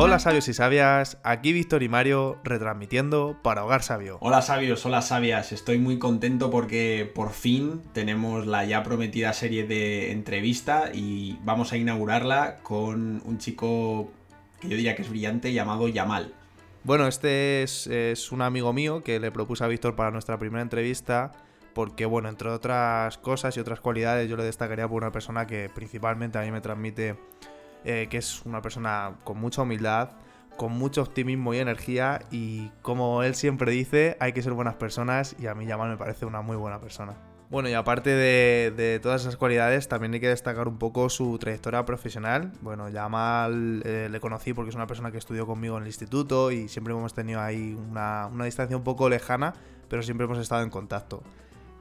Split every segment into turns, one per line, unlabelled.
Hola sabios y sabias, aquí Víctor y Mario retransmitiendo para Hogar Sabio.
Hola sabios, hola sabias, estoy muy contento porque por fin tenemos la ya prometida serie de entrevista y vamos a inaugurarla con un chico que yo diría que es brillante llamado Yamal.
Bueno, este es, es un amigo mío que le propuse a Víctor para nuestra primera entrevista porque, bueno, entre otras cosas y otras cualidades, yo le destacaría por una persona que principalmente a mí me transmite eh, que es una persona con mucha humildad, con mucho optimismo y energía, y como él siempre dice, hay que ser buenas personas, y a mí Yamal me parece una muy buena persona. Bueno, y aparte de, todas esas cualidades, también hay que destacar un poco su trayectoria profesional. Bueno, Yamal eh, le conocí porque es una persona que estudió conmigo en el instituto y siempre hemos tenido ahí una, una distancia un poco lejana, pero siempre hemos estado en contacto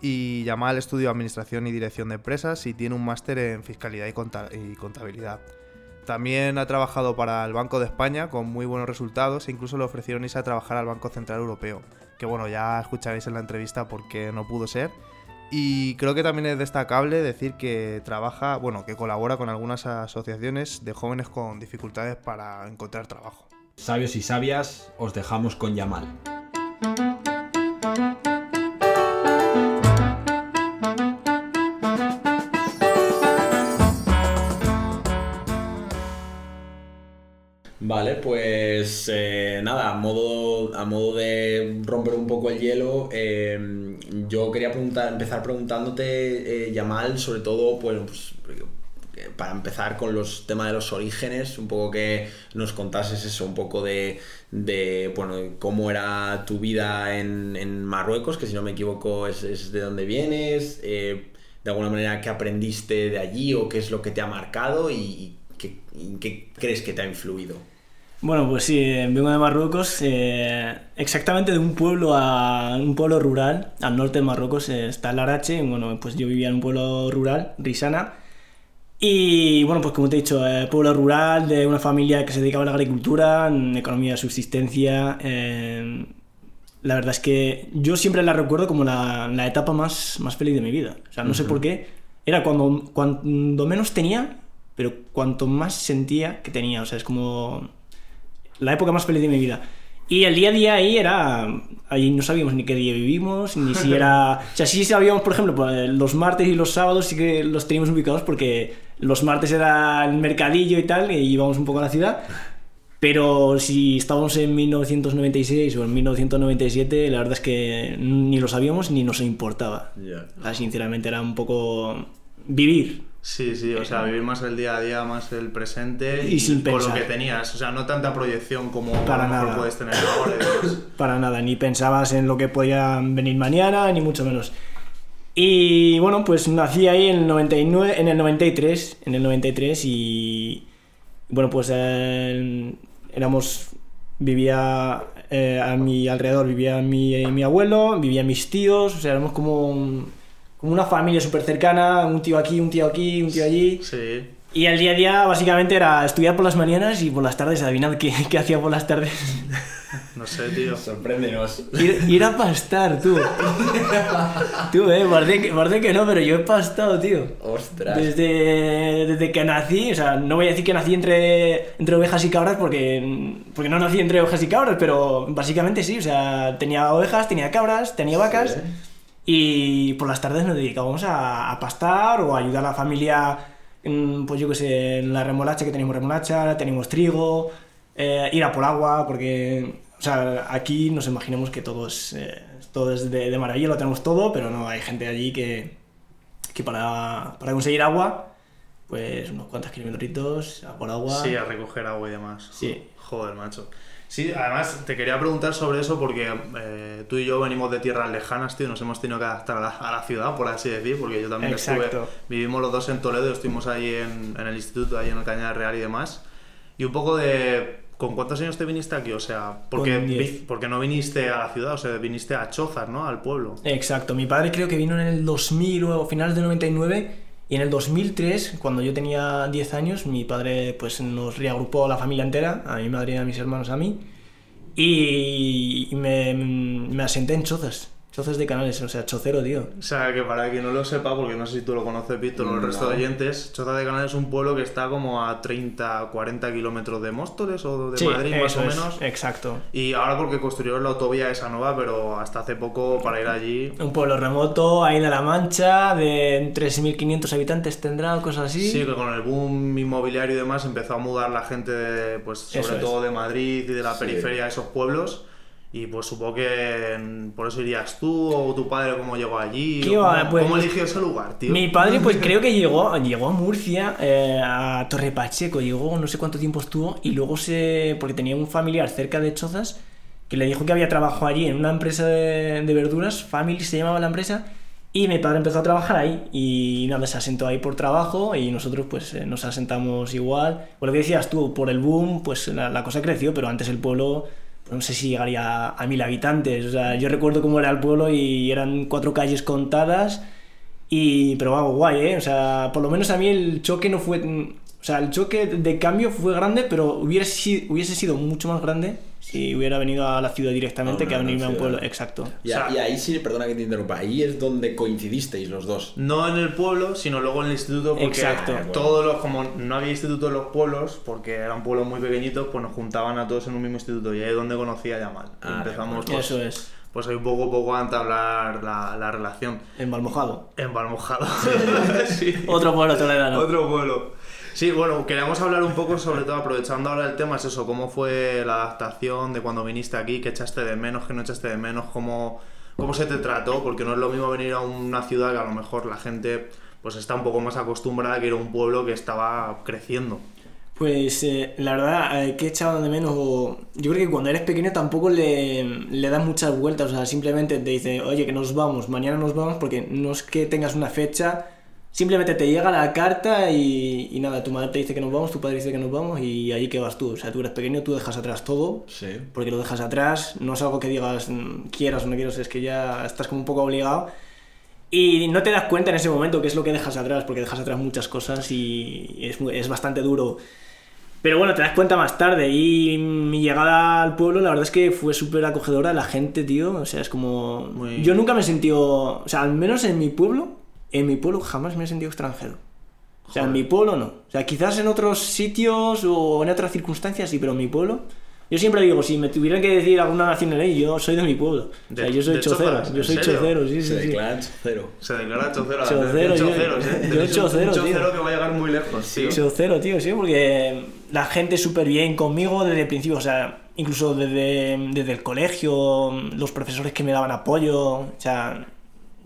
y Yamal estudió Administración y Dirección de Empresas y tiene un máster en Fiscalidad y Contabilidad. También ha trabajado para el Banco de España con muy buenos resultados e incluso le ofrecieron irse a trabajar al Banco Central Europeo, que bueno, ya escucharéis en la entrevista por qué no pudo ser. Y creo que también es destacable decir que trabaja, bueno, que colabora con algunas asociaciones de jóvenes con dificultades para encontrar trabajo.
Sabios y sabias, os dejamos con Yamal. Vale, pues eh, nada, a modo, a modo de romper un poco el hielo, em, yo quería preguntar, empezar preguntándote, eh, Yamal, sobre todo, pues, eh, para empezar con los temas de los orígenes, un poco que nos contases eso, un poco de, de bueno, cómo era tu vida en, Marruecos, que si no me equivoco es, de dónde vienes, de alguna manera qué aprendiste de allí o qué es lo que te ha marcado y, qué, qué crees que te ha influido.
Bueno, pues sí, vengo de Marruecos, eh, exactamente de un pueblo a un pueblo rural, al norte de Marruecos eh, está el Arache, bueno, pues yo vivía en un pueblo rural, Risana, y bueno, pues como te he dicho, eh, pueblo rural de una familia que se dedicaba a la agricultura, en economía de subsistencia, la verdad es que yo siempre la recuerdo como la, la etapa más, más feliz de mi vida, o sea, no sé por qué, era cuando, cuando menos tenía, pero cuanto más sentía que tenía, o sea, es como la época más feliz de mi vida. Y el día a día ahí era. Ahí no sabíamos ni qué día vivimos, ni si era. O sea, sí sabíamos, por ejemplo, pues, los martes y los sábados sí que los teníamos ubicados porque los martes era el mercadillo y tal, y íbamos un poco a la ciudad. Pero si estábamos en 1996 o en 1997, la verdad es que ni lo sabíamos ni nos importaba. sinceramente era un poco vivir.
Sí, sí, o sea, vivir más el día a día, más el presente y, sin con lo que tenías. O sea, no tanta proyección como
Para
a lo
mejor
puedes tener ahora.
Para nada, ni pensabas en lo que podía venir mañana, ni mucho menos. Y bueno, pues nací ahí en el 99, en el 93, en el 93 y bueno, pues eh, éramos vivía eh, a mi alrededor vivía mi, mi abuelo, vivían mis tíos, o sea, éramos como como una familia súper cercana, un tío aquí, un tío aquí, un tío allí.
Sí.
Y el día a día básicamente era estudiar por las mañanas y por las tardes, adivinad qué, qué hacía por las tardes.
No sé, tío.
Sorpréndenos.
Ir, ir a pastar, tú. tú, eh, guardé, que no, pero yo he pastado, tío.
Ostras.
Desde, desde que nací, o sea, no voy a decir que nací entre, entre ovejas y cabras porque, porque no nací entre ovejas y cabras, pero básicamente sí, o sea, tenía ovejas, tenía cabras, tenía vacas. Y por las tardes nos dedicábamos a, pastar o a ayudar a la familia, pues yo qué sé, en la remolacha, que tenemos remolacha, tenemos trigo, eh, ir a por agua, porque, o sea, aquí nos imaginamos que todo es, eh, todo es de, maravilla, lo tenemos todo, pero no, hay gente allí que, que para, para conseguir agua, pues unos cuantos kilómetros a por agua.
Sí, a recoger agua y demás.
Sí.
Joder, macho. Sí, además te quería preguntar sobre eso porque eh, tú y yo venimos de tierras lejanas, tío, nos hemos tenido que adaptar a la, ciudad, por así decir, porque yo también estuve, vivimos los dos en Toledo, estuvimos ahí en, en, el instituto, ahí en el Cañada Real y demás. Y un poco de, ¿con cuántos años te viniste aquí? O sea, porque, porque no viniste a la ciudad, o sea, viniste a Chozas, ¿no? Al pueblo.
Exacto, mi padre creo que vino en el 2000 o finales del 99 y en el 2003, cuando yo tenía 10 años, mi padre pues nos reagrupó a la familia entera, a mi madre a mis hermanos, a mí, y me, me asenté en Chozas. O Chozas de Canales, o sea, chocero, tío.
O sea, que para quien no lo sepa, porque no sé si tú lo conoces, Víctor, o el resto de
No.
oyentes, Choza de Canales es un pueblo que está como a 30, 40 kilómetros de Móstoles o de
Sí,
Madrid, más o
es,
menos.
Exacto.
Y ahora porque construyeron la autovía esa nueva, pero hasta hace poco para ir allí...
Un pueblo remoto, ahí de la Mancha, de 3.500 habitantes tendrá, cosas así.
Sí, que con el boom inmobiliario y demás empezó a mudar la gente, de, pues sobre
Eso es.
todo de Madrid y de la
Sí.
periferia a esos pueblos. Y pues supongo que mm, por eso irías tú o tu padre cómo llegó allí. Cómo,
Pues,
cómo eligió ese lugar, tío?
Mi padre, pues creo que llegó, llegó a Murcia, eh, a Torre Pacheco, llegó, no sé cuánto tiempo estuvo, y luego se. porque tenía un familiar cerca de Chozas que le dijo que había trabajado allí en una empresa de, de verduras, Family se llamaba la empresa, y mi padre empezó a trabajar ahí, y nada, se asentó ahí por trabajo, y nosotros pues eh, nos asentamos igual. Por lo que decías tú, por el boom, pues la, la cosa creció, pero antes el pueblo. No sé si llegaría a mil habitantes. O sea, yo recuerdo cómo era el pueblo y eran cuatro calles contadas. Y, pero vamos, guay, ¿eh? O sea, por lo menos a mí el choque no fue... O sea, el choque de cambio fue grande, pero hubiese, hubiese sido mucho más grande si hubiera venido a la ciudad directamente que a venirme a un pueblo. Exacto.
Y, a-
O sea-
y ahí sí, perdona que te interrumpa, ahí es donde coincidisteis los dos.
No en el pueblo, sino luego en el instituto. Porque
Exacto.
Todos los, como no había instituto en los pueblos, porque eran pueblos muy pequeñitos, pues nos juntaban a todos en un mismo instituto. Y ahí es donde conocí a Yamal. Y
Ah,
empezamos pues,
Eso es.
pues ahí un poco a poco a entablar la, la relación.
En Malmojado.
En Balmojado. sí.
Otro pueblo toledano.
Otro pueblo. Sí, bueno, queríamos hablar un poco, sobre todo aprovechando ahora el tema, es eso, cómo fue la adaptación de cuando viniste aquí, qué echaste de menos, qué no echaste de menos, cómo, cómo se te trató, porque no es lo mismo venir a una ciudad que a lo mejor la gente pues está un poco más acostumbrada que ir a un pueblo que estaba creciendo.
Pues eh, la verdad, eh, que he de menos. Yo creo que cuando eres pequeño tampoco le, le das muchas vueltas. O sea, simplemente te dice, oye, que nos vamos, mañana nos vamos, porque no es que tengas una fecha. Simplemente te llega la carta y, y nada, tu madre te dice que nos vamos, tu padre dice que nos vamos y allí que vas tú. O sea, tú eres pequeño, tú dejas atrás todo,
Sí.
porque lo dejas atrás. No es algo que digas mm, quieras o no quieras, es que ya estás como un poco obligado. Y no te das cuenta en ese momento qué es lo que dejas atrás, porque dejas atrás muchas cosas y es, es bastante duro. Pero bueno, te das cuenta más tarde. Y mi llegada al pueblo, la verdad es que fue súper acogedora. La gente, tío, o sea, es como.
Muy-
Yo nunca me he sentido. O sea, al menos en mi pueblo, en mi pueblo jamás me he sentido extranjero. O sea, en
Joder.
mi pueblo no. O sea, quizás en otros sitios o en otras circunstancias sí, pero en mi pueblo. Yo siempre digo, si me tuvieran que decir alguna nacionalidad, yo soy de mi pueblo. O sea,
De-
yo soy chocero. Yo
¿en
soy chocero, sí,
Se
sí, sí.
declaran cero.
Se declara chocero a la
Chocero, yo-
choceros, ¿eh?
yo
Tenéis un-
chocero, tío.
chocero que va a llegar muy lejos, tío.
Chocero, tío, sí, porque la gente súper bien conmigo desde el principio, o sea, incluso desde, desde el colegio, los profesores que me daban apoyo, o sea,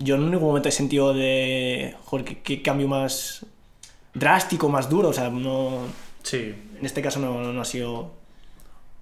yo en ningún momento he sentido de, joder, qué, qué cambio más drástico, más duro, o sea, no,
Sí.
en este caso no, no ha sido,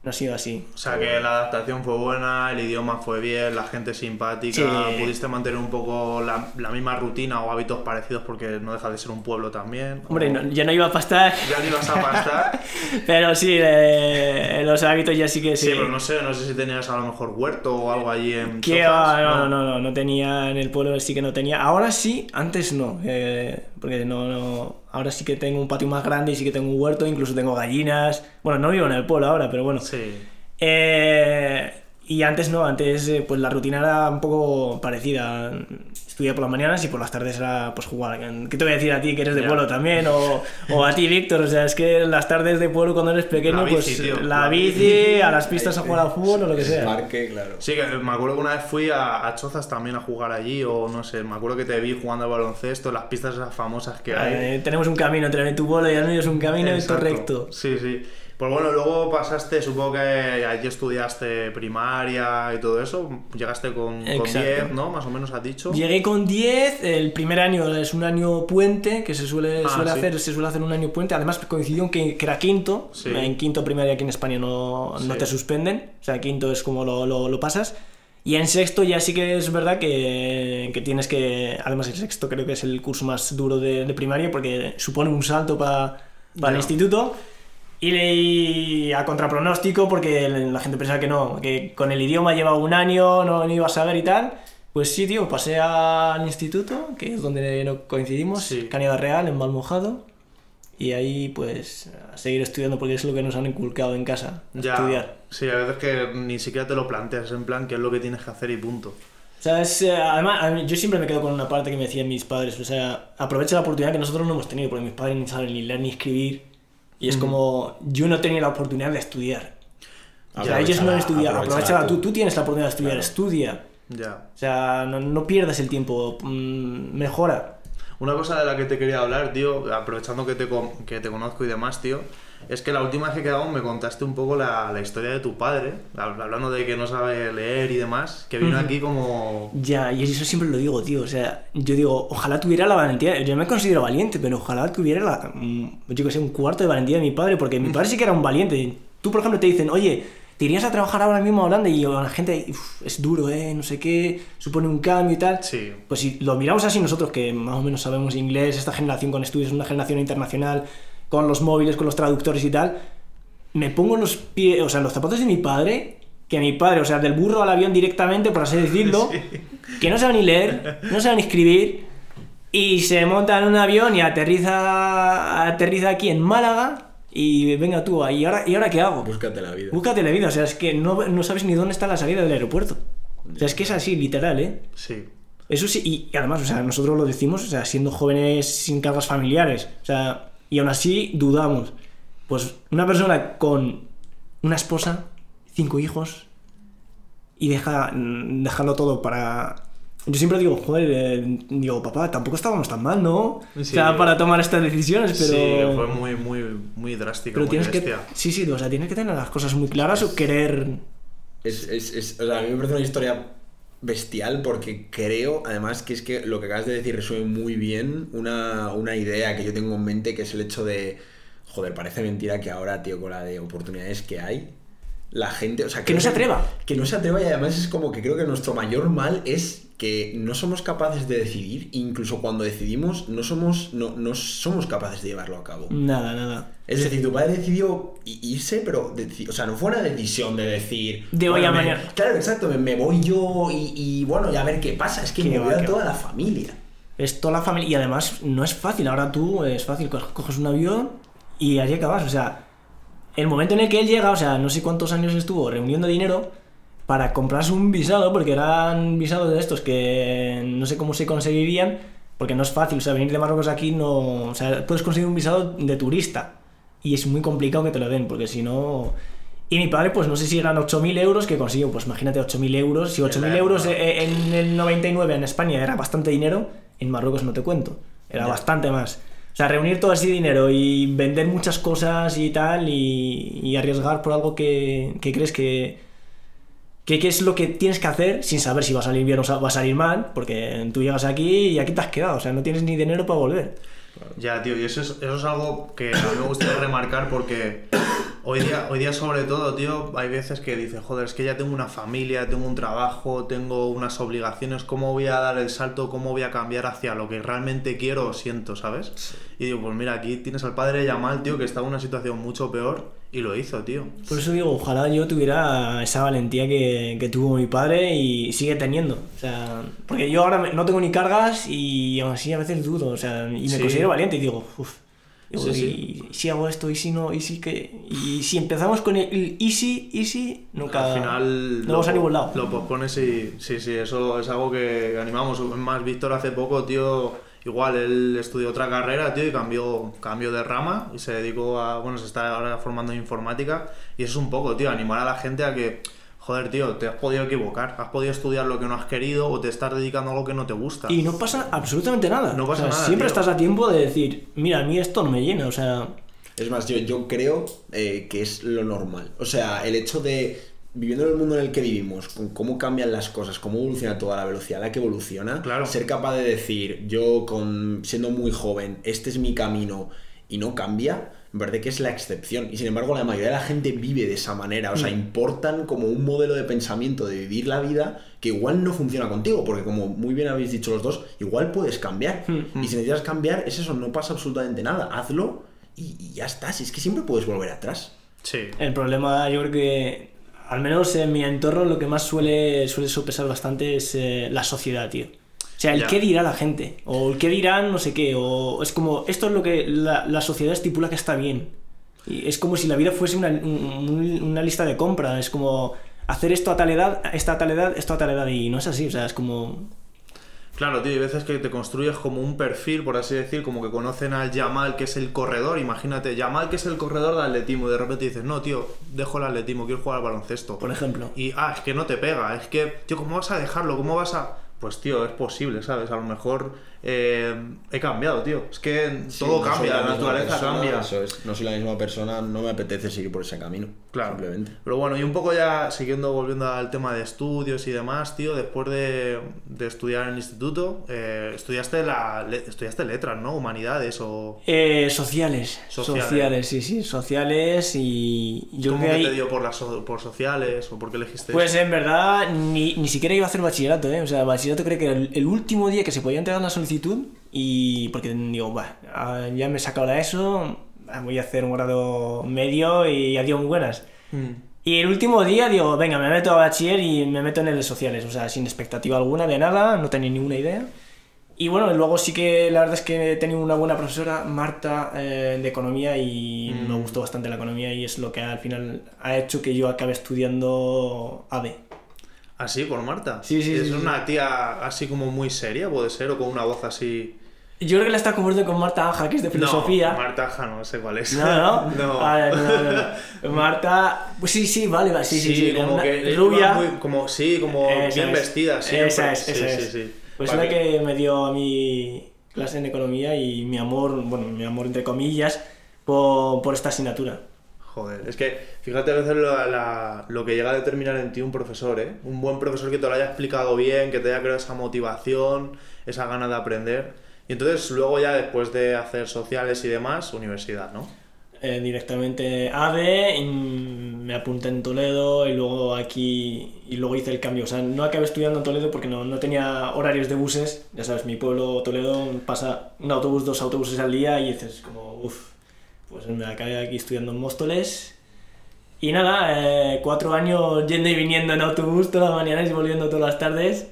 no ha sido así.
O sea que la adaptación fue buena, el idioma fue bien, la gente simpática,
Sí.
pudiste mantener un poco la, la misma rutina o hábitos parecidos porque no deja de ser un pueblo también.
Hombre,
O-
no- ya no iba a pastar,
Ya ni ibas a pastar.
pero sí, eh, los hábitos ya sí que
sí,
sí.
pero no sé, no sé si tenías a lo mejor huerto o algo allí en
Que va, no, no, no, no tenía en el pueblo, sí que no tenía. Ahora sí, antes no, eh, porque no, no, ahora sí que tengo un patio más grande y sí que tengo un huerto, incluso tengo gallinas. Bueno, no vivo en el pueblo ahora, pero bueno.
Sí.
Eh, y antes no, antes eh, pues la rutina era un poco parecida. Por las mañanas y por las tardes era pues jugar. ¿Qué te voy a decir a ti que eres de
Ya.
pueblo también? O, o a ti, Víctor. O sea, es que las tardes de pueblo cuando eres pequeño,
La bici,
pues
tío,
la,
la
bici, a las pistas a jugar al fútbol o lo que sea.
Parque, claro.
Sí, que me acuerdo que una vez fui a, a Chozas también a jugar allí, o no sé, me acuerdo que te vi jugando al baloncesto, las pistas esas famosas que hay.
Eh, tenemos un camino entre tu pueblo y el mío, es un camino
Exacto.
correcto.
Sí, sí. Pues bueno, luego pasaste, supongo que allí estudiaste primaria y todo eso. Llegaste con, con
Exacto.
10, ¿no? Más o menos has dicho.
Llegué con 10, el primer año es un año puente, que se suele,
Ah,
suele
sí.
hacer, se suele hacer un año puente, además coincidió que, que era quinto,
Sí.
en quinto primaria aquí en España no, no
Sí.
te suspenden, o sea, quinto es como lo, lo- lo pasas, y en sexto ya sí que es verdad que, que tienes que, además el sexto creo que es el curso más duro de, de primaria porque supone un salto para para el instituto. Y, le- y a contrapronóstico, porque la gente pensaba que no, que con el idioma llevaba un año, no, no iba a saber y tal. Pues sí, tío, pasé al instituto, que es donde no coincidimos,
Sí.
Cañada Real, en Valmojado. Y ahí, pues, a seguir estudiando, porque es lo que nos han inculcado en casa,
Ya.
estudiar.
Sí, a veces que ni siquiera te lo planteas, en plan, qué es lo que tienes que hacer y punto.
O sea, es, eh, además, yo siempre me quedo con una parte que me decían mis padres. O sea, aprovecha la oportunidad que nosotros no hemos tenido, porque mis padres ni saben ni leer ni escribir. Y es como, yo no tenía la oportunidad de estudiar. O sea, ellos no han
Aprovechala-
estudiado.
aprovechala
Aprovechala tú.
tú.
Tú tienes la oportunidad de estudiar,
Claro.
estudia.
Ya.
O sea, no, no pierdas el tiempo, mm, mejora.
Una cosa de la que te quería hablar, tío, aprovechando que te, que te conozco y demás, tío, es que la última vez que quedamos me contaste un poco la, la historia de tu padre, hab- hablando de que no sabe leer y demás, que vino
Ujú.
aquí como...
Ya, y eso siempre lo digo, tío. O sea, yo digo, ojalá tuviera la valentía. Yo me considero valiente, pero ojalá tuviera la, mm, yo que sé, un cuarto de valentía de mi padre, porque mi padre sí que era un valiente. Tú, por ejemplo, te dicen, oye, te irías a trabajar ahora mismo a Holanda y la gente, "Uf, es duro, ¿eh? No sé qué, supone un cambio y tal.
Sí.
Pues si lo miramos así nosotros, que más o menos sabemos inglés, esta generación con estudios es una generación internacional, con los móviles, con los traductores y tal, me pongo en los pies, o sea, en los zapatos de mi padre, que mi padre, o sea, del burro al avión directamente, por así decirlo, que no sabe ni leer, no sabe ni escribir, y se monta en un avión y aterriza, aterriza aquí en Málaga, y venga tú, ¿y ahora, ¿y ahora qué hago?
Búscate la vida.
Búscate la vida, o sea, es que no, no sabes ni dónde está la salida del aeropuerto. O sea, es que es así, literal, ¿eh?
Sí.
Eso sí, y, y además, o sea, nosotros lo decimos, o sea, siendo jóvenes sin cargas familiares, o sea, y aún así dudamos. Pues una persona con una esposa, cinco hijos, y deja, mm, dejarlo todo para... Yo siempre digo, joder, eh, digo, papá, tampoco estábamos tan mal, ¿no?
Sí.
O sea, para tomar estas decisiones, pero...
Sí, fue muy, muy, muy drástico,
pero
muy
tienes que... Sí, sí, o sea, tienes que tener las cosas muy claras o querer...
Es, es, es- o sea, a mí me parece una historia bestial porque creo, además, que es que lo que acabas de decir resume muy bien una, una idea que yo tengo en mente, que es el hecho de, joder, parece mentira que ahora, tío, con la de oportunidades que hay, la gente, o sea,
Que no se atreva.
Que no se atreva y además es como que creo que nuestro mayor mal es que no somos capaces de decidir, incluso cuando decidimos no somos, no, no somos capaces de llevarlo a cabo.
Nada, nada.
Es decir, tu padre decidió irse, pero, o sea, no fue una decisión de decir...
De hoy
bueno,
a
me-
mañana.
Claro, exacto, me, me voy yo y, y, bueno, ya a ver qué pasa. Es que me voy a toda la familia.
Es toda la familia. Y además no es fácil. Ahora tú es fácil. co- Coges un avión y allí acabas. O sea, el momento en el que él llega, o sea, no sé cuántos años estuvo reuniendo dinero para comprarse un visado, porque eran visados de estos que no sé cómo se conseguirían, porque no es fácil. O sea, venir de Marruecos aquí no. O sea, puedes conseguir un visado de turista. Y es muy complicado que te lo den, porque si no. Y mi padre, pues no sé si eran 8.000 euros que consiguió. Pues imagínate 8.000 euros. Si 8.000
la
euros eh, en el 99 en España era bastante dinero, en Marruecos no te cuento. Era bastante más. O sea, reunir todo ese dinero y vender muchas cosas y tal y, y arriesgar por algo que, que crees que, que, es lo que tienes que hacer sin saber si va a salir bien o va a salir mal, porque tú llegas aquí y aquí te has quedado. O sea, no tienes ni dinero para volver.
Ya, tío, y eso es, eso es algo que a mí me gustaría remarcar porque hoy día, hoy día sobre todo, tío, hay veces que dices, joder, es que ya tengo una familia, tengo un trabajo, tengo unas obligaciones, ¿cómo voy a dar el salto? ¿Cómo voy a cambiar hacia lo que realmente quiero o siento, ¿sabes? Y digo, pues mira, aquí tienes al padre de Yamal, tío, que estaba en una situación mucho peor y lo hizo, tío.
Por eso digo, ojalá yo tuviera esa valentía que, que tuvo mi padre y sigue teniendo. O sea, porque yo ahora no tengo ni cargas y aún así a veces dudo. O sea, y me
Sí.
considero valiente y digo, uff.
Sí,
y,
sí.
y si hago esto, y si no, y si que. Y si empezamos con el easy, easy, nunca.
Al final
no vamos a ningún lado.
Lo pospones y sí, sí, eso es algo que animamos. Más, Víctor hace poco, tío, igual él estudió otra carrera, tío, y cambió, cambió de rama y se dedicó a, bueno, se está ahora formando en informática y eso es un poco, tío, animar a la gente a que, joder, tío, te has podido equivocar, has podido estudiar lo que no has querido o te estás dedicando a algo que no te gusta.
Y no pasa absolutamente nada.
No pasa
O sea,
nada,
Siempre
tío.
estás a tiempo de decir, mira, a mí esto no me llena. O sea,
Es más, yo, yo creo eh, que es lo normal. O sea, el hecho de, viviendo en el mundo en el que vivimos, con cómo cambian las cosas, cómo evoluciona toda la velocidad a la que evoluciona,
Claro.
ser capaz de decir, yo con siendo muy joven, este es mi camino y no cambia, me parece que es la excepción. Y sin embargo, la mayoría de la gente vive de esa manera. O sea, importan como un modelo de pensamiento de vivir la vida que igual no funciona contigo, porque como muy bien habéis dicho los dos, igual puedes cambiar.
Mm.
Y si necesitas cambiar, es eso, no pasa absolutamente nada. Hazlo y, y ya está. Si es que siempre puedes volver atrás.
Sí.
El problema, yo creo que, al menos en mi entorno, lo que más suele, suele sopesar bastante es eh, la sociedad, tío. O sea, el
Ya.
qué dirá la gente, o el qué dirán no sé qué, o es como, esto es lo que la, la sociedad estipula que está bien. Y es como si la vida fuese una, un- una lista de compra, es como, hacer esto a tal edad, esta a tal edad, esto a tal edad, y no es así, o sea, es como...
Claro, tío, hay veces que te construyes como un perfil, por así decir, como que conocen al Yamal, que es el corredor, imagínate, Yamal, que es el corredor de atletismo, y de repente dices, no, tío, dejo el atletismo, quiero jugar al baloncesto.
Por ejemplo.
Y, ah, es que no te pega, es que, tío, ¿cómo vas a dejarlo? ¿Cómo vas a...? Pues, tío, es posible, ¿sabes? A lo mejor eh, he cambiado, tío. Es que
Sí,
todo
no soy
cambia, la,
misma
naturaleza
persona,
cambia.
Eso es, no soy la misma persona, no me apetece seguir por ese camino.
Claro.
Simplemente.
Pero bueno, y un poco ya siguiendo, volviendo al tema de estudios y demás, tío, después de, de estudiar en el instituto, eh, estudiaste, la, le- estudiaste letras, ¿no? Humanidades o...
Eh, sociales,
Sociales.
sociales, sí, sí, sociales y yo
¿Cómo
que
te dio por, las, so- por sociales o por qué elegiste
Pues
eso?
en verdad ni, ni siquiera iba a hacer bachillerato, ¿eh? O sea, bachillerato creo que era el, el último día que se podía entregar la solicitud y porque digo, va, ah, ya me he sacado la ESO, ah, voy a hacer un grado medio y adiós muy buenas.
Mm.
Y el último día digo, venga, me meto a bachiller y me meto en el de sociales, o sea, sin expectativa alguna de nada, no tenía ninguna idea. Y bueno, luego sí que la verdad es que he tenido una buena profesora, Marta, eh, de economía y
Mm.
me gustó bastante la economía y es lo que al final ha hecho que yo acabe estudiando AD.
¿Así, por Marta?
Sí, sí,
¿Es
sí, sí.
una tía así como muy seria, puede ser? ¿O con una voz así...?
Yo creo que la está confundiendo con Marta Aja, que es de filosofía.
No, Marta Aja, no sé cuál es.
No, no,
no.
Vale, no, no, no. Marta, pues sí, sí, vale, vale, sí, sí, sí,
como
una-
que
rubia.
muy- como, sí, como
Esa
bien
es.
vestida, siempre.
Esa es, esa
sí,
es.
sí.
Pues
Para
la que me dio a mi clase en economía y mi amor, bueno, mi amor entre comillas, por, por esta asignatura.
Joder, es que fíjate a veces lo, la- lo que llega a determinar en ti un profesor, ¿eh? Un buen profesor que te lo haya explicado bien, que te haya creado esa motivación, esa gana de aprender. Y entonces luego ya después de hacer sociales y demás, universidad, ¿no?
Eh, directamente ADE, me apunté en Toledo y luego aquí y luego hice el cambio. O sea, no acabé estudiando en Toledo porque no, no tenía horarios de buses. Ya sabes, mi pueblo Toledo pasa un autobús, dos autobuses al día y dices como, uff, pues me acabé aquí estudiando en Móstoles. Y nada, eh, cuatro años yendo y viniendo en autobús todas las mañanas y volviendo todas las tardes.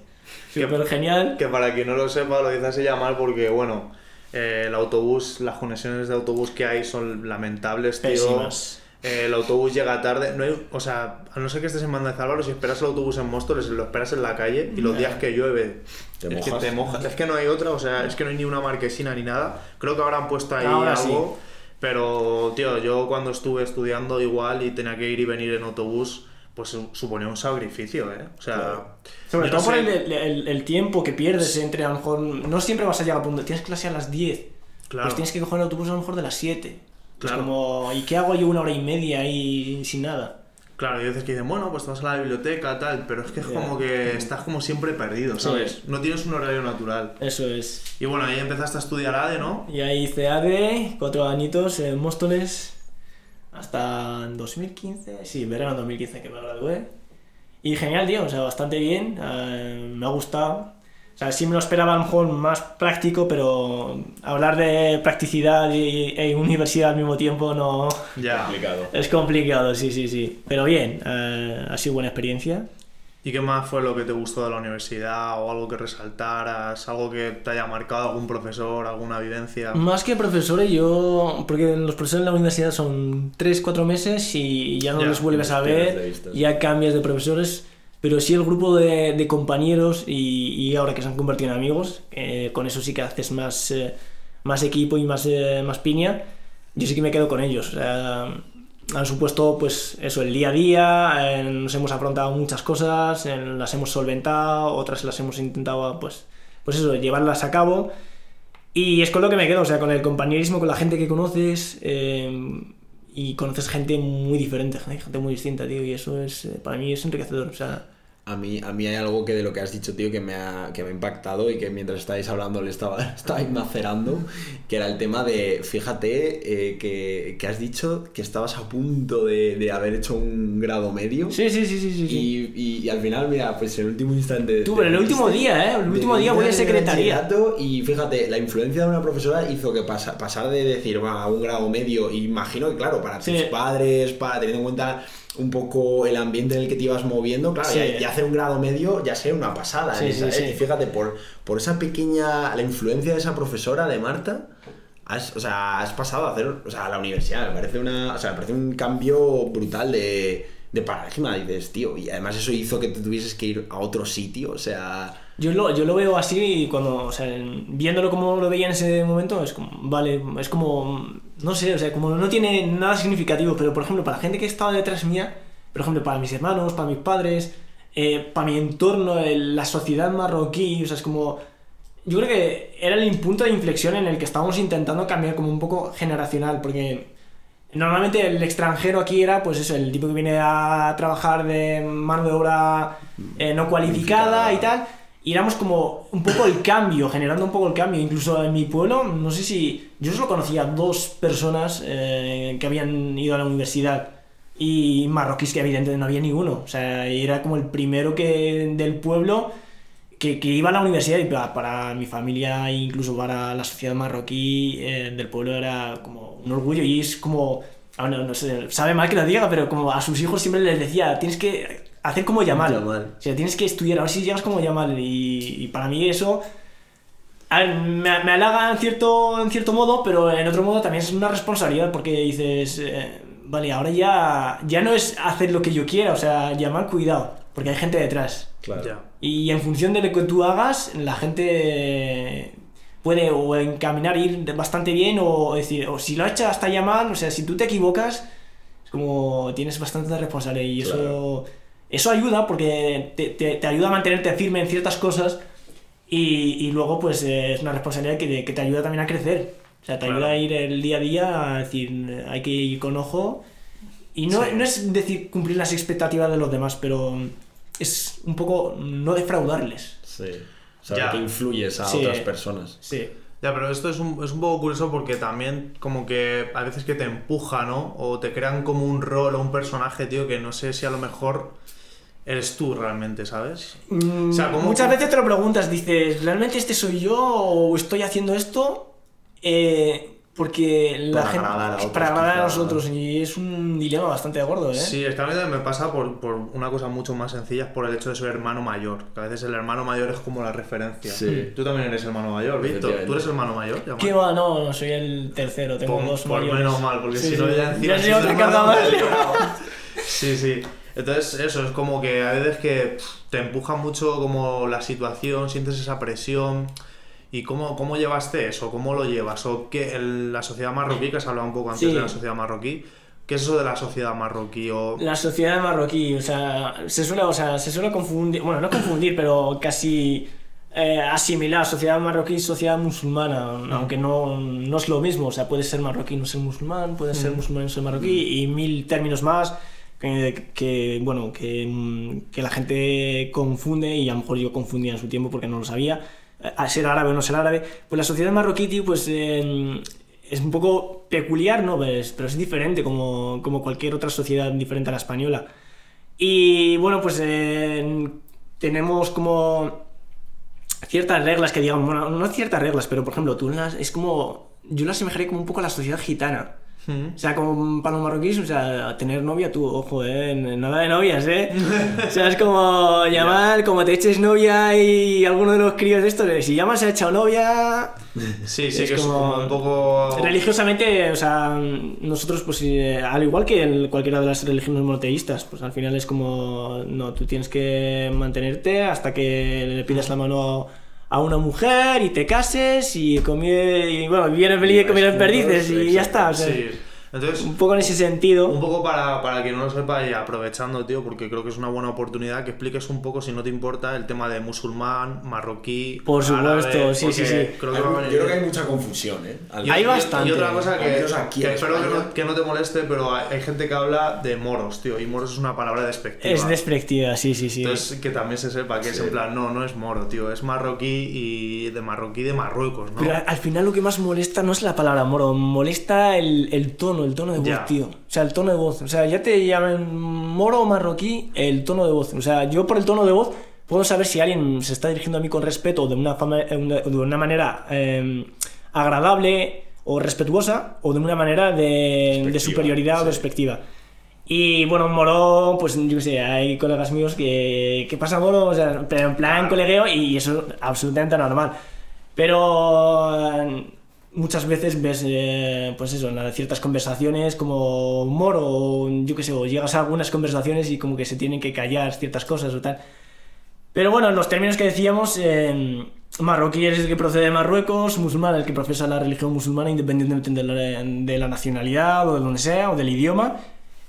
Súper genial.
Que para quien no lo sepa, lo así ya mal porque, bueno, eh, el autobús, las conexiones de autobús que hay son lamentables, tío.
Pésimas.
Eh, el autobús llega tarde. No hay, o sea, a no ser que estés en Banda de Álvaro, si esperas el autobús en Móstoles, lo esperas en la calle y los días que llueve.
Te
es que
mojas.
te mojas. Es que no hay otra, o sea, es que no hay ni una marquesina ni nada. Creo que habrán puesto ahí
Ahora
algo. Pero, tío, yo cuando estuve estudiando igual y tenía que ir y venir en autobús, pues su- suponía un sacrificio, ¿eh? O sea,
Claro.
Sobre
no
todo por
sé-
el, el- el tiempo que pierdes entre a lo mejor. No siempre vas a llegar a punto. Tienes clase a las 10.
Claro.
Pues tienes que coger el autobús a lo mejor de las 7.
Claro.
Es como, ¿y qué hago yo una hora y media ahí sin nada?
Claro, y veces que dicen, bueno, pues te vas a la biblioteca, tal, pero es que es como que estás como siempre perdido, ¿sabes?
Sí.
No tienes un horario natural.
Eso es.
Y bueno, ahí empezaste a estudiar ADE, ¿no?
Y ahí hice ADE, cuatro añitos en Móstoles, hasta en 2015, sí, verano 2015 que me gradué. Y genial, tío, o sea, bastante bien, eh, me ha gustado. O sea, sí me lo esperaba a lo mejor más práctico, pero hablar de practicidad y, e universidad al mismo tiempo no...
Ya.
Complicado.
Es complicado, sí, sí, sí. Pero bien, eh, ha sido buena experiencia.
¿Y qué más fue lo que te gustó de la universidad? ¿O algo que resaltaras? ¿Algo que te haya marcado algún profesor? ¿Alguna vivencia?
Más que profesores, yo. Porque los profesores en la universidad son 3-4 meses y ya no
Ya,
les vuelves a
los
ver, ya cambias de profesores. Pero sí el grupo de, de compañeros y, y ahora que se han convertido en amigos, eh, con eso sí que haces más, eh, más equipo y más, eh, más piña. Yo sí que me quedo con ellos. Han supuesto, pues, eso, el día a día. nos hemos afrontado muchas cosas, las hemos solventado, otras las hemos intentado, pues, pues eso, llevarlas a cabo. Y es con lo que me quedo, o sea, con el compañerismo, con la gente que conoces. eh, y conoces gente muy diferente, gente muy distinta, tío. Y eso es, eh, para mí es enriquecedor. O sea,
A mí, a mí hay algo que de lo que has dicho, tío, que me ha, que me ha impactado y que mientras estáis hablando le estaba, estaba macerando, que era el tema de, fíjate, eh, que, que has dicho que estabas a punto de, de haber hecho un grado medio.
sí, sí, sí, sí, sí. sí.
Y, y- y al final, mira, pues el último instante...
Tú, pero el último día, ¿eh? El último día voy a secretaría.
Y fíjate, la influencia de una profesora hizo que pasa- pasar de decir, va, a un grado medio, imagino que, claro, para
Sí.
tus padres, para teniendo en cuenta un poco el ambiente en el que te ibas moviendo, claro,
Sí.
ya hacer un grado medio ya sea una pasada.
Sí,
¿eh?
sí,
¿sabes?
sí.
Y fíjate, por, por esa pequeña, la influencia de esa profesora de Marta, has, o sea, has pasado a hacer, o sea, a la universidad, me parece una, o sea, me parece un cambio brutal de de paradigma. Dices, tío, y además eso hizo que te tuvieses que ir a otro sitio, o sea...
Yo lo, yo lo veo así y cuando, o sea, viéndolo como lo veía en ese momento, es como, vale, es como, no sé, o sea, como no tiene nada significativo, pero por ejemplo, para la gente que estaba detrás mía, por ejemplo, para mis hermanos, para mis padres, eh, para mi entorno, el- la sociedad marroquí, o sea, es como, yo creo que era el punto de inflexión en el que estábamos intentando cambiar como un poco generacional, porque normalmente el extranjero aquí era, pues eso, el tipo que viene a trabajar de mano de obra eh, no cualificada y tal, y éramos como un poco el cambio, generando un poco el cambio. Incluso en mi pueblo, no sé si. Yo solo conocía dos personas eh, que habían ido a la universidad y marroquíes que evidentemente no había ninguno. O sea, era como el primero que del pueblo que, que iba a la universidad y para, para mi familia e incluso para la sociedad marroquí eh, del pueblo era como un orgullo y es como. ah, no, no sé, sabe mal que lo diga, pero como a sus hijos siempre les decía, tienes que hacer como Yamal.
Yamal.
O sea, tienes que estudiar, a ver si llegas como Yamal. Y, y para mí eso a ver, me, me halaga en cierto, en cierto modo, pero en otro modo también es una responsabilidad porque dices, eh, vale, ahora ya, ya no es hacer lo que yo quiera, o sea, llamar cuidado, porque hay gente detrás.
Claro.
Ya.
Y en función de lo que tú hagas, la gente puede o encaminar ir bastante bien o decir, o si lo ha hecho hasta ya mal, o sea, si tú te equivocas, es como tienes bastante responsabilidad y eso,
Claro.
eso ayuda porque te, te- te ayuda a mantenerte firme en ciertas cosas y, y luego pues es una responsabilidad que te, que te ayuda también a crecer. O sea, te
Claro.
ayuda a ir el día a día a decir, hay que ir con ojo. Y no,
Sí.
no es decir cumplir las expectativas de los demás, pero es un poco no defraudarles.
Sí. O sea,
Ya.
que influyes a
Sí.
otras personas.
Sí.
Ya, pero esto es un, es un poco curioso porque también como que a veces que te empuja, ¿no? O te crean como un rol o un personaje, tío, que no sé si a lo mejor eres tú realmente, ¿sabes?
Mm,
O sea, ¿cómo-
Muchas veces te lo preguntas, dices, ¿realmente este soy yo o estoy haciendo esto? Eh, porque la
Para
gente
agradar a otros,
para agradar a nosotros y es un dilema bastante gordo, ¿eh?
Sí, es que a mí también me pasa por, por una cosa mucho más sencilla, es por el hecho de ser hermano mayor. Que a veces el hermano mayor es como la referencia.
Sí.
Tú también eres hermano mayor, Víctor. ¿Tú eres hermano mayor? Yamal?
¿Qué va? No, no, soy el tercero, tengo
Por,
dos
por
mayores.
menos mal, porque
Sí,
si no ya encima...
Ya otra carga más.
Sí, sí. Entonces, eso, es como que a veces que pff, te empuja mucho como la situación, sientes esa presión. ¿Y cómo, cómo llevaste eso? ¿Cómo lo llevas? ¿O qué, el- la sociedad marroquí, que has hablado un poco antes
Sí.
de la sociedad marroquí? ¿Qué es eso de la sociedad marroquí? O...
La sociedad marroquí, o sea, se suele, o sea, se suele confundir, bueno, no confundir, pero casi eh, asimilar sociedad marroquí y sociedad musulmana, aunque no, no es lo mismo, o sea, puede ser marroquí no ser musulmán, puede ser musulmán no ser marroquí, y mil términos más que, que, bueno, que, mm, que la gente confunde, y a lo mejor yo confundía en su tiempo porque no lo sabía, a ser árabe o no ser árabe, pues la sociedad marroquí, pues... eh, es un poco peculiar, ¿no? Pues, pero es diferente como, como cualquier otra sociedad diferente a la española. Y bueno, pues tenemos como ciertas reglas que digamos, bueno, no ciertas reglas, pero por ejemplo, tú las, es como, yo las asemejaría como un poco a la sociedad gitana. O sea, como para los marroquíes, o sea, tener novia tú, ojo, eh, nada de novias, eh. O sea, es como llamar, como te eches novia y alguno de los críos de estos, eh, si llamas se ha echado novia,
Sí, sí,
Es
que es
como-
como un poco...
Religiosamente, o sea, nosotros, pues eh, al igual que en cualquiera de las religiones monoteístas, pues al final es como, no, tú tienes que mantenerte hasta que le pidas la mano a una mujer y te cases y, comie, y bueno, vivieras feliz y comieras perdices y ya está. O sea,
Sí. Entonces,
Un poco en ese sentido.
Un poco para, para quien no lo sepa y aprovechando, tío, porque creo que es una buena oportunidad que expliques un poco, si no te importa, el tema de musulmán, marroquí.
Por supuesto,
árabe,
sí, sí, sí.
Creo que
Hay-
va a
yo creo que hay mucha confusión, ¿eh? Al-
Hay
y-
bastante.
Y otra cosa que,
aquí
que espero que no, que no te moleste, pero hay, hay gente que habla de moros, tío, y moros es una palabra despectiva.
Es despectiva, sí, sí, sí.
Entonces, que también se sepa que es
Sí.
en plan, no, no es moro, tío, es marroquí y de marroquí de Marruecos, ¿no?
Pero al- al final lo que más molesta no es la palabra moro, molesta el, el tono, el tono de voz,
Ya.
tío. O sea, el tono de voz. O sea, ya te llaman moro o marroquí, el tono de voz. O sea, yo por el tono de voz puedo saber si alguien se está dirigiendo a mí con respeto o de una, fama- eh, de una manera eh, agradable o respetuosa o de una manera de, de superioridad o
sí.
despectiva. Y bueno, Moro, pues yo qué sé, hay colegas míos que. ¿Qué pasa, Moro? O sea, pero en plan colegueo y eso es absolutamente normal. Pero. Muchas veces ves, eh, pues eso, en ciertas conversaciones como humor o yo qué sé, o llegas a algunas conversaciones y como que se tienen que callar ciertas cosas o tal. Pero bueno, en los términos que decíamos, eh, marroquí es el que procede de Marruecos, musulmán el que profesa la religión musulmana independientemente de la, nacionalidad o de donde sea o del idioma.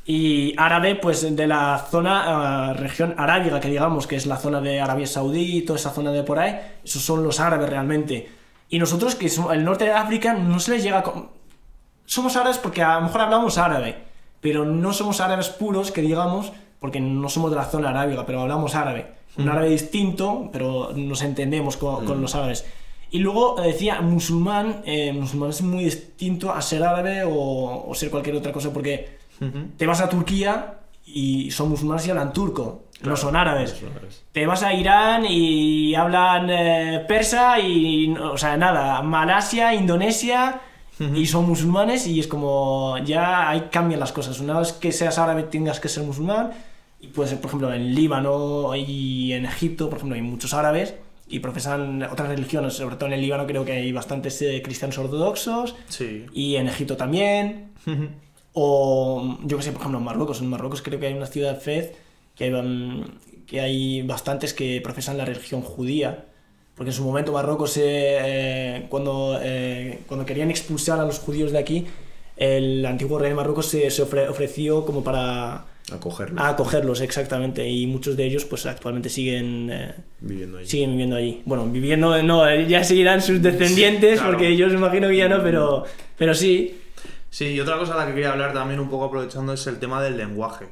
Y árabe, pues de la zona, eh, región arábiga, que digamos, que es la zona de Arabia Saudí, toda esa zona de por ahí, esos son los árabes realmente. Y nosotros, que somos el norte de África, no se les llega... con- Somos árabes porque a lo mejor hablamos árabe, pero no somos árabes puros, que digamos, porque no somos de la zona arábiga, pero hablamos árabe. Un árabe distinto, pero nos entendemos con, con los árabes. Y luego eh, decía, musulmán, eh, musulmán es muy distinto a ser árabe o, o ser cualquier otra cosa, porque te vas a Turquía y son musulmanes y hablan turco, no son árabes. Te vas a Irán y hablan eh, persa y, o sea, nada, Malasia, Indonesia y son musulmanes y es como ya ahí cambian las cosas. Una vez que seas árabe tengas que ser musulmán y puede ser, por ejemplo, en Líbano y en Egipto, por ejemplo, hay muchos árabes y profesan otras religiones, sobre todo en el Líbano creo que hay bastantes eh, cristianos ortodoxos
Sí.
y en Egipto también. O yo que sé, por ejemplo, en Marruecos. En Marruecos creo que hay una ciudad Fez que hay, mm, que hay bastantes que profesan la religión judía. Porque en su momento Marruecos, eh, eh, cuando, eh, cuando querían expulsar a los judíos de aquí, el antiguo rey de Marruecos se, se ofre- ofreció como para
Acogerlo.
acogerlos, exactamente. Y muchos de ellos pues actualmente siguen... eh,
Viviendo ahí.
siguen viviendo allí. Bueno, viviendo, no, ya seguirán sus descendientes,
Claro.
porque yo os imagino que ya no, pero, pero sí.
Sí, y otra cosa a la que quería hablar también un poco aprovechando es el tema del lenguaje.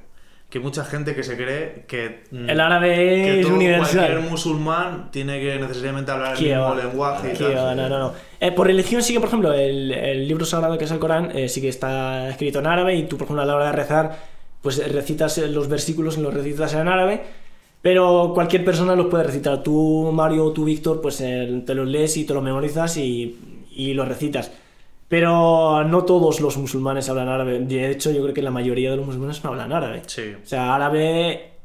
Que hay mucha gente que se cree que, mm,
El árabe
que
es
todo-
universal.
cualquier musulmán tiene que necesariamente hablar el mismo lenguaje y tal.
no, no, no. Eh, por religión sí que, por ejemplo, el, el libro sagrado que es el Corán eh, sí que está escrito en árabe y tú, por ejemplo, a la hora de rezar, pues eh, recitas eh, los versículos, los recitas en árabe, pero cualquier persona los puede recitar. Tú, Mario, o tú, Víctor, pues eh, te los lees y te los memorizas y, y los recitas. Pero no todos los musulmanes hablan árabe. De hecho, yo creo que la mayoría de los musulmanes no hablan árabe.
Sí.
O sea, árabe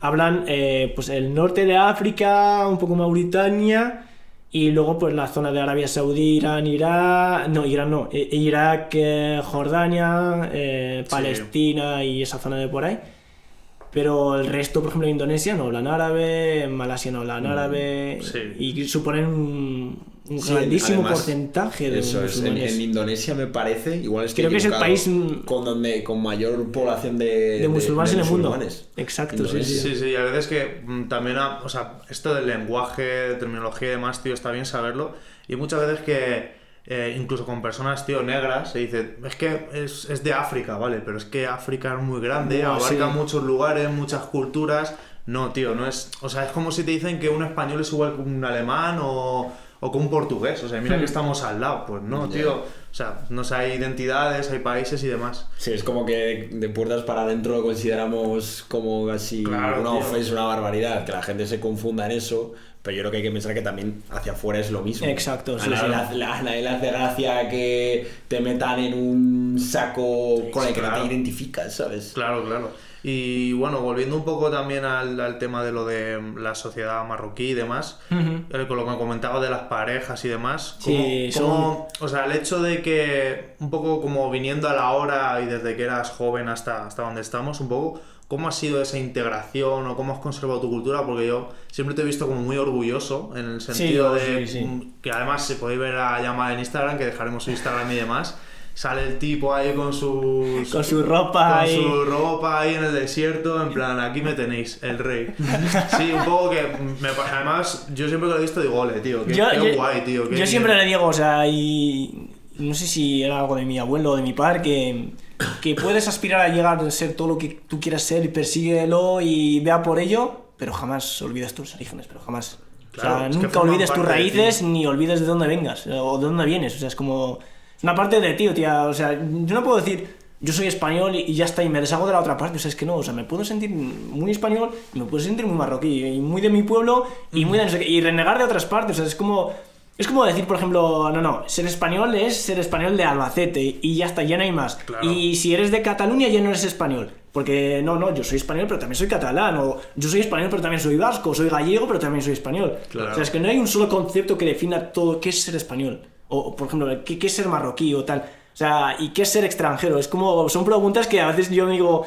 hablan eh, pues el norte de África, un poco Mauritania y luego pues la zona de Arabia Saudí, Irán, Irak, no, Irán no, eh, Irak, eh, Jordania, Palestina y esa zona de por ahí. Pero el resto, por ejemplo, de Indonesia no hablan árabe, en Malasia no hablan árabe
sí.
y suponen un, un
Sí,
grandísimo
además,
porcentaje de
Eso es, en,
musulmanes.
en Indonesia me parece, igual es
Creo que es el país,
con, donde, con mayor población de,
de musulmanes
de
en el mundo. Exacto, sí,
Indonesia.
sí.
Sí, sí, y a veces que mm, también, ha- o sea, esto del lenguaje, de terminología y demás, tío, está bien saberlo. Y muchas veces que, eh, incluso con personas, tío, negras, se dice, es que es, es de África, ¿vale? Pero es que África es muy grande,
Buah,
abarca
sí.
muchos lugares, muchas culturas. No, tío, no es. O sea, es como si te dicen que un español es igual que un alemán o, o que un portugués. O sea, mira que estamos al lado. Pues no,
Ya.
tío. O sea, no sé, hay identidades, hay países y demás.
Sí, es como que de puertas para adentro lo consideramos como casi
Claro,
una ofensa, una barbaridad, que la gente se confunda en eso, pero yo creo que hay que pensar que también hacia afuera es lo mismo.
Exacto,
a
sí,
nadie,
sí.
le hace- la- a nadie le hace gracia que te metan en un saco con el que no te identificas, ¿sabes?
Claro, claro. Y bueno, volviendo un poco también al, al tema de lo de la sociedad marroquí y demás, eh, con lo que comentaba de las parejas y demás,
Sí,
¿cómo- cómo- o sea, el hecho de que un poco como viniendo a la hora y desde que eras joven hasta, hasta donde estamos, un poco, ¿cómo ha sido esa integración o cómo has conservado tu cultura? Porque yo siempre te he visto como muy orgulloso en el sentido
Sí,
de
sí,
que además se podéis ver a llamada en Instagram, que dejaremos su Instagram y demás. Sale el tipo ahí con sus
Con su ropa
con
ahí.
su ropa ahí en el desierto, en plan, aquí me tenéis, el rey. Sí, un poco que. Me, además, yo siempre que lo he visto digo, ole, tío, qué, qué guay, tío. qué
yo
bien".
siempre le digo, o sea, y no sé si era algo de mi abuelo o de mi padre, que, que puedes aspirar a llegar a ser todo lo que tú quieras ser y persíguelo y vea por ello, pero jamás olvides tus orígenes, pero jamás.
Claro,
o sea, nunca olvides tus raíces ni olvides de dónde vengas eh, o de dónde vienes. O sea, es como. Una parte de ti, o tía. O sea, yo no puedo decir. Yo soy español y y ya está, y me deshago de la otra parte. O sea, es que no, o sea, me puedo sentir muy español y me puedo sentir muy marroquí, y muy de mi pueblo y muy de no sé qué, y renegar de otras partes. O sea, es como. Es como decir, por ejemplo, no, no, ser español es ser español de Albacete y ya está, ya no hay más.
Claro.
Y si eres de Cataluña ya no eres español. Porque no, no, yo soy español pero también soy catalán. O yo soy español pero también soy vasco. Soy gallego pero también soy español.
Claro.
O sea, es que no hay un solo concepto que defina todo qué es ser español. O, por ejemplo, ¿qué, ¿qué es ser marroquí o tal? O sea, ¿y qué es ser extranjero? Es como, son preguntas que a veces yo me digo,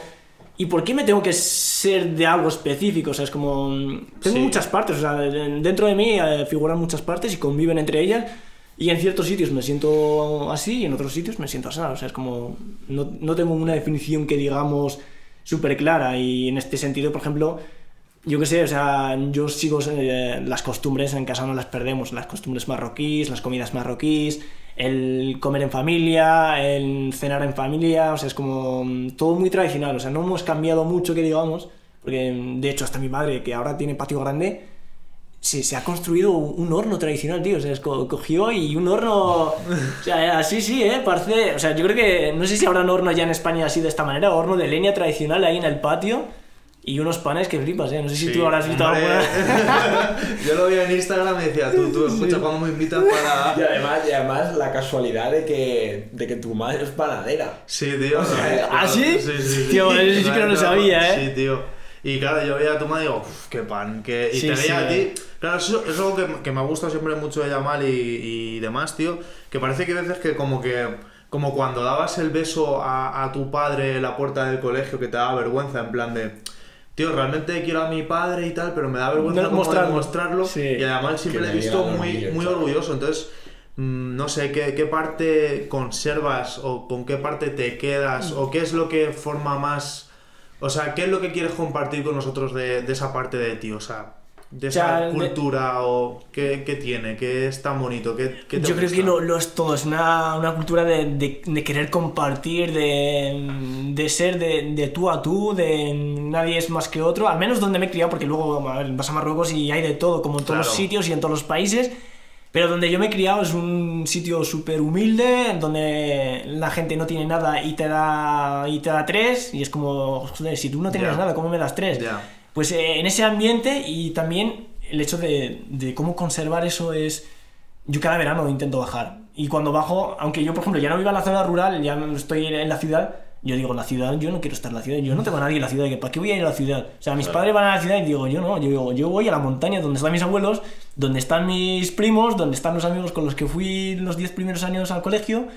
¿y por qué me tengo que ser de algo específico? O sea, es como, mm, tengo
Sí.
muchas partes, o sea, de- dentro de mí eh, figuran muchas partes y conviven entre ellas. Y en ciertos sitios me siento así y en otros sitios me siento así. O sea, es como, no, no tengo una definición que digamos súper clara. Y en este sentido, por ejemplo, yo qué sé, o sea, yo sigo eh, las costumbres, en casa no las perdemos, las costumbres marroquíes, las comidas marroquíes, el comer en familia, el cenar en familia, o sea, es como mm, todo muy tradicional, o sea, no hemos cambiado mucho que digamos, porque mm, de hecho hasta mi madre, que ahora tiene patio grande, se, se ha construido un horno tradicional, tío. O sea, co- cogió y un horno. O sea, así sí, ¿eh? Parece. O sea, yo creo que. No sé si habrá un horno ya en España así de esta manera. Horno de leña tradicional ahí en el patio. Y unos panes que flipas, ¿eh? No sé si tú habrás visto
Hombre,
alguna.
Yo lo vi en Instagram y decía, tú, tú, escucha, cuando me invitas para...
Y además, y además la casualidad de que, de que tu madre es panadera.
Sí, tío.
¿Ah, sí?
Sí, sí, sí.
Tío, eso sí que no lo sabía, ¿eh?
Sí, tío. Y claro, yo veía a tu madre y digo, uff, qué pan. Que... Y
Sí,
te veía
sí.
a ti. Claro, eso es algo que, que me ha gustado siempre mucho de Yamal y, y demás, tío. Que parece que hay veces que como que. Como cuando dabas el beso a, a tu padre en la puerta del colegio que te daba vergüenza, en plan de. Tío, realmente quiero a mi padre y tal, pero me da vergüenza
No, mostrarlo. Sí.
Y además siempre le he visto muy, muy orgulloso. Entonces, mm, no sé, ¿qué, qué parte conservas o con qué parte te quedas o qué es lo que forma más... O sea, ¿qué es lo que quieres compartir con nosotros de, de esa parte de ti? O sea, de esa cultura o qué, qué tiene, qué es tan bonito, qué, qué te
Yo creo que lo, lo es todo, es una, una cultura de, de- de querer compartir, de, de ser de, de tú a tú, de nadie es más que otro, al menos donde me he criado, porque luego a ver, vas a Marruecos y hay de todo, como en todos los sitios y en todos los países, pero donde yo me he criado es un sitio súper humilde, donde la gente no tiene nada y te da, y te da tres, y es como, joder, si tú no tienes
Ya.
nada, ¿cómo me das tres? Pues eh, en ese ambiente y también el hecho de, de cómo conservar eso es... Yo cada verano intento bajar. Y cuando bajo, aunque yo, por ejemplo, ya no vivo en la zona rural, ya no estoy en la ciudad, yo digo, la ciudad, yo no quiero estar en la ciudad, yo no tengo a nadie en la ciudad, ¿para qué voy a ir a la ciudad? O sea, mis padres van a la ciudad y digo, yo no, yo digo, yo voy a la montaña donde están mis abuelos, donde están mis primos, donde están los amigos con los que fui los 10 primeros años al colegio.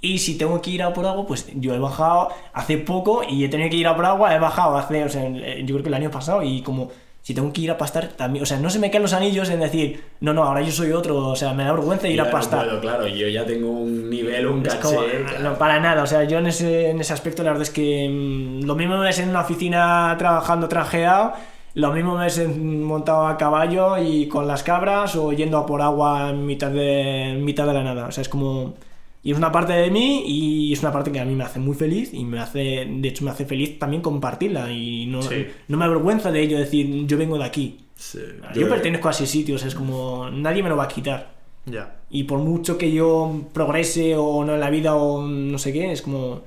Y si tengo que ir a por agua, pues yo he bajado hace poco y he tenido que ir a por agua, he bajado hace, o sea, yo creo que el año pasado y como si tengo que ir a pastar también, o sea, no se me caen los anillos en decir, no, no, ahora yo soy otro, o sea, me da vergüenza ir a
no
pastar.
puedo, claro, yo ya tengo un nivel, un
Es
caché.
como,
claro.
no, para nada, o sea, yo en ese, en ese aspecto la verdad es que mm, lo mismo me ves en una oficina trabajando trajeado, lo mismo me ves en- montado a caballo y con las cabras o yendo a por agua en mitad de, en mitad de la nada, o sea, es como... Y es una parte de mí y es una parte que a mí me hace muy feliz y me hace, de hecho me hace feliz también compartirla y no,
Sí.
no me avergüenza de ello decir yo vengo de aquí.
Sí.
Yo, pertenezco a ese sitio, o sea, es como nadie me lo va a quitar.
Ya.
Y por mucho que yo progrese o no en la vida o no sé qué, es como...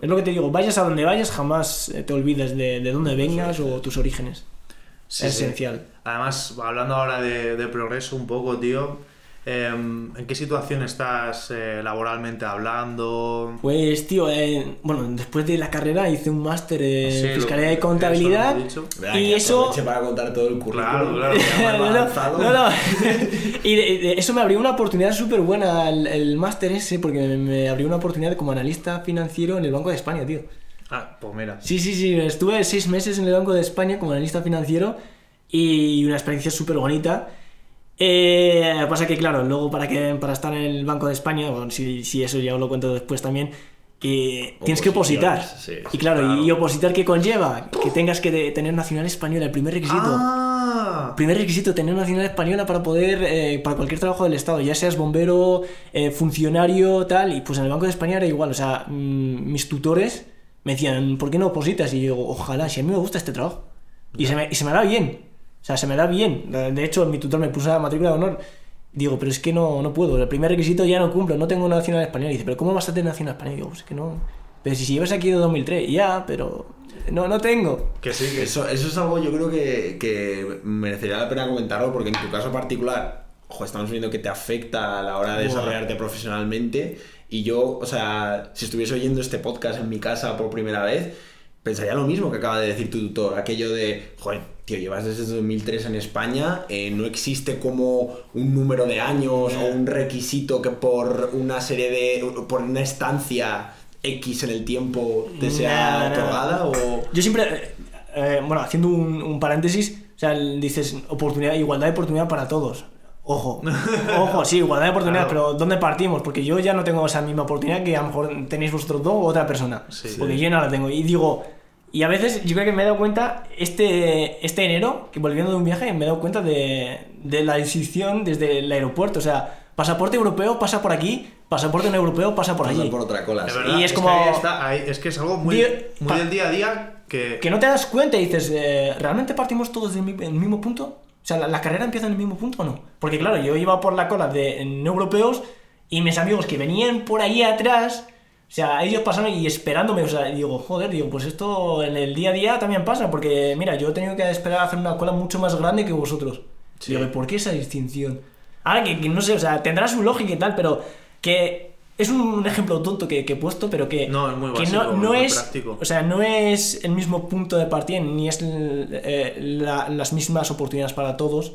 Es lo que te digo, vayas a donde vayas, jamás eh, te olvides de, de dónde vengas o tus orígenes. Es esencial.
Además, hablando ahora de, de progreso un poco, tío, em, ¿en qué situación estás eh, laboralmente hablando?
Pues, tío, eh, bueno, después de la carrera hice un máster en
Sí, lo-
Fiscalía y
eso
Contabilidad.
lo dicho.
Venga,
y eso...
aproveche para contar todo el currículum.
Claro, claro.
no, no. y de- de- eso me abrió una oportunidad súper buena el, el máster ese, porque me, me abrió una oportunidad como analista financiero en el Banco de España, tío.
Ah, pues mira.
Sí, sí, sí, estuve seis meses en el Banco de España como analista financiero y una experiencia súper bonita. Eh, pasa que, claro, luego para, que, para estar en el Banco de España, bueno, si, si eso ya os lo cuento después también, que tienes que opositar.
Sí, sí,
y claro,
claro.
Y, opositar que conlleva que tengas que tener nacional española, el primer requisito.
Ah,
Primer requisito, tener nacional española para poder, eh, para cualquier trabajo del Estado, ya seas bombero, eh, funcionario, tal, y pues en el Banco de España era igual, o sea, mm, mis tutores me decían, ¿por qué no opositas? Y yo ojalá, si a mí me gusta este trabajo. Y se, me, y se me da bien, o sea, se me da bien. De hecho, mi tutor me puso la matrícula de honor. Digo, pero es que no, no puedo, el primer requisito ya no cumplo, no tengo nacional española. Y dice, ¿pero cómo vas a tener nacional española? Y digo, pues es que no. Pero si, si llevas aquí de 2003, ya, pero no, no tengo.
que sí, que
Eso, eso es algo yo creo que, que merecería la pena comentarlo porque en tu caso particular, ojo, estamos viendo que te afecta a la hora de desarrollarte profesionalmente y yo, o sea, si estuviese oyendo este podcast en mi casa por primera vez, pensaría lo mismo que acaba de decir tu tutor, aquello de, joder, tío, llevas desde 2003 en España, eh, no existe como un número de años o un requisito que por una serie de, por una estancia X en el tiempo te sea otorgada o...
Yo siempre, eh, eh, bueno, haciendo un, un paréntesis, o sea, dices oportunidad, igualdad de oportunidad para todos. Ojo, ojo, sí, igualdad de oportunidad,
Claro.
pero ¿dónde partimos? Porque yo ya no tengo esa misma oportunidad que a lo mejor tenéis vosotros dos o otra persona.
Sí.
Porque yo no la tengo. Y digo, y a veces yo creo que me he dado cuenta este, este enero, que volviendo de un viaje, me he dado cuenta de, de la decisión desde el aeropuerto. O sea, pasaporte europeo pasa por aquí, pasaporte no europeo pasa por
Pasar
allí.
por otra cola. Sí.
verdad,
Y es
es,
como-
que ahí está, ahí- es que es algo muy, muy del día a día que...
que no te das cuenta y dices, eh, ¿realmente partimos todos del mismo punto? Sea, ¿la, la carrera empieza en el mismo punto o no? Porque claro, yo iba por la cola de no europeos y mis amigos que venían por ahí atrás, o sea, ellos pasaron y esperándome, o sea, digo, joder, digo, pues esto en el día a día también pasa, porque mira, yo he tenido que esperar a hacer una cola mucho más grande que vosotros.
Sí.
Digo, ¿y por qué esa distinción? Ahora que, que no sé, o sea, tendrá su lógica y tal, pero que es un ejemplo tonto que, que he puesto, pero que,
No, es muy
que
básico,
no, no
muy
es,
práctico.
o sea, no es el mismo punto de partida, ni es eh, la- las mismas oportunidades para todos,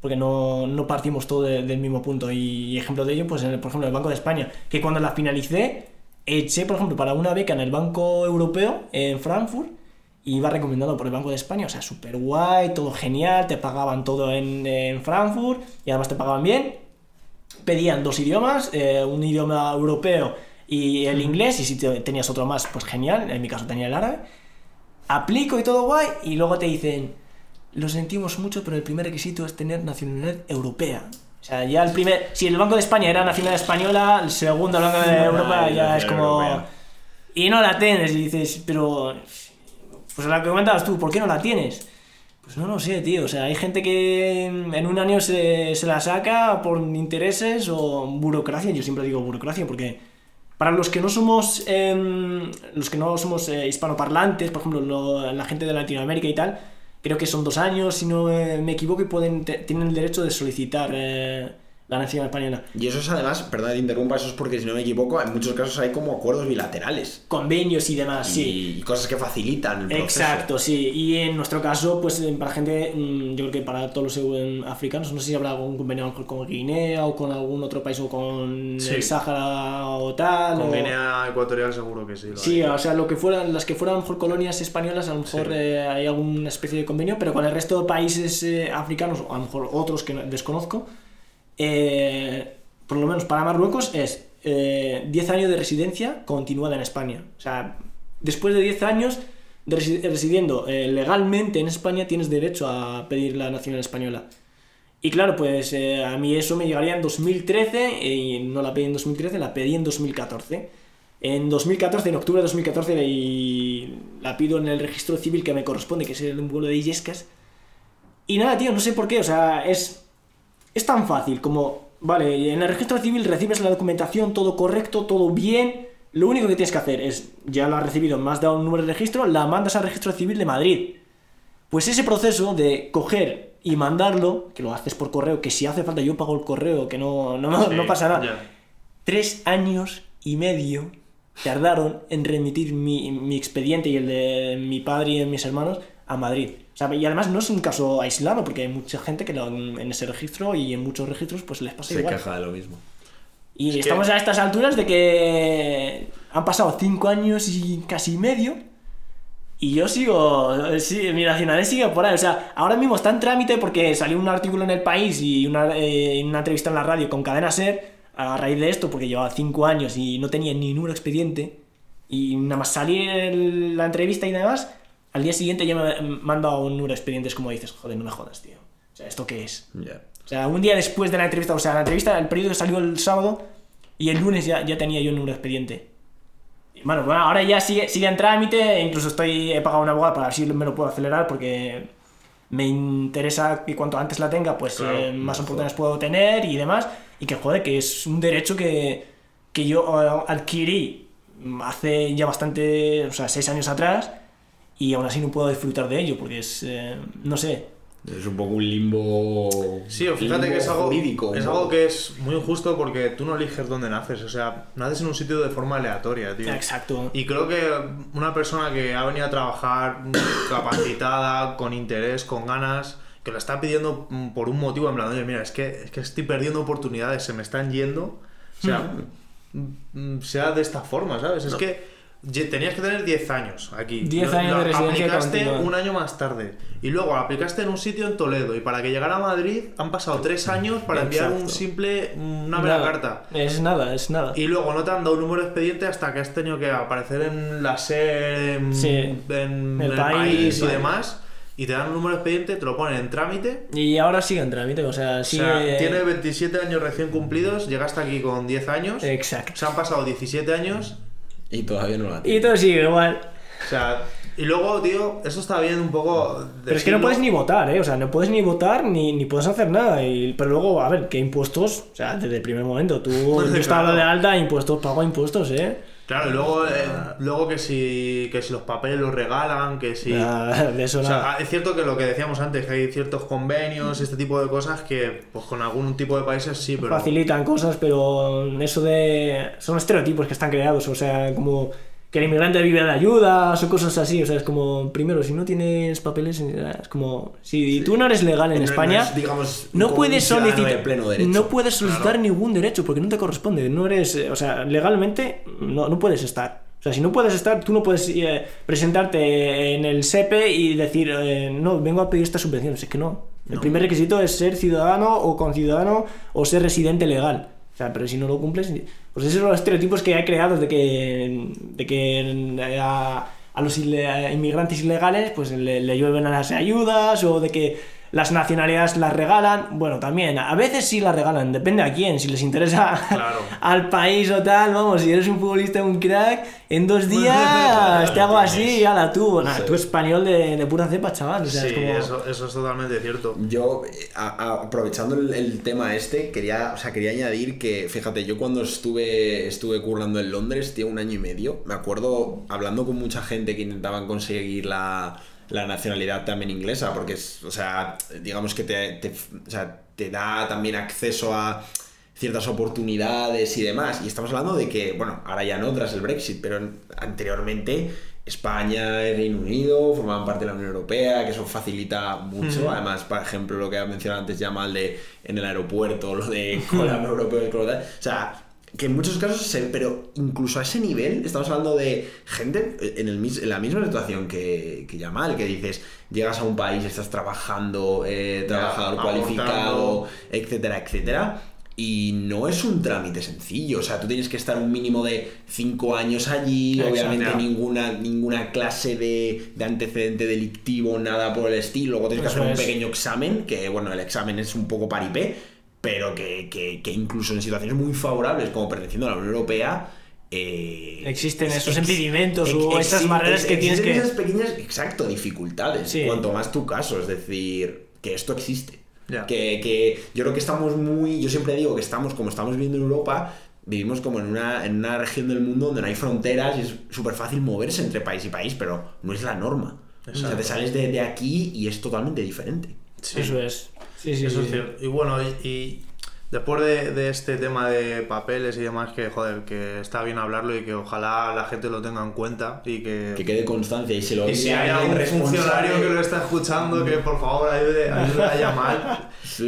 porque no, no partimos todos de- del mismo punto. Y ejemplo de ello, pues en el- por ejemplo, el Banco de España, que cuando la finalicé, eché, por ejemplo, para una beca en el Banco Europeo, en Frankfurt, y iba recomendado por el Banco de España, o sea, súper guay, todo genial, te pagaban todo en, en Frankfurt, y además te pagaban bien, pedían dos idiomas, eh, un idioma europeo y el inglés, y si te- tenías otro más, pues genial, en mi caso tenía el árabe. Aplico y todo guay, y luego te dicen, lo sentimos mucho, pero el primer requisito es tener nacionalidad europea. O sea, ya el primer, si el Banco de España era nacionalidad española, el segundo el Banco de Europa ya es como...
europea.
Y no la tienes, y dices, pero... Pues la que comentabas tú, ¿por qué no la tienes? Pues no lo sé, tío. O sea, hay gente que en un año se, la saca por intereses o burocracia. Yo siempre digo burocracia porque para los que no somos em, los que no somos eh, hispanoparlantes, por ejemplo, lo- la gente de Latinoamérica y tal, creo que son dos años, si no eh, me equivoco, y pueden te- tienen el derecho de solicitar eh, la nacionalidad española.
Y eso es además, perdón que te interrumpa, eso es porque si no me equivoco, en muchos casos hay como acuerdos bilaterales.
Convenios y demás, sí.
Y cosas que facilitan el proceso.
Exacto, sí. Y en nuestro caso, pues eh, para gente, mm, yo creo que para todos los africanos, no sé si habrá algún convenio a lo mejor con Guinea o con algún otro país o con
Sí.
el Sáhara o tal.
Con
o-
Guinea Ecuatorial seguro que sí.
Sí,
hay.
o sea, lo que fueran, las que fueran a lo mejor colonias españolas, a lo mejor
Sí.
eh, hay alguna especie de convenio, pero con el resto de países eh, africanos, o a lo mejor otros que no- desconozco, eh, por lo menos para Marruecos es eh, 10 años de residencia continuada en España. O sea, después de 10 años residiendo eh, legalmente en España, tienes derecho a pedir la nacionalidad española. Y claro, pues eh, a mí eso me llegaría en 2013 y no la pedí en 2013, la pedí en 2014. En 2014, en octubre de 2014, y la pido en el registro civil que me corresponde, que es el vuelo de Illescas. Y nada, tío, no sé por qué, o sea, es, es tan fácil como, vale, en el registro civil recibes la documentación, todo correcto, todo bien. Lo único que tienes que hacer es, ya la has recibido, me has dado un número de registro, la mandas al registro civil de Madrid. Pues ese proceso de coger y mandarlo, que lo haces por correo, que si hace falta yo pago el correo, que no, no,
Sí,
no pasa nada.
ya.
Tres años y medio tardaron en remitir mi, mi expediente y el de mi padre y de mis hermanos a Madrid. O sea, y además no es un caso aislado, porque hay mucha gente que lo- en ese registro y en muchos registros pues les pasa
Se
igual.
queja de lo mismo.
Y
Es que-
estamos a estas alturas de que han pasado cinco años y casi medio. Y yo sigo, sí, mi nacionalidad sigue por ahí. O sea, ahora mismo está en trámite porque salió un artículo en El País y una, eh, una entrevista en la radio con Cadena Ser a raíz de esto, porque llevaba cinco años y no tenía ni número de expediente. Y nada más salir la entrevista y demás, al día siguiente ya me manda un número de expedientes como dices, joder, no me jodas, tío. O sea, ¿esto qué es?
Ya.
O sea, un día después de la entrevista, o sea, la entrevista, el periodo salió el sábado y el lunes ya, ya tenía yo el número de expediente. Y bueno, bueno, ahora ya sigue, sigue en trámite, incluso estoy, he pagado una abogada para ver si me lo puedo acelerar porque me interesa que cuanto antes la tenga, pues
Claro,
eh, más oportunidades puedo tener y demás. Y que joder, que es un derecho que, que yo eh, adquirí hace ya bastante, o sea, seis años atrás y aún así no puedo disfrutar de ello porque es, eh, no sé,
Es un poco un limbo.
Sí, o fíjate
limbo
que es algo,
jurídico.
es
¿no?
algo que es muy injusto porque tú no eliges dónde naces. O sea, naces en un sitio de forma aleatoria, tío.
Exacto.
Y creo que una persona que ha venido a trabajar capacitada, con interés, con ganas, que lo está pidiendo mm, por un motivo, en plan, oye, mira, es que, es que estoy perdiendo oportunidades, se me están yendo. O sea, mm, sea de esta forma, ¿sabes? Es que tenías que tener 10 años aquí.
10
Lo-
años
lo
de residencia
Aplicaste
continua.
un año más tarde. Y luego aplicaste en un sitio en Toledo. Y para que llegara a Madrid han pasado 3 años para enviar un simple, una mera
Nada.
carta.
Es nada, es nada.
Y luego no te han dado un número de expediente hasta que has tenido que aparecer en la SER, en,
Sí.
en
El
el,
país,
país, y
vale.
demás. Y te dan un número de expediente, te lo ponen en trámite.
Y ahora sigue en trámite, o sea,
O
sigue...
sea, tiene 27 años recién cumplidos, llegaste aquí con 10 años.
Exacto.
Se han pasado 17 años.
Y todavía no la
Y todo sigue igual.
O sea, y luego, tío, eso está bien un poco.
Pero es que no
decirlo.
puedes ni votar, ¿eh? O sea, no puedes ni votar ni, ni puedes hacer nada. Y, pero luego, a ver, ¿qué impuestos? O sea, desde el primer momento. Tú, yo estaba
Claro.
de alta, impuestos, pago impuestos, ¿eh?
Claro, luego, eh, luego que, si, que si los papeles los regalan, que si.
Nada, de eso
O
nada.
sea, es cierto que lo que decíamos antes, que hay ciertos convenios, este tipo de cosas que, pues con algún tipo de países sí, pero.
Facilitan cosas, pero eso de... Son estereotipos que están creados, o sea, como que el inmigrante vive de ayudas o cosas así, o sea, es como, primero, si no tienes papeles, es como, si tú no eres legal en
No- no
España,
es, digamos,
no puedes solicitar
de pleno derecho.
no puedes solicitar ningún derecho porque no te corresponde no eres eh, o sea legalmente no, no puedes estar. O sea si no puedes estar tú no puedes eh, presentarte en el SEPE y decir eh, no vengo a pedir esta subvención. Es que no. El primer requisito es ser ciudadano o conciudadano o ser residente legal o sea pero si no lo cumples pues esos son los estereotipos que hay creados de que de que eh, a, a los inmigrantes ilegales pues le, le llueven a las ayudas o de que las nacionalidades las regalan. Bueno, también, a veces sí las regalan, depende a quién, si les interesa
Claro.
al país o tal. Vamos, si eres un futbolista, un crack, en dos días te hago así y ala tú. Nah, tú español de, de pura cepa, chaval. O sea,
sí,
es como...
eso, eso es totalmente cierto.
Yo, eh, a- a- aprovechando el, el tema este, quería, o sea, quería añadir que, fíjate, yo cuando estuve, estuve currando en Londres, tío, un año y medio, me acuerdo hablando con mucha gente que intentaban conseguir la, la nacionalidad también inglesa, porque es, o sea, digamos que te, te- o sea, te da también acceso a ciertas oportunidades y demás. Y estamos hablando de que, bueno, ahora ya no tras el Brexit, pero anteriormente España, el Reino Unido formaban parte de la Unión Europea, que eso facilita mucho. Además, por ejemplo, lo que ha mencionado antes ya mal de en el aeropuerto, lo de cola europeo, o sea, que en muchos casos, se- pero incluso a ese nivel, estamos hablando de gente en, el, en la misma situación que, que Yamal, que dices, llegas a un país, estás trabajando, eh, trabajador cualificado, etcétera, etcétera. Y no es un trámite sencillo, o sea, tú tienes que estar un mínimo de 5 años allí,
Exacto.
obviamente ninguna, ninguna clase de, de antecedente delictivo, nada por el estilo, luego tienes que
Eso
hacer un
es.
pequeño examen, que bueno, el examen es un poco paripé, pero que, que- que incluso en situaciones muy favorables como perteneciendo a la Unión Europea, eh,
Existen esos
ex-
impedimentos
ex-
o esas
exi-
barreras que tienes que-
esas pequeñas, exacto, dificultades,
Sí.
cuanto más tu caso, es decir, que esto existe.
Ya.
Que, que yo creo que estamos muy, yo siempre digo que estamos, como estamos viviendo en Europa, vivimos como en una, en una región del mundo donde no hay fronteras y es súper fácil moverse entre país y país, pero no es la norma. O sea, te sales de, de aquí y es totalmente diferente.
Sí.
Eso es. Sí, sí,
Eso
sí.
es cierto. Y bueno, y, y después de, de este tema de papeles y demás, que joder, que está bien hablarlo y que ojalá la gente lo tenga en cuenta y que.
Que quede constancia y se lo
y si hay algún funcionario que lo está escuchando, que por favor ayude, ayude a llamar.
Sí.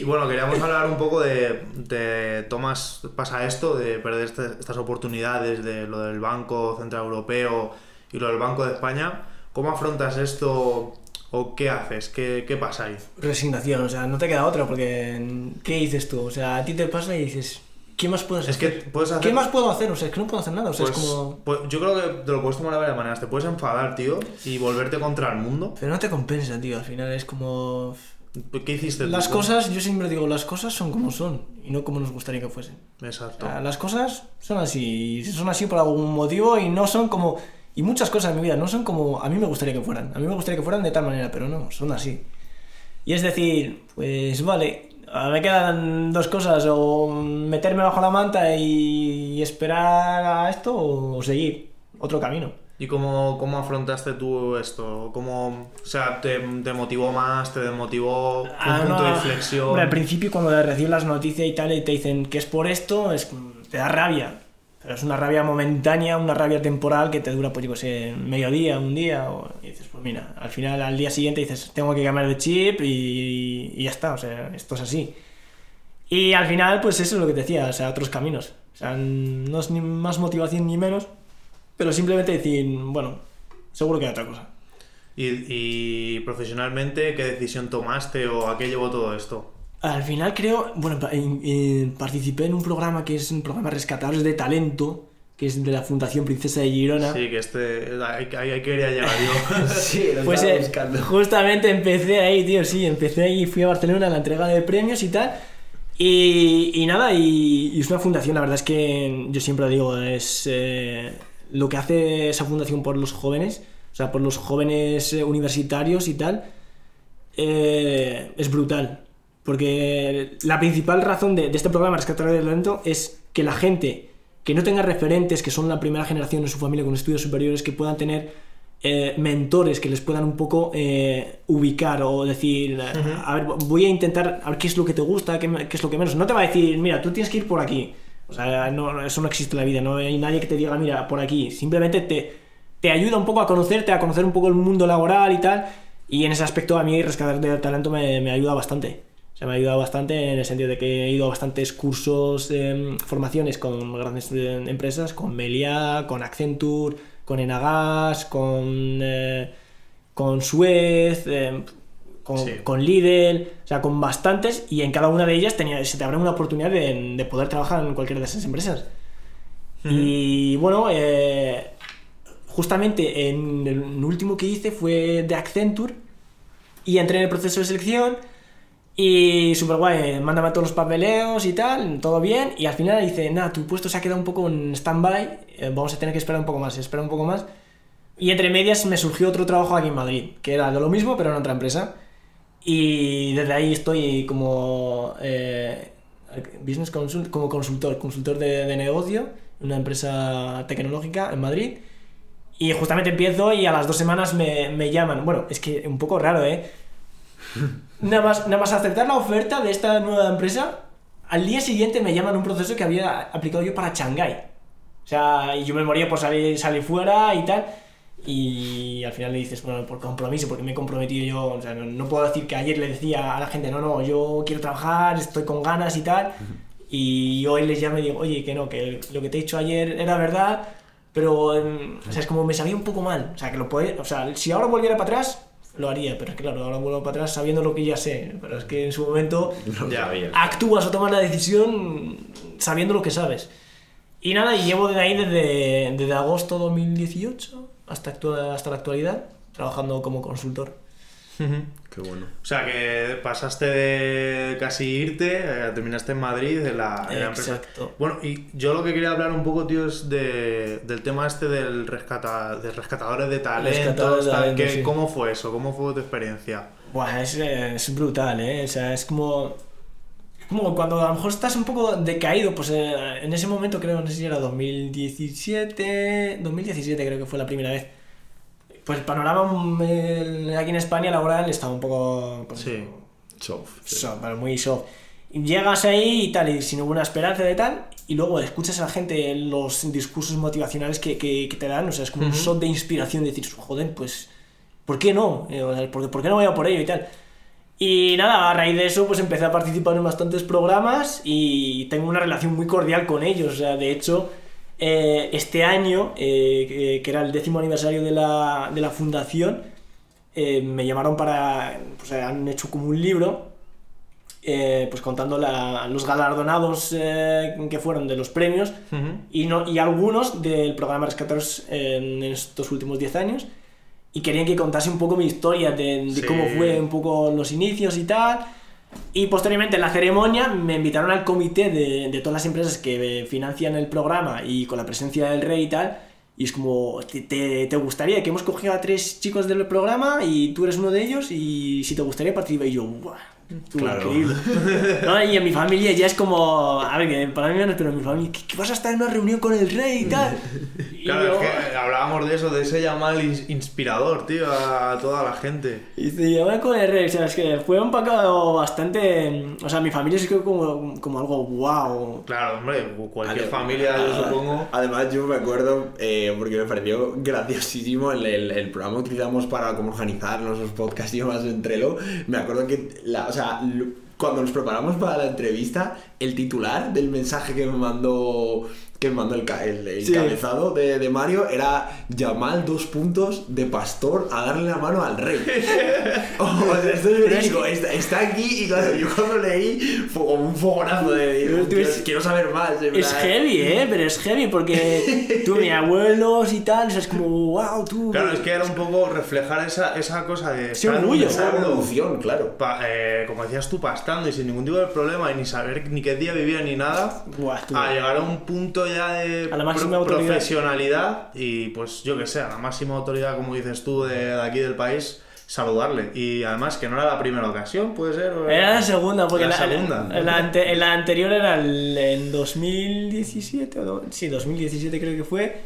Y bueno, queríamos hablar un poco de, de Tomás, pasa esto, de perder este- estas oportunidades, de lo del Banco Central Europeo y lo del Banco de España. ¿Cómo afrontas esto o qué haces? ¿Qué, qué pasa ahí?
Resignación, o sea, no te queda otra porque ¿qué dices tú? O sea, a ti te pasa y dices, ¿qué más puedes
Es
hacer?
que puedes hacer...
¿Qué más puedo hacer? O sea, es que no puedo hacer nada, o sea,
Pues,
es como...
pues yo creo que te lo puedes tomar de varias maneras. Te puedes enfadar, tío, y volverte contra el mundo.
Pero no te compensa, tío, al final es como...
¿Qué hiciste tú?
Las cosas, yo siempre digo, las cosas son como son y no como nos gustaría que fuesen. O
Exacto.
sea, las cosas son así, son así por algún motivo y no son como... Y muchas cosas en mi vida no son como a mí me gustaría que fueran. A mí me gustaría que fueran de tal manera, pero no, son así. Y es decir, pues vale, me quedan dos cosas, o meterme bajo la manta y esperar a esto o seguir otro camino.
¿Y cómo, cómo afrontaste tú esto? ¿Cómo, o sea, te, te motivó más? ¿Te desmotivó? ¿Fue
Ah,
un punto
no,
de inflexión?
al principio cuando recibes las noticias y tal y te dicen que es por esto, es, te da rabia. Es una rabia momentánea, una rabia temporal que te dura, pues yo sé, mediodía, un día. O, y dices, pues mira, al final, al día siguiente dices, tengo que cambiar de chip y, y ya está, o sea, esto es así. Y al final, pues eso es lo que te decía, o sea, otros caminos. O sea, no es ni más motivación ni menos, pero simplemente decir, bueno, seguro que hay otra cosa.
¿Y, y profesionalmente qué decisión tomaste o a qué llevó todo esto?
Al final creo, bueno, pa- en- en- participé en un programa que es un programa Rescatadores de Talento, que es de la Fundación Princesa de Girona.
Sí, que este. Ahí, quería llegar yo.
Sí, lo
Pues eh,
buscando.
justamente empecé ahí, tío, sí, empecé ahí, fui a Barcelona a la entrega de premios y tal. Y, y nada, y, y es una fundación, la verdad es que yo siempre lo digo, es eh, lo que hace esa fundación por los jóvenes, o sea, por los jóvenes eh, universitarios y tal, eh, es brutal. Porque la principal razón de, de este programa Rescatar de Talento es que la gente que no tenga referentes, que son la primera generación en su familia con estudios superiores, que puedan tener eh, mentores que les puedan un poco eh, ubicar o decir, a ver, voy a intentar, a ver qué es lo que te gusta, qué, qué es lo que menos. No te va a decir, mira, tú tienes que ir por aquí. O sea, no, eso no existe en la vida, no hay nadie que te diga, mira, por aquí. Simplemente te, te ayuda un poco a conocerte, a conocer un poco el mundo laboral y tal. Y en ese aspecto a mí rescatar de talento me, me ayuda bastante. O sea, me ha ayudado bastante en el sentido de que he ido a bastantes cursos, eh, formaciones con grandes eh, empresas, con Melia, con Accenture, con Enagas, con, eh, con Suez, eh, con,
Sí.
con Lidl, o sea, con bastantes, y en cada una de ellas tenía, se te abre una oportunidad de, de poder trabajar en cualquiera de esas empresas. Y bueno, eh, justamente en el último que hice fue de Accenture y entré en el proceso de selección y súper guay, mándame todos los papeleos y tal, todo bien y al final dice, nada, tu puesto se ha quedado un poco en stand-by, eh, vamos a tener que esperar un poco más, espera un poco más. Y entre medias me surgió otro trabajo aquí en Madrid, que era lo mismo pero en otra empresa. Y desde ahí estoy como eh, business consult, como consultor, consultor de, de negocio una empresa tecnológica en Madrid. Y justamente empiezo y a las dos semanas me, me llaman. Bueno, es que un poco raro, ¿eh? Nada más, nada más aceptar la oferta de esta nueva empresa, al día siguiente me llaman un proceso que había aplicado yo para Shanghái. O sea, y yo me moría por salir, salir fuera y tal. Y al final le dices, bueno, por compromiso, porque me he comprometido yo. O sea, no, no puedo decir que ayer le decía a la gente, no, no, yo quiero trabajar, estoy con ganas y tal. Y hoy les llamo y digo, oye, que no, que lo que te he dicho ayer era verdad, pero em, o sea, es como me sabía un poco mal. O sea, que lo puede, o sea, si ahora volviera para atrás, lo haría, pero es que claro, ahora vuelvo para atrás sabiendo lo que ya sé. Pero es que en su momento
Ya.
actúas o tomas la decisión sabiendo lo que sabes. Y nada, y llevo desde ahí desde, desde agosto 2018 hasta, hasta la actualidad, trabajando como consultor.
Qué bueno.
O sea, que pasaste de casi irte, eh, terminaste en Madrid, en la, en la empresa.
Exacto.
Bueno, y yo lo que quería hablar un poco, tío, es de, del tema este del rescata, de rescatadores de talentos.
Rescatadores de talento,
que-
sí.
¿Cómo fue eso? ¿Cómo fue tu experiencia?
Buah, es, es brutal, ¿eh? O sea, es como... es Como cuando a lo mejor estás un poco decaído, pues eh, en ese momento creo, no sé si era 2017, 2017 creo que fue la primera vez. Pues el panorama mm, el- aquí en España laboral estaba un poco... pues,
Sí.
Soft.
soft, pero muy soft. Y llegas ahí y tal, y sin ninguna esperanza de tal, y luego escuchas a la gente los discursos motivacionales que, que- que te dan, o sea, es como un shot de inspiración, decir, joder, pues, ¿por qué no? Eh, o sea, ¿por, qué- por qué no voy a por ello y tal? Y nada, a raíz de eso, pues empecé a participar en bastantes programas y tengo una relación muy cordial con ellos, o sea, de hecho, eh, este año, eh, que- era el décimo aniversario de la, de la fundación, eh, me llamaron para, pues han hecho como un libro eh, pues contando la- los galardonados eh, que fueron de los premios y, no, y algunos del programa Rescatados en estos últimos 10 años y querían que contase un poco mi historia de, de
Sí.
cómo fue un poco los inicios y tal. Y posteriormente en la ceremonia me invitaron al comité de, de todas las empresas que financian el programa y con la presencia del rey y tal. Y es como, ¿te, te, gustaría? Que hemos cogido a tres chicos del programa y tú eres uno de ellos y si te gustaría participar. Y yo.
Claro.
increíble. ¿No? Y en mi familia ya es como, a ver, que para mí menos, pero en mi familia, ¿qué, qué vas a estar en una reunión con el rey y tal?
Claro,
yo-
es que hablábamos de eso, de ese ins- inspirador, tío, a toda la gente.
Y se lleva con el rey, o sea, es que fue un poco bastante... O sea, mi familia se quedó como, como algo wow.
Claro, hombre, cualquier familia, yo supongo.
Además, yo me acuerdo, eh, porque me pareció graciosísimo el, el, el programa que utilizamos para cómo organizarnos los podcasts y demás en Trello. Me acuerdo que, la, o sea, lo- cuando nos preparamos para la entrevista, el titular del mensaje que me mandó que me mandó el, el, el
Sí.
cabezado de, de Mario era Yamal dos puntos de pastor a darle la mano al rey. Oh, o sea, esto es verídico, está, está aquí y claro, yo cuando leí fue como un fogonazo de, "Dios,
es-
quiero saber más.
Es
plan".
heavy, ¿eh? Pero es heavy porque tú, mis abuelos y tal, o sea, es como, wow, tú...
Claro, es que era un poco reflejar esa, esa cosa de.
Sí, orgullo.
Esa evolución, claro.
pa- eh, como decías tú, y sin ningún tipo de problema y ni saber ni qué día vivía ni nada.
Buah.
A llegar a un punto ya de
A la máxima
pro-
autoridad.
profesionalidad y pues yo que sé, a la máxima autoridad, como dices tú, de, de aquí del país, saludarle. Y además que no era la primera ocasión, puede ser. o
Era la segunda, porque
La
la,
segunda.
en la ante- en la anterior era el- en 2017, o do- sí, 2017 creo que fue.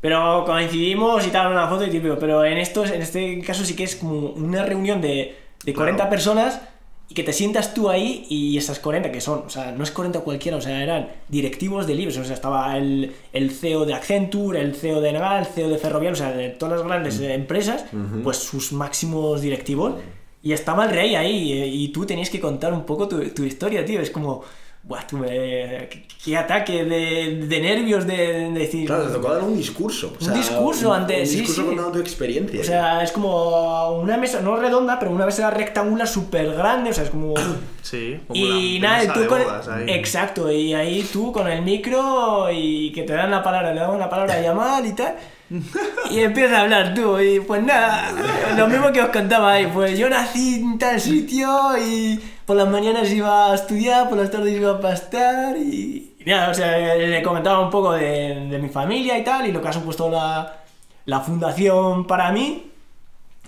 Pero coincidimos y tal, una foto y tipo, pero en estos, en este caso sí que es como una reunión de, de 40
Claro.
personas y que te sientas tú ahí y esas 40 que son, o sea, no es 40 cualquiera, o sea, eran directivos de Libres, o sea, estaba el, el CEO de Accenture, el CEO de Naval, el CEO de Ferrovial, o sea, de todas las grandes eh, empresas, pues sus máximos directivos. Y estaba el rey ahí eh, y tú tenías que contar un poco tu, tu historia, tío. Es como, buah, tú, eh, qué, ataque de, de nervios de, de decir...
Claro, te tocó dar un discurso.
Un discurso antes,
Un
sí,
discurso
sí.
contando tu experiencia.
O sea, es como una mesa, no redonda, pero una mesa rectangular súper grande, o sea, es como...
Sí, como
Y
la
nada,
mesa
tú
de
con
bodas ahí.
Exacto, y ahí tú con el micro y que te dan la palabra, le dan la palabra a llamar y tal. Y empiezas a hablar tú, y pues nada, lo mismo que os contaba ahí, pues yo nací en tal sitio y por las mañanas iba a estudiar, por las tardes iba a pastar y, y nada, o sea, le comentaba un poco de, de mi familia y tal, y lo que ha supuesto la, la fundación para mí.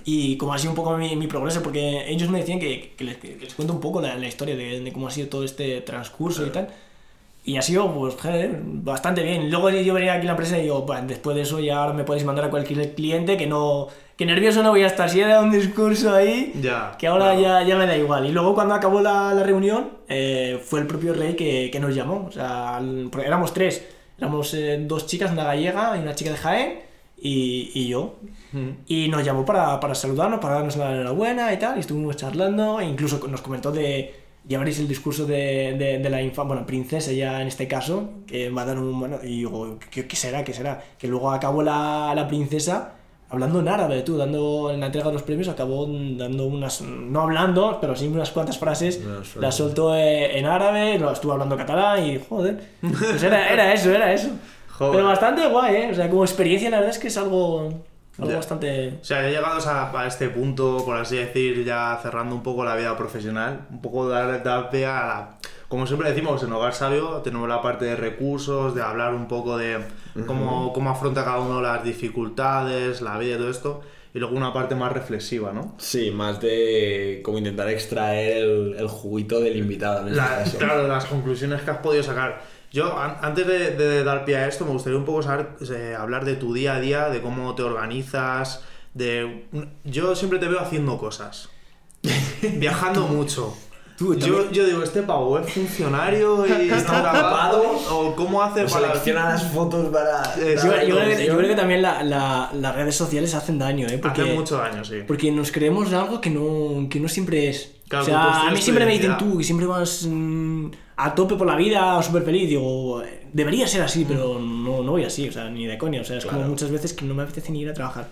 Y como ha sido un poco mi, mi progreso, porque ellos me decían que, que les, que les cuento un poco la, la historia de, de cómo ha sido todo este transcurso y tal. Y ha sido, pues, bastante bien. Luego yo venía aquí a la empresa y digo, "Buah, después de eso ya ahora me podéis mandar a cualquier cliente que no... Que nervioso no voy a estar. Si era un discurso ahí,
Ya,
que ahora
claro.
ya, ya me da igual. Y luego cuando acabó la, la reunión, eh, fue el propio rey que, que nos llamó. O sea, éramos tres. Éramos eh, dos chicas, una gallega y una chica de Jaén y, y yo.
Mm.
Y nos llamó para, para saludarnos, para darnos la enhorabuena y tal. Y estuvimos charlando. E incluso nos comentó de. Ya veréis el discurso de, de, de la infa, bueno, princesa ya en este caso, que va a dar un... Bueno, y digo, ¿qué, qué será? ¿Qué será? Que luego acabó la, la princesa hablando en árabe, tú, dando en la entrega de los premios, acabó dando unas... No hablando, pero sí unas cuantas frases.
Frases.
Las soltó eh, en árabe, lo estuvo hablando catalán y, joder, pues era, era eso, era eso.
Joder.
Pero bastante guay, ¿eh? O sea, como experiencia la verdad es que es algo, algo
Ya.
bastante...
O sea, ya llegados a, a este punto, por así decir, ya cerrando un poco la vida profesional, un poco dar, dar pie a la... Como siempre decimos, en Hogar Sabio tenemos la parte de recursos, de hablar un poco de cómo, cómo afronta cada uno las dificultades, la vida y todo esto, y luego una parte más reflexiva, ¿no?
Sí, más de como intentar extraer el, el juguito del invitado en este
La- claro, las conclusiones que has podido sacar. Yo, an- antes de, de dar pie a esto, me gustaría un poco saber, eh, hablar de tu día a día, de cómo te organizas, de... Yo siempre te veo haciendo cosas. Viajando mucho.
Tú,
Yo, yo digo, este pavo es funcionario y está grabado, o cómo hace para...
Selecciona las fotos para.
Eh,
Yo, creo que,
sí.
yo creo que también la- la- las redes sociales hacen daño, ¿eh? Porque,
Hace muchos años, sí.
porque nos creemos algo que no, que no siempre es.
Claro,
o sea, a mí siempre me dicen tú que siempre vas mm, a tope por la vida, súper feliz. Digo, debería ser así, pero no, no voy así, o sea, ni de coña. O sea, es como muchas veces que no me apetece ni ir a trabajar.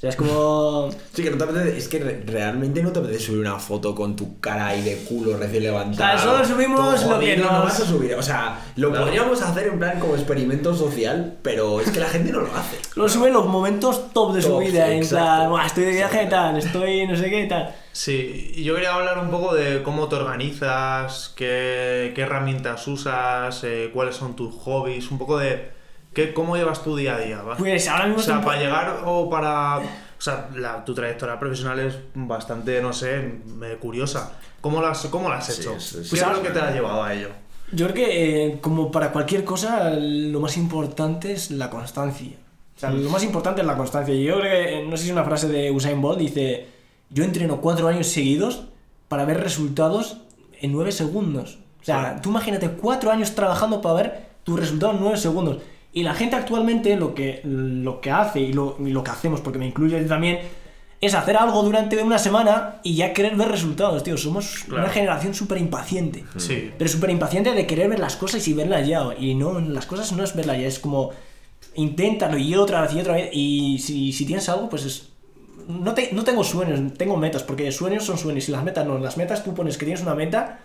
O sea, es como.
Sí, que no te apetece. Es que re- realmente no te apetece subir una foto con tu cara ahí de culo recién levantado.
O sea, solo subimos lo que
No
nos-
vas a subir. O sea, lo
Claro.
podríamos hacer en plan como experimento social, pero es que la gente no lo hace.
Lo suben los momentos top de su vida. En plan, "Buah, estoy de viaje tal, estoy no sé qué tal.
Sí, y yo quería hablar un poco de cómo te organizas, qué, qué herramientas usas, eh, cuáles son tus hobbies, un poco de qué, cómo llevas tu día a día. ¿va?
Pues ahora mismo
o sea, para llegar o para... O sea, la- tu trayectoria profesional es bastante, no sé, eh, curiosa. ¿Cómo la has, cómo la has
Sí,
hecho?
es- es-
¿Qué es lo que te ha llevado a ello?
Yo creo que, eh, como para cualquier cosa, lo más importante es la constancia. O sea, lo más importante es la constancia. Yo creo que, no sé si es una frase de Usain Bolt, dice, yo entreno cuatro años seguidos para ver resultados en nueve segundos. O sea, tú imagínate cuatro años trabajando para ver tu resultado en nueve segundos. Y la gente actualmente lo que, lo que hace y lo, y lo que hacemos, porque me incluye también, es hacer algo durante una semana y ya querer ver resultados, tío. Somos
Claro.
una generación súper impaciente.
Sí.
Pero súper impaciente de querer ver las cosas y verlas ya. Y no, las cosas no es verlas ya, es como inténtalo y otra vez y otra vez. Y si, si tienes algo, pues es. No, te- no tengo sueños, tengo metas, porque sueños son sueños y las metas no. Las metas tú pones que tienes una meta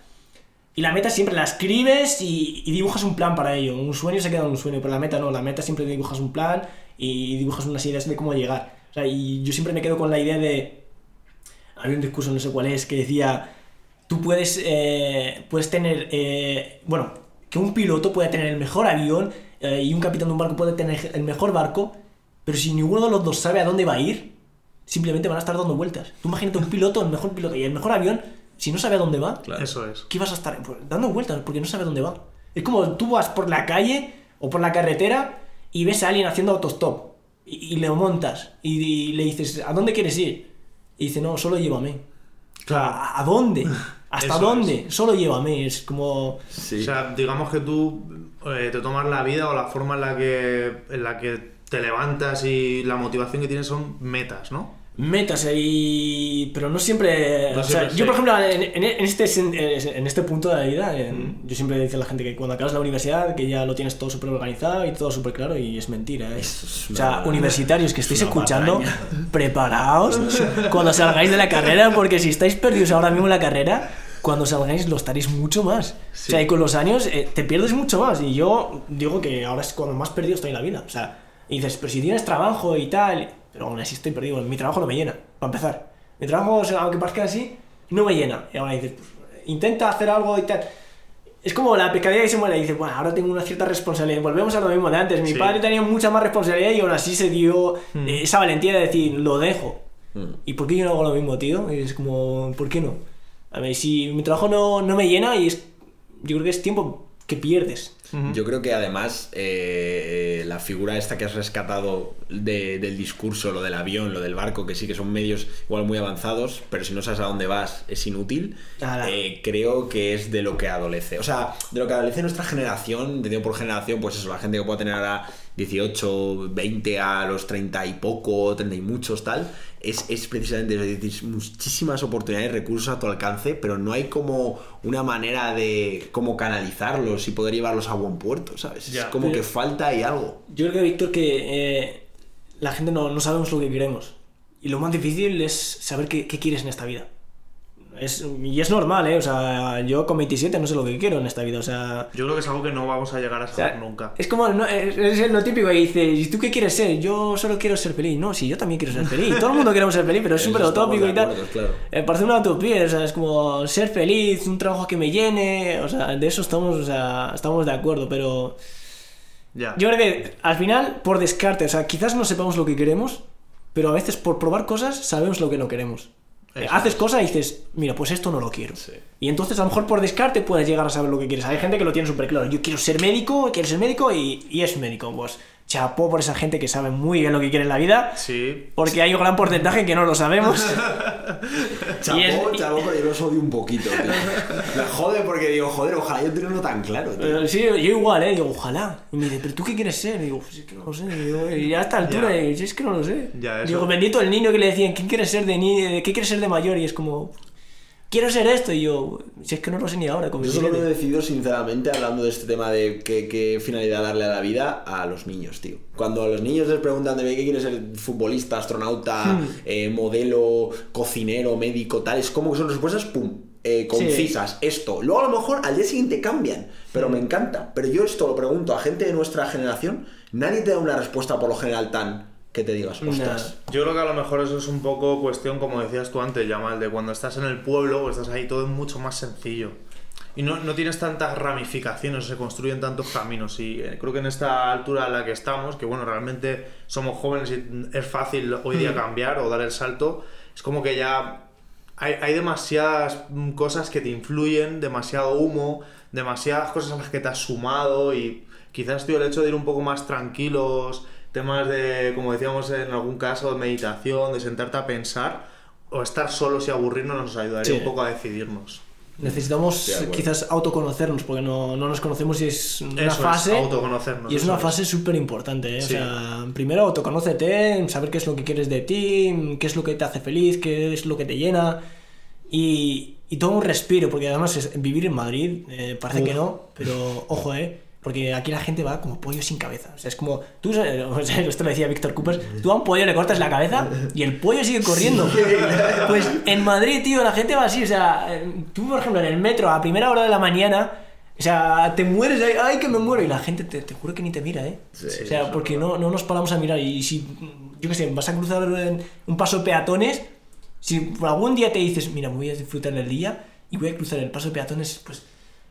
y la meta siempre la escribes y, y dibujas un plan para ello. Un sueño se queda en un sueño, pero la meta no. La meta siempre dibujas un plan y dibujas unas ideas de cómo llegar. O sea, y yo siempre me quedo con la idea de. Había un discurso, no sé cuál es, que decía: tú puedes, eh, puedes tener. eh, bueno, que un piloto puede tener el mejor avión eh, y un capitán de un barco puede tener el mejor barco, pero si ninguno de los dos sabe a dónde va a ir, simplemente van a estar dando vueltas. Tú imagínate un piloto, el mejor piloto y el mejor avión, si no sabe a dónde va,
Claro.
Eso es.
¿qué vas a estar Pues, dando vueltas porque no sabe dónde va? Es como tú vas por la calle o por la carretera y ves a alguien haciendo autostop y, y le montas y, y le dices, ¿a dónde quieres ir? Y dice, no, solo llévame.
Claro.
¿A, a dónde? ¿Hasta
Eso
dónde? Solo llévame. Es como...
Sí.
O sea, digamos que tú eh, te tomas la vida o la forma en la que en la que te levantas y la motivación que tienes son metas, ¿no?
Metas ahí, pero no siempre.
No
o sea,
siempre,
yo, por ejemplo, en, en- en este, en este punto de la vida, en- yo siempre le digo a la gente que cuando acabas la universidad, que ya lo tienes todo súper organizado y todo súper claro, y es mentira. ¿eh?
Es
o
una-
sea, universitarios que estáis escuchando,
patraña.
preparaos cuando salgáis de la carrera, porque si estáis perdidos ahora mismo en la carrera. Cuando salgáis lo estaréis mucho más. O sea, y con los años eh, te pierdes mucho más. Y yo digo que ahora es cuando más perdido estoy en la vida. O sea, y dices, pero si tienes trabajo y tal. Pero aún así estoy perdido. Mi trabajo no me llena, para empezar. Mi trabajo, o sea, aunque parezca así, no me llena. Y ahora dices, pues, intenta hacer algo y tal. Es como la pescadilla que se muere y dice, bueno, ahora tengo una cierta responsabilidad. Volvemos a lo mismo de antes. Mi
Sí.
padre tenía mucha más responsabilidad y aún así se dio eh, esa valentía de decir, lo dejo.
Mm.
¿Y por qué yo no hago lo mismo, tío? Y es como, ¿por qué no? A ver, si mi trabajo no, no me llena y es, yo creo que es tiempo que pierdes.
Yo creo que además eh, la figura esta que has rescatado de- del discurso, lo del avión, lo del barco, que sí que son medios igual muy avanzados, pero si no sabes a dónde vas es inútil, eh, creo que es de lo que adolece. O sea, de lo que adolece nuestra generación, entendido por generación, pues eso, la gente que pueda tener ahora 18, 20 a los 30 y poco, 30 y muchos, tal, es, es precisamente es decir, muchísimas oportunidades, recursos a tu alcance, pero no hay como una manera de cómo canalizarlos y poder llevarlos a buen puerto, ¿sabes?
Ya.
es como que falta ahí algo.
Yo creo que, Víctor, que eh, la gente no, no sabemos lo que queremos. Y lo más difícil es saber qué, qué quieres en esta vida. Es, y es normal, ¿eh? O sea, yo con 27 no sé lo que quiero en esta vida. O sea,
Yo creo que es algo que no vamos a llegar a
o
saber
sea,
nunca.
Es como, no, es, es lo típico que dices, ¿y tú qué quieres ser? Yo solo quiero ser feliz. No, sí, yo también quiero ser feliz. Todo el mundo queremos ser feliz, pero es súper utópico y tal.
claro.
Eh, parece una utopía, o sea, es como ser feliz, un trabajo que me llene, o sea, de eso estamos, o sea, estamos de acuerdo, pero
Ya.
yo creo que al final, por descarte, o sea, quizás no sepamos lo que queremos, pero a veces por probar cosas sabemos lo que no queremos. Haces cosas y dices, mira, pues esto no lo quiero.
Sí.
Y entonces a lo mejor por descarte puedes llegar a saber lo que quieres. Hay gente que lo tiene súper claro. Yo quiero ser médico, quiero ser médico y, y es médico. Pues chapó por esa gente que sabe muy bien lo que quiere en la vida.
Sí.
Porque hay un gran porcentaje que no lo sabemos.
Chapó,
Y es- y-
chapó, pero yo los odio un poquito, tío. Me jode porque digo, joder, ojalá yo tenerlo tan claro, tío.
Eh, Sí, yo igual, ¿eh? Digo, ojalá. Y me dice, ¿pero tú qué quieres ser? Y digo, pues es que no lo sé. Y, digo, y a esta altura,
Ya.
y, si es que no lo sé.
Ya, eso.
Digo, bendito el niño que le decían, ¿quién quieres ser de ni ¿Qué quieres ser de mayor? Y es como, quiero ser esto. Y yo, si es que no lo sé ni ahora.
Yo solo
27.
lo he decidido sinceramente hablando de este tema de qué, qué finalidad darle a la vida a los niños, tío. Cuando a los niños les preguntan de qué quieres ser futbolista, astronauta,
Hmm.
eh, modelo, cocinero, médico, tal, es como que son respuestas, pum, eh, concisas, esto. Luego a lo mejor al día siguiente cambian, pero me encanta. Pero yo esto lo pregunto a gente de nuestra generación, nadie te da una respuesta por lo general tan que te digas, ostras.
Yo creo que a lo mejor eso es un poco cuestión, como decías tú antes, Yamal, de cuando estás en el pueblo o estás ahí, todo es mucho más sencillo. Y no, no tienes tantas ramificaciones, se construyen tantos caminos. Y eh, creo que en esta altura en la que estamos, que bueno, realmente somos jóvenes y es fácil hoy día cambiar o dar el salto, es como que ya hay, hay demasiadas cosas que te influyen, demasiado humo, demasiadas cosas a las que te has sumado y quizás, tío, el hecho de ir un poco más tranquilos, temas de, como decíamos en algún caso, de meditación, de sentarte a pensar, o estar solos y aburrirnos nos ayudaría
Sí.
un poco a decidirnos.
Necesitamos
de acuerdo.
quizás autoconocernos porque no, no nos conocemos y es una
Eso es,
fase.
autoconocernos,
y es una
es.
fase súper importante. ¿eh?
Sí.
O sea, primero autoconócete, saber qué es lo que quieres de ti, qué es lo que te hace feliz, qué es lo que te llena. Y, y todo un respiro, porque además es- vivir en Madrid eh, parece
Uf.
que no, pero ojo, ¿eh? Porque aquí la gente va como pollo sin cabeza. O sea, es como. Tú, o sea, esto lo decía Víctor Coopers. Tú a un pollo le cortas la cabeza y el pollo sigue corriendo. Pues en Madrid, tío, la gente va así. O sea, tú, por ejemplo, en el metro a primera hora de la mañana. O sea, te mueres, ay, ay, que me muero. Y la gente te, te juro que ni te mira, ¿eh?
Sí,
o sea, porque no, no nos paramos a mirar. Y si, yo qué sé, vas a cruzar un paso de peatones, si algún día te dices, mira, me voy a disfrutar del día y voy a cruzar el paso de peatones, pues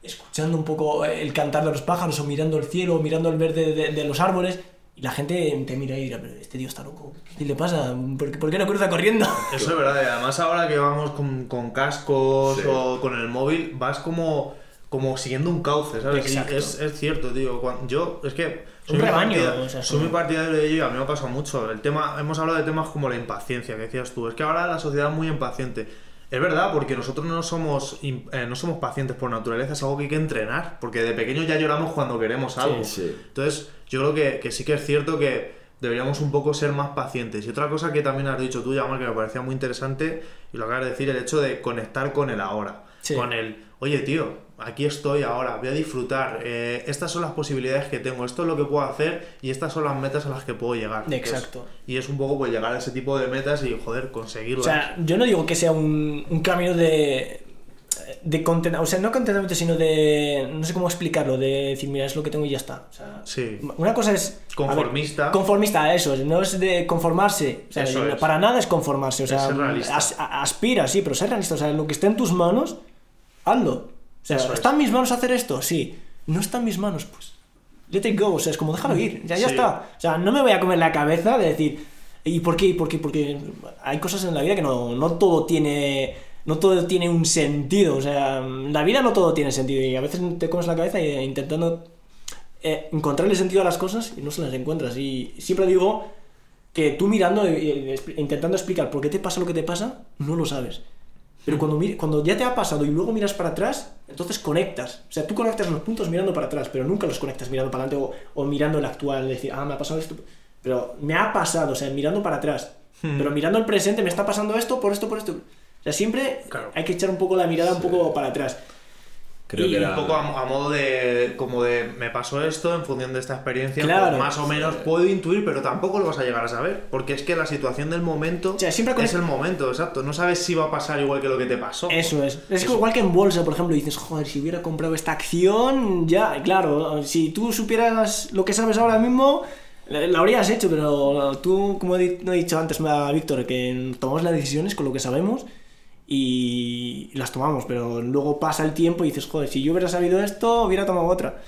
escuchando un poco el cantar de los pájaros o mirando el cielo o mirando el verde de, de los árboles y la gente te mira y dirá, pero este tío está loco, ¿qué le pasa? ¿Por qué, por qué no cruza corriendo?
Eso es verdad, y además ahora que vamos con, con cascos
Sí.
o con el móvil, vas como, como siguiendo un cauce, ¿sabes?
Exacto.
es, es cierto, tío. yo, es que.
Un
muy
rebaño,
partida-
o sea,
soy muy partidario de ello y a mí me pasa mucho. El tema, hemos hablado de temas como la impaciencia, que decías tú. Es que ahora la sociedad es muy impaciente. Es verdad, porque nosotros no somos, eh, no somos pacientes por naturaleza, es algo que hay que entrenar. Porque de pequeños ya lloramos cuando queremos algo.
sí.
Entonces, yo creo que, que sí que es cierto que deberíamos un poco ser más pacientes. Y otra cosa que también has dicho tú, Yamal, que me parecía muy interesante, y lo acabas de decir, el hecho de conectar con el ahora.
Sí.
Con el, oye, tío, aquí estoy ahora, voy a disfrutar. eh, estas son las posibilidades que tengo, esto es lo que puedo hacer y estas son las metas a las que puedo llegar.
Exacto.
Entonces, y es un poco pues llegar a ese tipo de metas y, joder,
O
conseguirlas.
sea, yo no digo que sea un, un camino de. de contenta- o sea, no contentamiento, sino de. no sé cómo explicarlo, de decir, mira, es lo que tengo y ya está. O sea,
Sí.
Una cosa es. a ver,
Conformista.
conformista, eso, no es de conformarse. O sea,
Eso es.
para nada es conformarse. O sea,
ser realista.
as- a- aspira, sí, pero ser realista. O sea, lo que esté en tus manos, hazlo. O sea. ¿está en mis manos hacer esto? Sí. No está en mis manos, pues. Let it go. O sea, es como déjalo ir. Ya, ya
Sí.
está. O sea, no me voy a comer la cabeza de decir. ¿Y por qué? ¿Y por qué? Porque hay cosas en la vida que no, no todo tiene. No todo tiene un sentido. O sea, la vida no todo tiene sentido. Y a veces te comes la cabeza e intentando eh, encontrarle sentido a las cosas y no se las encuentras. Y siempre digo que tú mirando e intentando explicar por qué te pasa lo que te pasa, no lo sabes. Pero cuando, cuando ya te ha pasado y luego miras para atrás, entonces conectas. O sea, tú conectas los puntos mirando para atrás, pero nunca los conectas mirando para adelante o, o mirando el actual, decir, ah, me ha pasado esto. Pero me ha pasado, o sea, mirando para atrás. Pero mirando el presente, me está pasando esto, por esto, por esto. O sea, siempre
Claro.
hay que echar un poco la mirada un poco para atrás.
Creo
Y
que
un poco a, a modo de como de me pasó esto en función de esta experiencia
Claro.
pues más o menos puedo intuir pero tampoco lo vas a llegar a saber porque es que la situación del momento
O sea, siempre
es
conecta-
el momento exacto no sabes si va a pasar igual que lo que te pasó
Eso es. Es igual que en bolsa, por ejemplo, dices, joder, si hubiera comprado esta acción, ya, claro, si tú supieras lo que sabes ahora mismo, la la habrías hecho, pero tú, como he di- he dicho antes a Víctor, que tomamos las decisiones con lo que sabemos y las tomamos, pero luego pasa el tiempo y dices, joder, si yo hubiera sabido esto, hubiera tomado otra.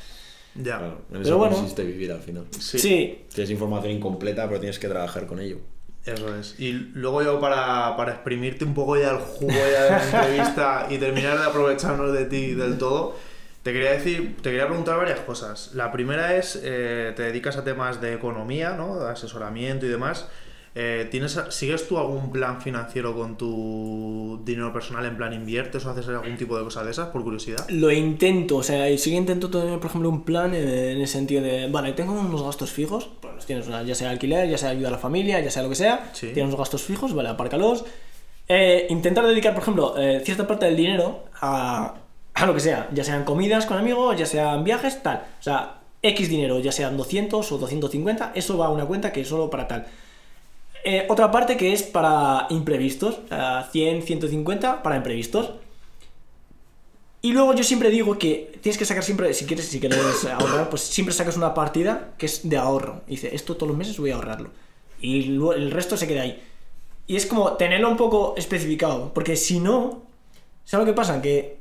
ya
Claro, en
Pero
eso
bueno.
consiste vivir al final.
sí,
Sí,
Tienes información incompleta, pero tienes que trabajar con ello.
eso es y luego yo para, para exprimirte un poco ya el jugo ya de la entrevista y terminar de aprovecharnos de ti del todo te quería decir te quería preguntar varias cosas la primera es eh, te dedicas a temas de economía no de asesoramiento y demás Eh, ¿tienes, ¿Sigues tú algún plan financiero con tu dinero personal? ¿En plan inviertes o haces algún tipo de cosa de esas, por curiosidad?
lo intento, o sea, sí que intento tener, por ejemplo, un plan en, el sentido de, vale, tengo unos gastos fijos, pues tienes, una- ya sea alquiler, ya sea ayuda a la familia, ya sea lo que sea,
Sí.
tienes unos gastos fijos, vale, apárcalos. Eh, intentar dedicar, por ejemplo, eh, cierta parte del dinero a, a lo que sea, ya sean comidas con amigos, ya sean viajes, tal. O sea, X dinero, ya sean 200 o 250, eso va a una cuenta que es solo para tal. Eh, otra parte que es para imprevistos, sea, 100, 150 para imprevistos. Y luego yo siempre digo que tienes que sacar siempre, si quieres, si quieres ahorrar, pues siempre sacas una partida que es de ahorro. Y dice, esto todos los meses voy a ahorrarlo. Y luego el resto se queda ahí. Y es como tenerlo un poco especificado. Porque si no, ¿sabes lo que pasa? Que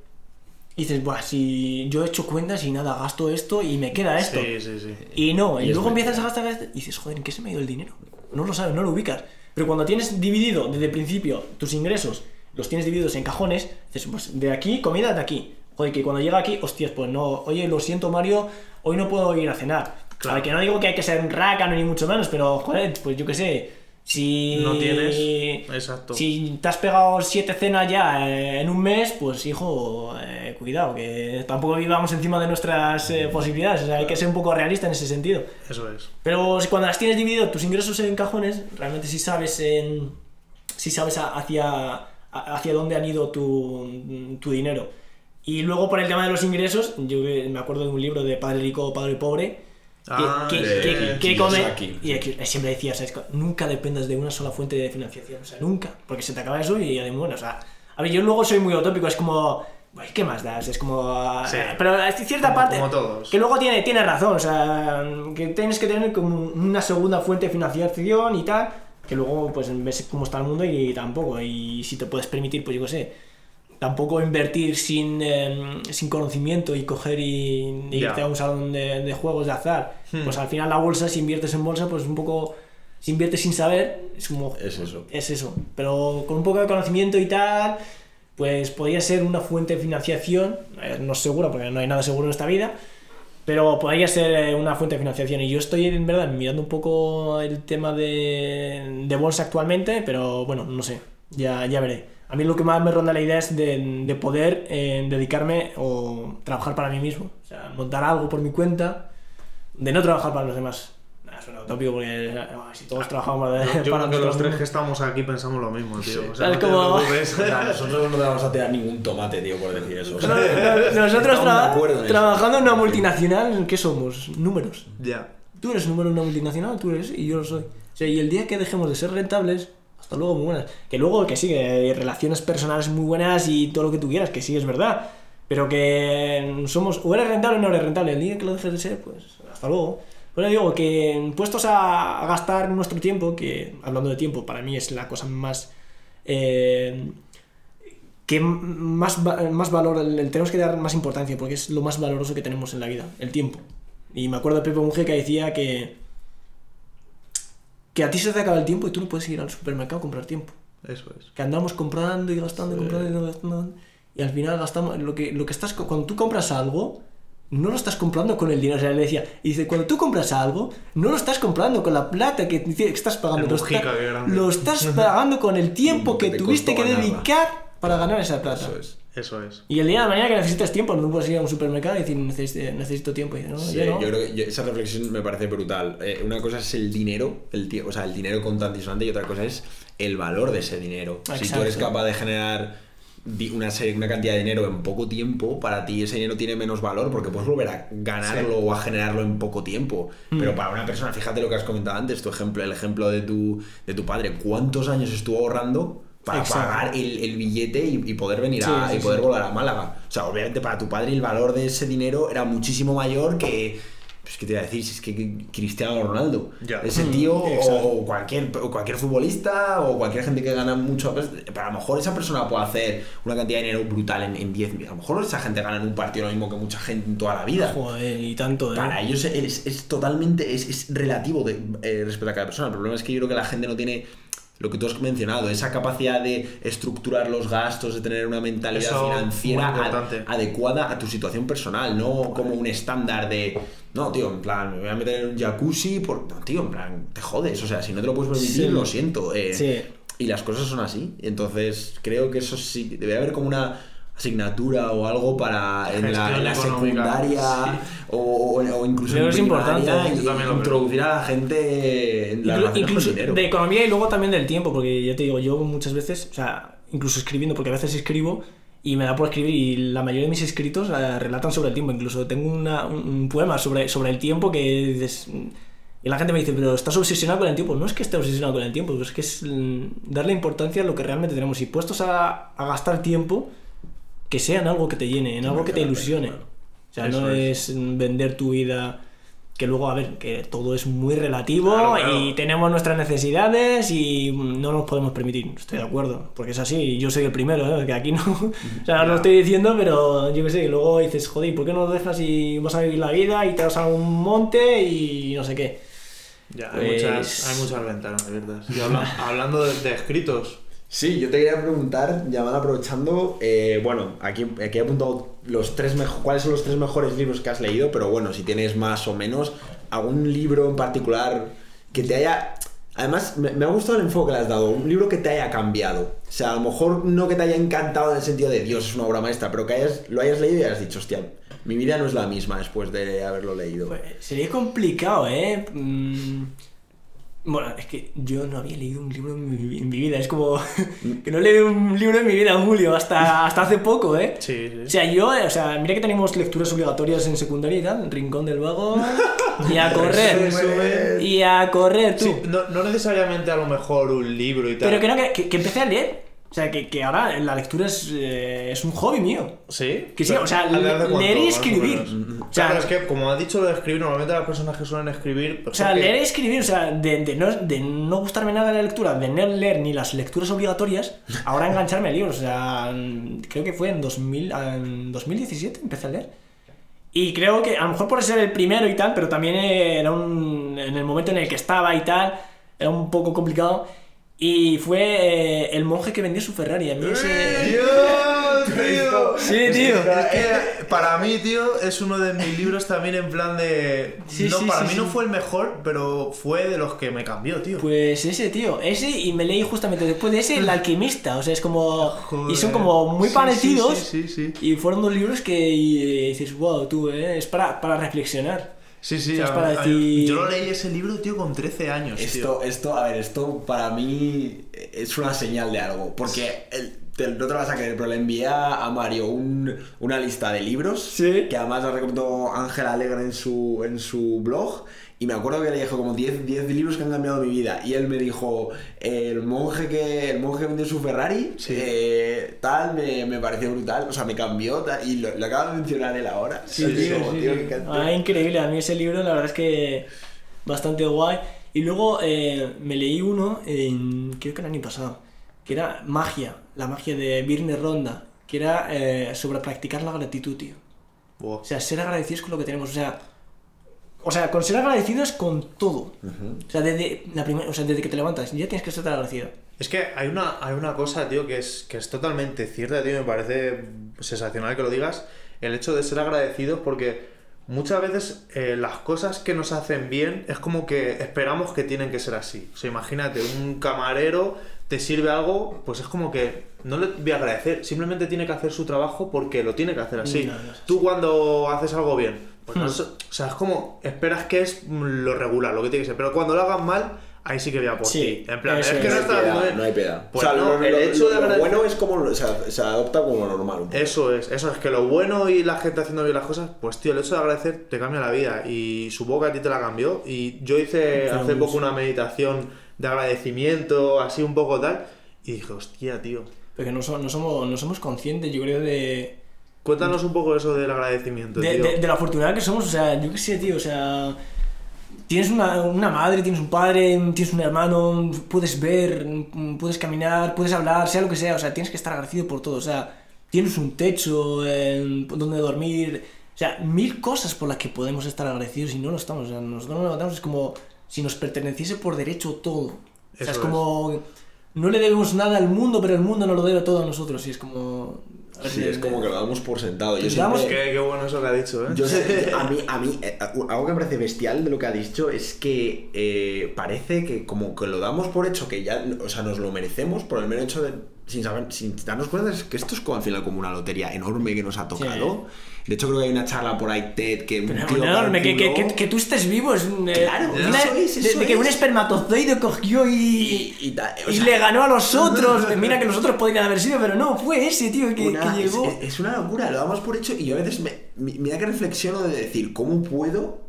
dices, Buah, si yo he hecho cuentas y nada, gasto esto y me queda esto.
Sí, sí, sí.
Y no, y, luego empiezas a gastar esto y dices, joder, ¿en qué se me ha ido el dinero? No lo sabes, no lo ubicas. Pero cuando tienes dividido desde el principio tus ingresos, los tienes divididos en cajones, dices, pues de aquí, comida de aquí. Joder, que cuando llega aquí, hostias, pues no, oye, lo siento Mario, hoy no puedo ir a cenar. Ver, que no digo que hay que ser un rácano ni mucho menos, pero, joder, pues yo qué sé. Si.
No tienes. Exacto.
Si te has pegado siete cenas ya eh, en un mes, pues hijo, eh, cuidado, que tampoco vivamos encima de nuestras eh, posibilidades. O sea, hay que ser un poco realista en ese sentido.
Eso es.
Pero si cuando las tienes dividido tus ingresos en cajones, realmente sí sabes en. Sí sabes hacia, hacia dónde han ido tu, tu dinero. Y luego por el tema de los ingresos, yo me acuerdo de un libro de Padre Rico, Padre Pobre, que,
Ah,
que- que- come- y siempre decía, nunca dependas de una sola fuente de financiación, o sea, nunca, porque se te acaba eso y además, bueno, o sea, a ver, yo luego soy muy utópico, es como, "Ay, ¿qué más das? Es como,
Sí.
pero a cierta
Como-
parte,
como todos.
que luego tiene, tiene razón, o sea, que tienes que tener como una segunda fuente de financiación y tal, que luego pues ves cómo está el mundo y tampoco, y si te puedes permitir, pues yo qué sé, tampoco invertir sin, eh, sin conocimiento y coger y, y irte a un salón de, de juegos de azar.
Hmm.
Pues al final la bolsa, si inviertes en bolsa, pues un poco, si inviertes sin saber, es como...
Es eso.
Es eso. Pero con un poco de conocimiento y tal, pues podría ser una fuente de financiación, eh, no es segura porque no hay nada seguro en esta vida, pero podría ser eh, una fuente de financiación. Y yo estoy en verdad mirando un poco el tema de, de bolsa actualmente, pero bueno, no sé, ya, ya veré. A mí lo que más me ronda la idea es de, de poder eh, dedicarme o trabajar para mí mismo. O sea, montar algo por mi cuenta, de no trabajar para los demás. Suena utópico porque si todos trabajamos de-
Yo
para
creo que los tres que estamos aquí pensamos lo mismo, tío. O sea, no
como-
sea, nosotros no te vamos a tirar ningún tomate, tío, por decir eso. O sea,
No, no, Nosotros
de
traba-
en eso.
trabajando en una multinacional, ¿qué somos? Números.
ya.
Tú eres número en una multinacional, tú eres y yo lo soy. O sea, y el día que dejemos de ser rentables, hasta luego, muy buenas. Que luego, que sí, que hay relaciones personales muy buenas y todo lo que tú quieras, que sí, es verdad. Pero que somos, o eres rentable o no eres rentable. El día que lo dejes de ser, pues hasta luego. Bueno, digo que puestos a, a gastar nuestro tiempo, que hablando de tiempo, para mí es la cosa más. eh, que más, más valor, le tenemos que dar más importancia porque es lo más valoroso que tenemos en la vida, el tiempo. Y me acuerdo de Pepe Mujer que decía que, que a ti se te acaba el tiempo y tú no puedes ir al supermercado a comprar tiempo.
Eso es.
Que andamos comprando y gastando y comprando y gastando. Y al final gastamos. Lo que, lo que estás. Cuando tú compras algo, no lo estás comprando con el dinero. O sea, él decía. Y dice: Cuando tú compras algo, no lo estás comprando con la plata que, que estás pagando. Lo, está- lo estás pagando con el tiempo
Que
que
te
tuviste que dedicar para ganar esa plata.
Eso es.
Eso es.
Y el día de mañana que necesites tiempo, no puedes ir a un supermercado y decir: Necesito, necesito tiempo. Y dices, no,
Sí,
yo no.
yo creo que yo- esa reflexión me parece brutal. Eh, una cosa es el dinero, el o sea, el dinero contante y sonante, y otra cosa es el valor de ese dinero. Si tú eres capaz de generar una, serie- una cantidad de dinero en poco tiempo, para ti ese dinero tiene menos valor porque puedes volver a ganarlo o a generarlo en poco tiempo.
Mm.
Pero para una persona, fíjate lo que has comentado antes, tu ejemplo, el ejemplo de tu, de tu padre, ¿cuántos años estuvo ahorrando? Para
Exacto.
pagar el, el billete y, y poder venir a,
Sí,
y poder volar a Málaga. O sea, obviamente para tu padre el valor de ese dinero era muchísimo mayor que. Pues, ¿qué te iba a decir? Si es que que Cristiano Ronaldo. Ese
Mm,
tío, o,
exacto.
o cualquier, o cualquier futbolista, o cualquier gente que gana mucho. pues, pero a lo mejor esa persona puede hacer una cantidad de dinero brutal en, en 10 A lo mejor esa gente gana en un partido lo mismo que mucha gente en toda la vida.
Joder, y tanto, ¿eh?
Para ellos es, es totalmente, es, es relativo de, eh, respecto a cada persona. El problema es que yo creo que la gente no tiene lo que tú has mencionado, esa capacidad de estructurar los gastos, de tener una mentalidad
Eso,
financiera ad- adecuada a tu situación personal, no como un estándar de, no, tío, en plan, me voy a meter en un jacuzzi, por... no, tío, en plan, te jodes, o sea, si no te lo puedes permitir,
Sí.
lo siento. eh,
Sí.
Y las cosas son así, entonces creo que eso sí, debe haber como una asignatura o algo para en la, en la
económica,
creo o, o- incluso en
que es importante,
introducir a la gente en la
incluso
dinero.
de economía y luego también del tiempo, porque ya te digo, yo muchas veces, o sea, incluso escribiendo, porque a veces escribo y me da por escribir y la mayoría de mis escritos eh, relatan sobre el tiempo. Incluso tengo una- un, un poema sobre, sobre el tiempo que dices... Y la gente me dice, pero estás obsesionado con el tiempo. No es que esté obsesionado con el tiempo, es que es mm, darle importancia a lo que realmente tenemos. Y puestos a, a gastar tiempo, que sea en algo que te llene, en algo que te ilusione. O sea,
Eso
no
es.
es mm, vender tu vida que luego, a ver, que todo es muy relativo
Claro, claro.
y tenemos nuestras necesidades y no nos podemos permitir. Estoy de acuerdo, porque es así. Yo soy el primero, ¿eh? que aquí no. O sea, no lo estoy diciendo, pero yo qué sé. Y luego dices, joder, ¿y ¿por qué no lo dejas y vas a vivir la vida y te vas a un monte y no sé qué?
Ya, hay,
Pues-
muchas, hay muchas ventanas abiertas. Y habla- hablando de, de escritos,
Sí, yo te quería preguntar, ya van aprovechando, eh, bueno, aquí, aquí he apuntado los tres mejo- cuáles son los tres mejores libros que has leído, pero bueno, si tienes más o menos, algún libro en particular que te haya... Además, me, me ha gustado el enfoque que le has dado. Un libro que te haya cambiado. O sea, a lo mejor no que te haya encantado en el sentido de Dios, es una obra maestra, pero que hayas, lo hayas leído y hayas dicho, hostia, mi vida no es la misma después de haberlo leído.
Pues, sería complicado, ¿eh? Mm, Bueno, es que yo no había leído un libro en mi, en mi vida. Es como que no leí un libro en mi vida, Julio, hasta, hasta hace poco, ¿eh?
Sí,
O
sí.
sea, yo, eh, o sea, mira que tenemos lecturas obligatorias en secundaria y tal, Rincón del Vago, y a correr.
Resumen.
Y a correr, tú.
Sí, no, no necesariamente a lo mejor un libro y tal.
Pero que no, que, que, que empecé a leer. O sea, que, que ahora la lectura es, eh, es un hobby mío.
¿Sí?
Que sí, o sea,
¿desde hace cuánto,
leer y escribir. O sea,
Claro, es que como has dicho lo de escribir, normalmente las personas que suelen escribir... pues
O sea,
porque-
leer y escribir, o sea, de, de no, de no gustarme nada la lectura, de no leer ni las lecturas obligatorias, ahora engancharme a libros. O sea, creo que fue en, 2000, en 2017 empecé a leer. Y creo que a lo mejor por ser el primero y tal, pero también era un. En el momento en el que estaba y tal, era un poco complicado. Y fue eh, el monje que vendió su Ferrari. A mí ese.
¡Dios, tío!
Sí, tío.
que- Es que para mí, tío, es uno de mis libros también en plan de...
Sí,
no,
sí,
para
sí,
mí
sí.
no fue el mejor, pero fue de los que me cambió, tío.
Pues ese, tío, ese y me leí justamente después de ese El Alquimista, o sea, es como... y son como muy
Sí,
parecidos
Sí, sí, sí. sí.
y fueron dos libros que y dices, wow, tú, eh, es para, para reflexionar.
Sí, sí,
O sea, para decir-
yo lo leí ese libro, tío, con 13 años, tío.
Esto, esto, a ver, esto para mí es una señal de algo. Porque el- te- no te lo vas a creer, pero le envié a a Mario un- una lista de libros.
Sí.
Que además la recomendó Ángela Alegre en su, en su blog. Y me acuerdo que le dijo como 10, 10 libros que han cambiado mi vida. Y él me dijo, el monje que, el monje que vendió su Ferrari,
Sí.
eh, tal, me, me pareció brutal. O sea, me cambió. tal, y lo, lo acaba de mencionar él ahora.
Sí, tío, sí,
tío,
sí.
qué cantidad.
Ah, increíble, a mí ese libro la verdad es que bastante guay. Y luego eh, me leí uno, en, creo que el año pasado, que era Magia, la magia de Virne Ronda, que era eh, sobre practicar la gratitud, tío.
Buah.
O sea, ser agradecidos con lo que tenemos. O sea, o sea con ser agradecidos con todo. O, sea, desde la primera, o sea, desde que te levantas, ya tienes que estar agradecido.
Es que hay una, hay una cosa, tío, que es, que es totalmente cierta, tío, me parece sensacional que lo digas, el hecho de ser agradecidos porque muchas veces eh, las cosas que nos hacen bien es como que esperamos que tienen que ser así. O sea, imagínate, un camarero te sirve algo, pues es como que no le voy a agradecer, simplemente tiene que hacer su trabajo porque lo tiene que hacer así.
No, no es así.
Tú cuando haces algo bien, pues no
Hmm.
es- o sea, es como esperas que es lo regular, lo que tiene que ser, pero cuando lo hagas mal, ahí sí que voy a por
Sí,
ti. En plan, es que no
hay
está
piedad,
bien.
no hay piedad.
Pues
o sea,
no,
lo,
el
lo-
hecho de
lo
agradecer-
bueno es como lo- se, se adopta como lo normal.
Eso es, eso es que lo bueno y la gente haciendo bien las cosas, pues tío, el hecho de agradecer te cambia la vida y supongo que a ti te la cambió y yo hice hace
mucho.
poco una meditación de agradecimiento, así un poco tal, y dije, hostia, tío,
Porque no, so- no, somos, no somos conscientes, yo creo, de,
cuéntanos un poco eso del agradecimiento,
de,
tío.
de, de lo afortunada que somos. O sea, yo qué sé, tío, o sea. Tienes una, una madre, tienes un padre, tienes un hermano, puedes ver, puedes caminar, puedes hablar, sea lo que sea, o sea, tienes que estar agradecido por todo, o sea, tienes un techo eh, donde dormir, o sea, mil cosas por las que podemos estar agradecidos y no lo estamos, o sea, nosotros nos levantamos, es como si nos perteneciese por derecho todo, o sea, es
es.
como, no le debemos nada al mundo, pero el mundo nos lo debe todo a nosotros, y es como...
Sí, es como que lo damos por sentado. Yo siempre-
Qué, qué bueno eso que ha dicho, ¿eh?
Yo sé, a mí, a mí eh, algo que me parece bestial de lo que ha dicho es que eh, parece que como que lo damos por hecho que ya, o sea, nos lo merecemos por el mero hecho de, sin, saber, sin darnos cuenta, es que esto es como al final como una lotería enorme que nos ha tocado. De hecho, creo que hay una charla por ahí, TED, que
Pero enorme, que, que, que, que tú estés vivo es... eh,
Claro,
una-
eso es,
de,
eso
de que un
es.
espermatozoide cogió y...
y,
le ganó a los otros. Mira que los otros podrían haber sido, pero no, fue ese, tío, que,
una-
llegó.
es- es una locura, lo damos por hecho y yo a veces me, mi- mira que reflexiono de decir, ¿cómo puedo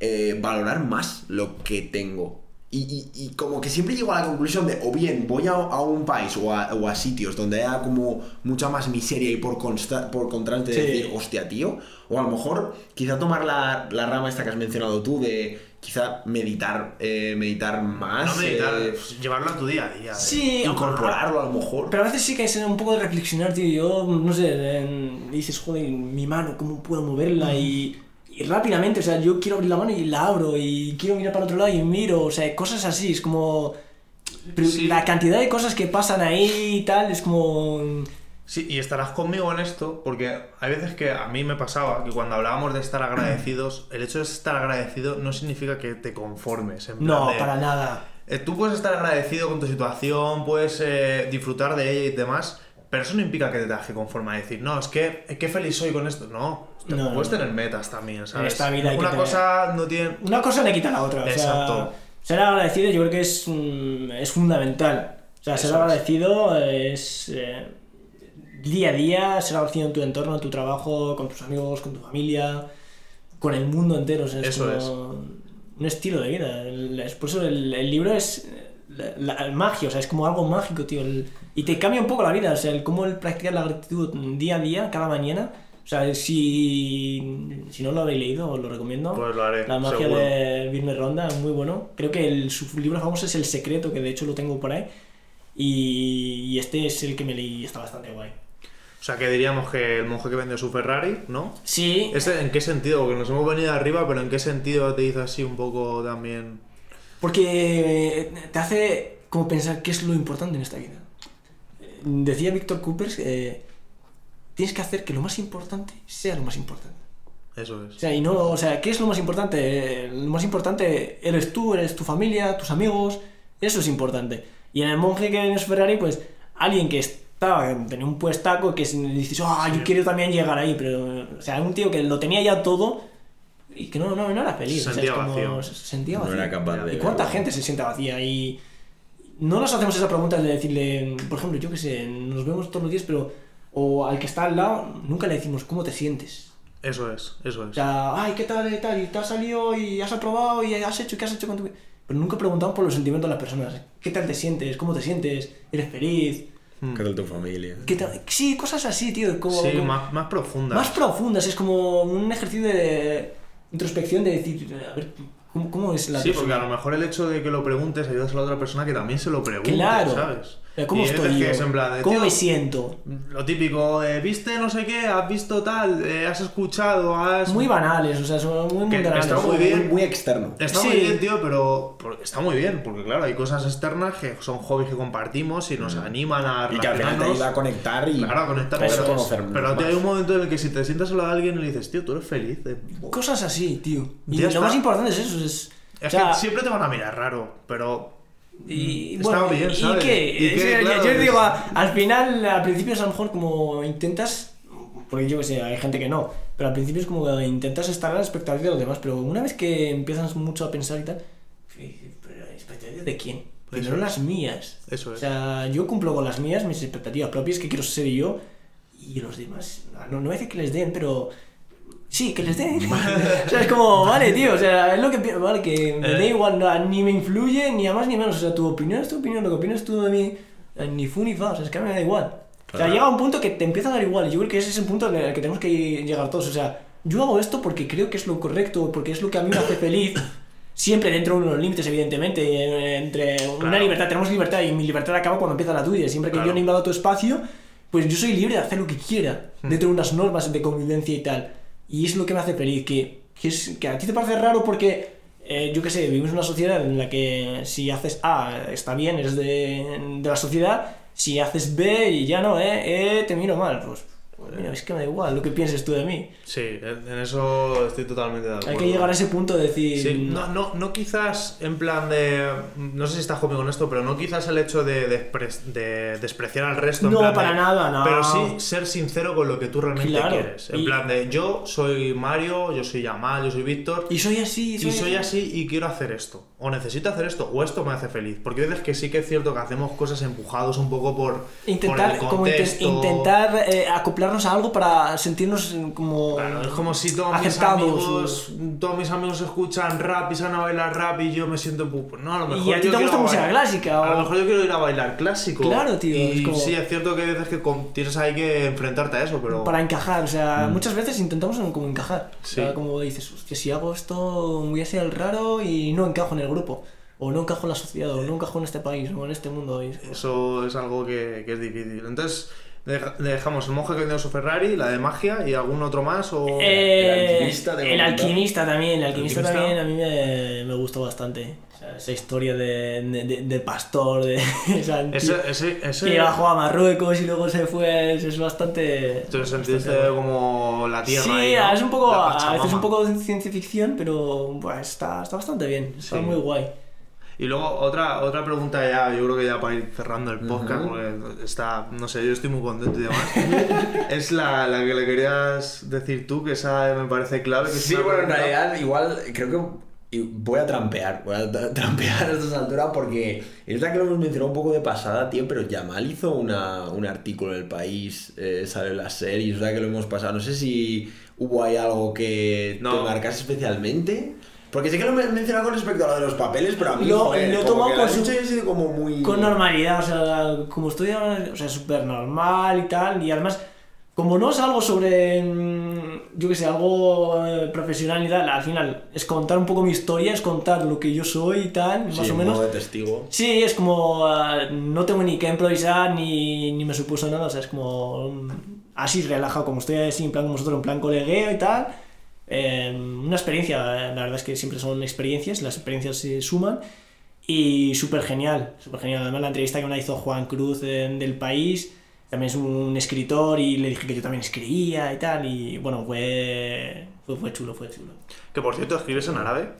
eh, valorar más lo que tengo? Y, y- y como que siempre llego a la conclusión de, o bien voy a, a un país o a, o a sitios donde haya como mucha más miseria y por, consta- por contraste
Sí.
decir, hostia, tío, o a lo mejor quizá tomar la, la rama esta que has mencionado tú de quizá meditar, eh, meditar más.
No meditar,
eh,
pues, llevarlo a tu día a día. ¿eh?
Sí,
incorporarlo a lo mejor.
Pero a veces sí que es un poco de reflexionar, tío. Yo, no sé, en- dices, joder, mi mano, ¿cómo puedo moverla? Y rápidamente, o sea, yo quiero abrir la mano y la abro. Y quiero mirar para otro lado y miro. O sea, cosas así. Es como. pero
Sí.
La cantidad de cosas que pasan ahí y tal, es como.
Sí, y estarás conmigo en esto, porque hay veces que a mí me pasaba que cuando hablábamos de estar agradecidos, el hecho de estar agradecido no significa que te conformes. En plan
No,
de-
para nada.
Eh, Tú puedes estar agradecido con tu situación, puedes eh, disfrutar de ella y demás, pero eso no implica que te tengas que conformar y decir, no, es que qué feliz soy con esto. No,
No,
puedes tener metas también, ¿sabes?
esta vida hay que
Una
tener-
cosa no tiene...
Una cosa le quita a la otra. O sea,
Exacto.
ser agradecido yo creo que es, es fundamental. O sea, ser
Eso es.
agradecido es eh, día a día, ser agradecido en tu entorno, en tu trabajo, con tus amigos, con tu familia, con el mundo entero. O sea, es
Eso
como
es.
un estilo de vida. El- es- por eso el, el libro es la, la- magia, o sea, es como algo mágico, tío. El- y te cambia un poco la vida, o sea, el cómo el practicar la gratitud día a día, cada mañana. O sea, si, si no lo habéis leído, os lo recomiendo.
Pues lo haré,
La magia
seguro.
de Virme Ronda, muy bueno. Creo que el, su libro famoso es El Secreto, que de hecho lo tengo por ahí. Y, y este es el que me leí y está bastante guay.
O sea, que diríamos que el monje que vendió su Ferrari, ¿no?
Sí,
¿Este, ¿En qué sentido? Porque nos hemos venido arriba, pero ¿en qué sentido te hizo así un poco también...?
porque te hace como pensar qué es lo importante en esta vida. Decía Víctor Coopers que tienes que hacer que lo más importante sea lo más importante.
Eso
O
es.
sea, y no, o sea, ¿qué es lo más importante? Lo más importante eres tú, eres tu familia, tus amigos, eso es importante. Y en el monje que es Ferrari, pues alguien que estaba, tenía un puestaco que dices, ah, yo quiero también llegar ahí, pero, o sea, un tío que lo tenía ya todo y que no, no, no era feliz.
Se
o sea,
sentía vacío.
se sentía
No
vacío.
era capaz de
¿Y cuánta
verlo.
gente se siente vacía? Y no nos hacemos esa pregunta de decirle, por ejemplo, yo que sé, nos vemos todos los días, pero, o al que está al lado, nunca le decimos, ¿cómo te sientes?
Eso es, eso
O
es.
sea, ay, ¿qué tal, qué tal? Y te has salido y has aprobado y has hecho, ¿qué has hecho con tu vida? Pero nunca preguntamos por los sentimientos de las personas. ¿Qué tal te sientes? ¿Cómo te sientes? ¿Eres feliz?
¿Qué tal tu familia?
¿Qué tal? Sí, cosas así, tío. Como,
Sí,
como-
más, más profunda.
más profundas. Es como un ejercicio de introspección de decir, a ver, ¿cómo, cómo es la
Sí, porque
persona?
a lo mejor el hecho de que lo preguntes ayudas a la otra persona que también se lo pregunte,
Claro.
¿sabes?
¿Cómo
Y
estoy yo?
es en plan de,
¿Cómo
"Tío,
me siento?
Lo típico, eh, ¿viste no sé qué? ¿Has visto tal? Eh, ¿Has escuchado? ¿Has...?
Muy banales, o sea, son muy mundanos.
está muy bien.
Muy externo.
Está
Sí.
muy bien, tío, pero está muy bien, porque claro, hay cosas externas que son hobbies que compartimos y nos animan a
Y que al final te ayuda a conectar y
Claro, a conectar, pero,
conocer
pero tío, hay un momento en el que si te sientas al lado de alguien y le dices, tío, tú eres feliz. eh,
Cosas así, tío. Y
Ya
lo
está.
más importante es eso. Es,
Es
o sea,
que siempre te van a mirar raro, pero
Y
Está
bueno,
bien,
¿y,
¿sabes?
qué?
¿Y qué?
Es- yo-
Claro,
yo
es-
digo, al final, al principio es a lo mejor como intentas, porque yo que sé, hay gente que no, pero al principio es como que intentas estar a la expectativa de los demás, pero una vez que empiezas mucho a pensar y tal, ¿pero expectativas de quién?
Eso es.
las mías.
Eso
O
es.
sea, yo cumplo con las mías, mis expectativas propias, que quiero ser yo, y los demás, no, no decir que les den, pero... Sí, que les den. o sea, es como, vale, tío, o sea, es lo que vale, que me da igual, ni me influye, ni a más ni menos. O sea, tu opinión es tu opinión, lo que opinas tú de mí, eh, ni fu ni fa, o sea, es que a mí me da igual. O sea,
Claro.
llega un punto que te empieza a dar igual. y Yo creo que ese es el punto en el que tenemos que llegar todos. O sea, yo hago esto porque creo que es lo correcto, porque es lo que a mí me hace feliz. Siempre dentro de unos límites, evidentemente. eh, Entre una
Claro.
libertad, tenemos libertad y mi libertad acaba cuando empieza la tuya. Siempre que
Claro.
yo no invado tu espacio, pues yo soy libre de hacer lo que quiera,
Hmm.
dentro de unas normas de convivencia y tal. Y es lo que me hace feliz, que, que, es, que a ti te parece raro porque, eh, yo qué sé, vivimos en una sociedad en la que si haces A está bien, eres de, de la sociedad, si haces B y ya no, eh, eh te miro mal. Pues, mira, es que me da igual lo que pienses tú de mí.
Sí, en eso estoy totalmente de acuerdo.
Hay que llegar a ese punto de decir...
Sí, no, no, no quizás en plan de. No sé si estás conmigo con esto, pero no quizás el hecho de, despre- de despreciar al resto. en
No,
plan de-
para nada, no.
Pero sí ser sincero con lo que tú realmente
Claro,
quieres. En
y-
plan de yo soy Mario, yo soy Yamal, yo soy Víctor.
Y soy así,
Y soy así y quiero hacer esto. O necesito hacer esto, o esto me hace feliz. Porque veces que sí que es cierto que hacemos cosas empujados un poco por.
Intentar,
por el
como intentar eh, acoplarnos a algo para sentirnos como...
Claro, es como si todos mis amigos, todos mis amigos escuchan rap y se van a bailar rap y yo me siento pu- pues no, a lo mejor
Y a ti te gusta música clásica,
A
o-
lo mejor yo quiero ir a bailar clásico.
Claro, tío,
Y
es como-
sí, es cierto que hay veces que tienes ahí que enfrentarte a eso, pero
para encajar, o sea, muchas veces intentamos en- como encajar. O sea,
Mm. Sí.
como dices, hostia, si hago esto voy a ser el raro y no encajo en el grupo. O no encajo en la sociedad, o no encajo en este país, o en este mundo.
eso es algo que, que es difícil. Entonces, Deja- Dejamos el monje que vendió su Ferrari, la de magia y algún otro más o...
Eh,
El alquimista
el alquimista también, el alquimista,
alquimista?
también a mí me, me gustó bastante. O sea, esa historia de, de, pastor, de o sea, un
Ese, ese, ese...
que bajó a Marruecos y luego se fue, es, es bastante...
Te sentiste
bastante-
como la tierra
Sí,
ahí, ¿no?
es un poco, a veces un poco de ciencia ficción, pero pues, está, está bastante bien, está
Sí.
muy guay.
Y luego otra, otra pregunta ya, yo creo que ya para ir cerrando el podcast,
Ujú.
porque está, no sé, yo estoy muy contento y demás. es la, la que le querías decir tú, que esa me parece clave. Que
Sí, bueno, en realidad igual creo que y voy a trampear, voy a tra- trampear a estas alturas porque es verdad que lo hemos mencionado un poco de pasada, tío, pero Yamal hizo una, un artículo en el país, eh, sale en la serie, es verdad que lo hemos pasado, no sé si hubo ahí algo que
No.
te marcase especialmente. Porque sé que lo he mencionado con respecto a lo de los papeles, pero a mí
Lo-
joder,
lo he tomado con su-
ha sido como muy...
Con normalidad, o sea, como estoy, o sea, súper normal y tal, y además, como no es algo sobre, mm, yo que sé, algo eh, profesional y tal, al final es contar un poco mi historia, es contar lo que yo soy y tal,
Sí,
más o
en
menos.
de testigo.
Sí, es como, ah, no tengo ni que improvisar ni, ni me supuso nada, o sea, es como mm, así relajado, como estoy así, en plan como vosotros, en plan colegueo y tal. Eh, una experiencia, la verdad es que siempre son experiencias, las experiencias se suman. Y súper genial, súper genial. Además, la entrevista que me la hizo Juan Cruz eh, del País, también es un escritor y le dije que yo también escribía y tal. Y bueno, fue, fue, fue chulo, fue chulo.
Que por cierto, ¿escribes en árabe?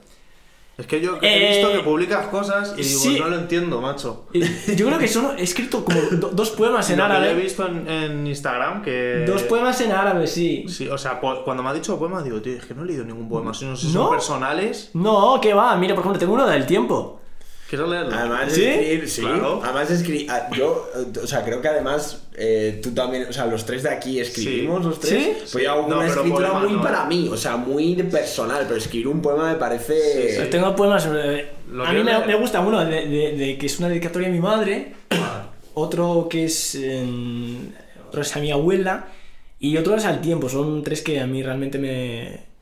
Es que yo he
Eh,
visto que publicas cosas y digo,
sí.
no lo entiendo, macho.
Yo creo que son, he escrito como do- dos poemas en
Lo que yo he
árabe.
visto en, en Instagram que...
Dos poemas en árabe, sí.
Sí, o sea, cuando me ha dicho poemas, digo, tío, es que no he leído ningún poema. Si no sé si
¿No?
son personales.
No, que va, mira, por ejemplo, tengo uno del tiempo.
¿Quieres leerlo?
Además de
¿Sí?
escribir, sí.
Claro.
Además de escribir, ah, yo, o sea, creo que además eh, tú también, o sea, los tres de aquí escribimos,
Sí.
los tres.
¿Sí?
Pues
Sí.
yo hago
No,
una escritura muy
no.
para mí, o sea, muy de personal, pero escribir un poema me parece.
Sí, sí.
Tengo poemas.
¿Lo
a mí me,
leer?
me gusta uno de, de- de que es una dedicatoria a mi madre, otro que es. eh, otro es a mi abuela y otro es al tiempo. Son tres que a mí realmente me.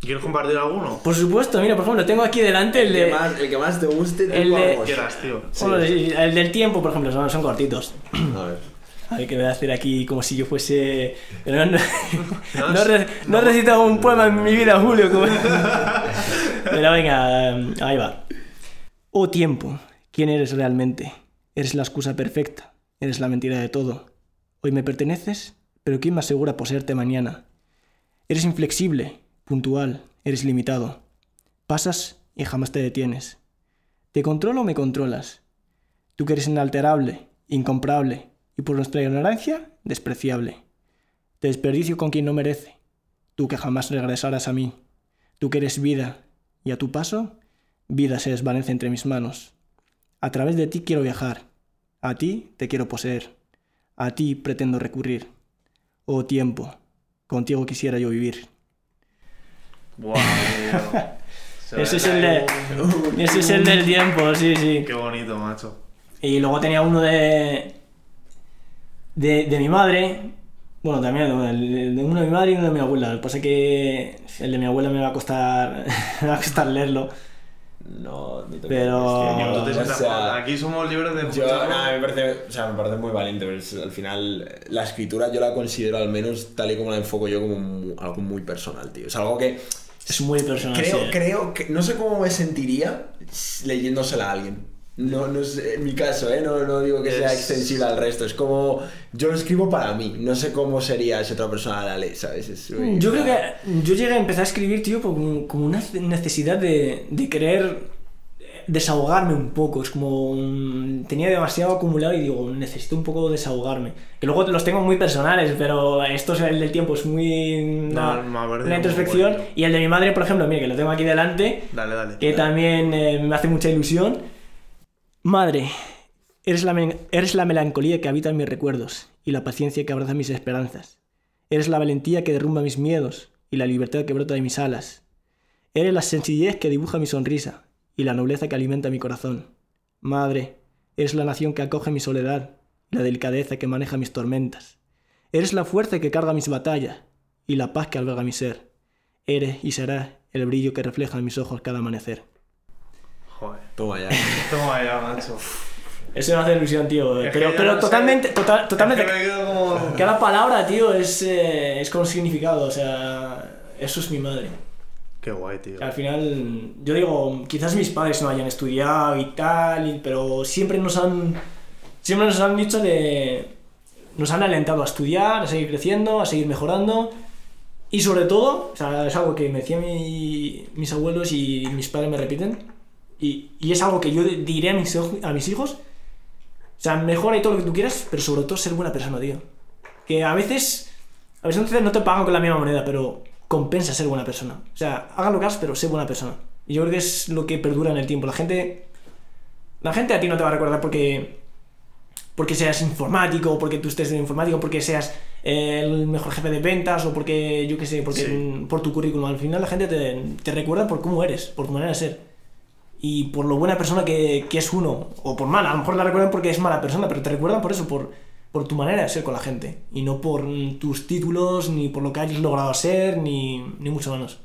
¿Quieres compartir alguno?
Por supuesto, mira, por ejemplo, tengo aquí delante el
El que
de.
más, el que más te guste, tú
el de-.
Quieras, tío.
bueno, el del tiempo, por ejemplo, son, son cortitos.
A ver.
A ver, que voy a hacer aquí como si yo fuese. Pero no, no,
No,
re- no he recitado un poema en mi vida, Julio. como- Pero venga, ahí va. Oh tiempo, ¿quién eres realmente? Eres la excusa perfecta, eres la mentira de todo. Hoy me perteneces, pero ¿quién me asegura poseerte mañana? Eres inflexible, puntual, eres limitado. Pasas y jamás te detienes. ¿Te controlo o me controlas? Tú que eres inalterable, incomparable y por nuestra ignorancia despreciable. Te desperdicio con quien no merece. Tú que jamás regresarás a mí. Tú que eres vida y a tu paso, vida se desvanece entre mis manos. A través de ti quiero viajar. A ti te quiero poseer. A ti pretendo recurrir. Oh tiempo, contigo quisiera yo vivir.
Se
Ese es el de- Ese es el del tiempo, sí, sí.
Qué bonito, macho.
Y luego tenía uno de. de, de mi madre. Bueno, también el- de uno de mi madre y uno de mi abuela. Lo que pasa es que el de mi abuela me va a costar. me va a costar leerlo.
No, no te
Pero-
te
o sea,
Aquí somos libres de
Yo, nada, me parece, o sea, me parece muy valiente, pero es- al final la escritura yo la considero al menos tal y como la enfoco yo como algo muy personal, tío. Es algo que
Es muy personal.
creo,
sí.
creo que no sé cómo me sentiría leyéndosela a alguien. No, no sé, en mi caso, ¿eh? no, no digo que sea
Es-
extensible al resto, es como yo lo escribo para mí, no sé cómo sería si otra persona la lee, ¿sabes? Es muy-
Yo creo que yo llegué a empezar a escribir, tío, por como una necesidad de, de querer desahogarme un poco. Es como. un- tenía demasiado acumulado y digo, necesito un poco desahogarme. Que luego los tengo muy personales, pero esto es el del tiempo, es muy.
No,
una, introspección. Y el de mi madre, por ejemplo, mira, que lo tengo aquí delante,
Dale, dale.
que también eh, me hace mucha ilusión. Madre, eres la, eres la melancolía que habita en mis recuerdos y la paciencia que abraza mis esperanzas. Eres la valentía que derrumba mis miedos y la libertad que brota de mis alas. Eres la sencillez que dibuja mi sonrisa y la nobleza que alimenta mi corazón. Madre, eres la nación que acoge mi soledad y la delicadeza que maneja mis tormentas. Eres la fuerza que carga mis batallas y la paz que alberga mi ser. Eres y serás el brillo que refleja en mis ojos cada amanecer.
Joder.
Toma ya.
Toma ya, macho.
Eso me hace ilusión, tío.
Es
Pero, pero
no
totalmente, total- totalmente.
Es que me quedo como...
Cada palabra, tío, es, eh, es con significado. O sea, eso es mi madre.
Qué guay, tío.
Al final, yo digo, quizás mis padres no hayan estudiado y tal, pero siempre nos han, siempre nos han dicho de, nos han alentado a estudiar, a seguir creciendo, a seguir mejorando, y sobre todo, o sea, es algo que me decían mi- mis abuelos y mis padres me repiten, y, y es algo que yo diré a mis, a mis hijos, o sea, mejora y todo lo que tú quieras, pero sobre todo ser buena persona, tío. Que a veces, a veces no te pagan con la misma moneda, pero compensa ser buena persona. O sea, hagan lo que hagas, pero sé buena persona. Y yo creo que es lo que perdura en el tiempo. La gente, la gente a ti no te va a recordar porque, porque seas informático, porque tú estés en informático, porque seas el mejor jefe de ventas o porque, yo qué sé, porque,
Sí.
por tu currículum. Al final la gente te, te recuerda por cómo eres, por tu manera de ser. Y por lo buena persona que, que es uno. O por mala. A lo mejor la recuerdan porque es mala persona, pero te recuerdan por eso, por, por tu manera de ser con la gente. Y no por tus títulos, ni por lo que hayas logrado ser, ni, ni mucho menos.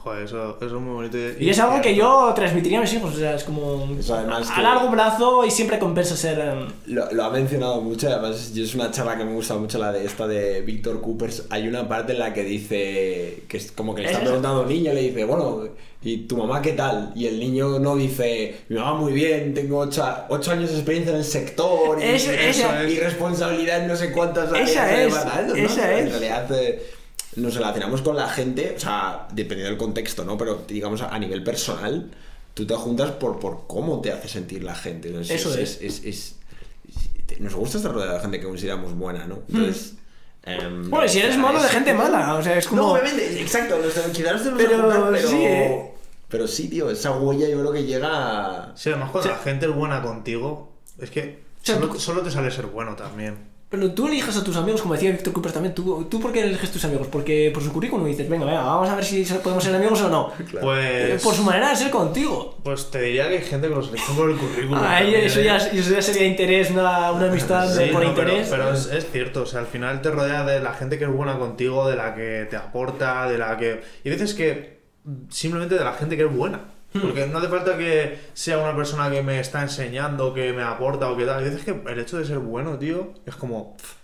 Joder, eso, eso es muy bonito.
Y es algo que yo transmitiría a mis hijos. O sea, es como.
Eso además
a
que-
largo plazo y siempre compensa ser. em,
Lo, lo ha mencionado mucho, además yo es una charla que me gusta mucho, la de esta de Víctor Coopers. Hay una parte en la que dice, que es como que le está
¿Es
preguntando a un niño, le dice, bueno, ¿y tu mamá qué tal? Y el niño no dice, mi mamá muy bien, tengo ocho, ocho años de experiencia en el sector y,
Eso- esa
y responsabilidad en no sé cuántas áreas
Esa
de
es,
departamentos", ¿no?
esa
En
es.
realidad eh, nos relacionamos con la gente, o sea, dependiendo del contexto, ¿no? Pero digamos a nivel personal, tú te juntas por, por cómo te hace sentir la gente. ¿no?
Eso
es, es- es- es- nos gusta estar rodeado de gente que consideramos buena, ¿no? Entonces. em,
Bueno, si eres
es-
malo de gente mala, o sea, es como.
No, obviamente, exacto, nos, quizás tenemos
Pero
juntar, pero.
sí, ¿eh?
Pero sí, tío, esa huella yo creo que llega. a-
Sí, además cuando
Sí.
la gente es buena contigo, es que
sea,
solo,
tú-
solo te sale ser bueno también.
Pero tú eliges a tus amigos, como decía Víctor Cooper también. ¿tú, ¿Tú por qué eliges tus amigos? Porque por su currículum dices, venga, venga, vamos a ver si podemos ser amigos o no. Eh,
Pues,
Por su manera de ser contigo.
pues te diría que hay gente que los elige por el currículum.
Ah, eso,
¿eh?
ya, eso ya sería interés, una, una amistad de-
Sí,
por
no, pero-
interés.
Pero, es, es cierto, o sea, al final te rodea de la gente que es buena contigo, de la que te aporta, de la que. Y dices que simplemente de la gente que es buena.
Hmm.
Porque no hace falta que sea una persona que me está enseñando, que me aporta o que tal. Y dices que el hecho de ser bueno, tío, es como. pff,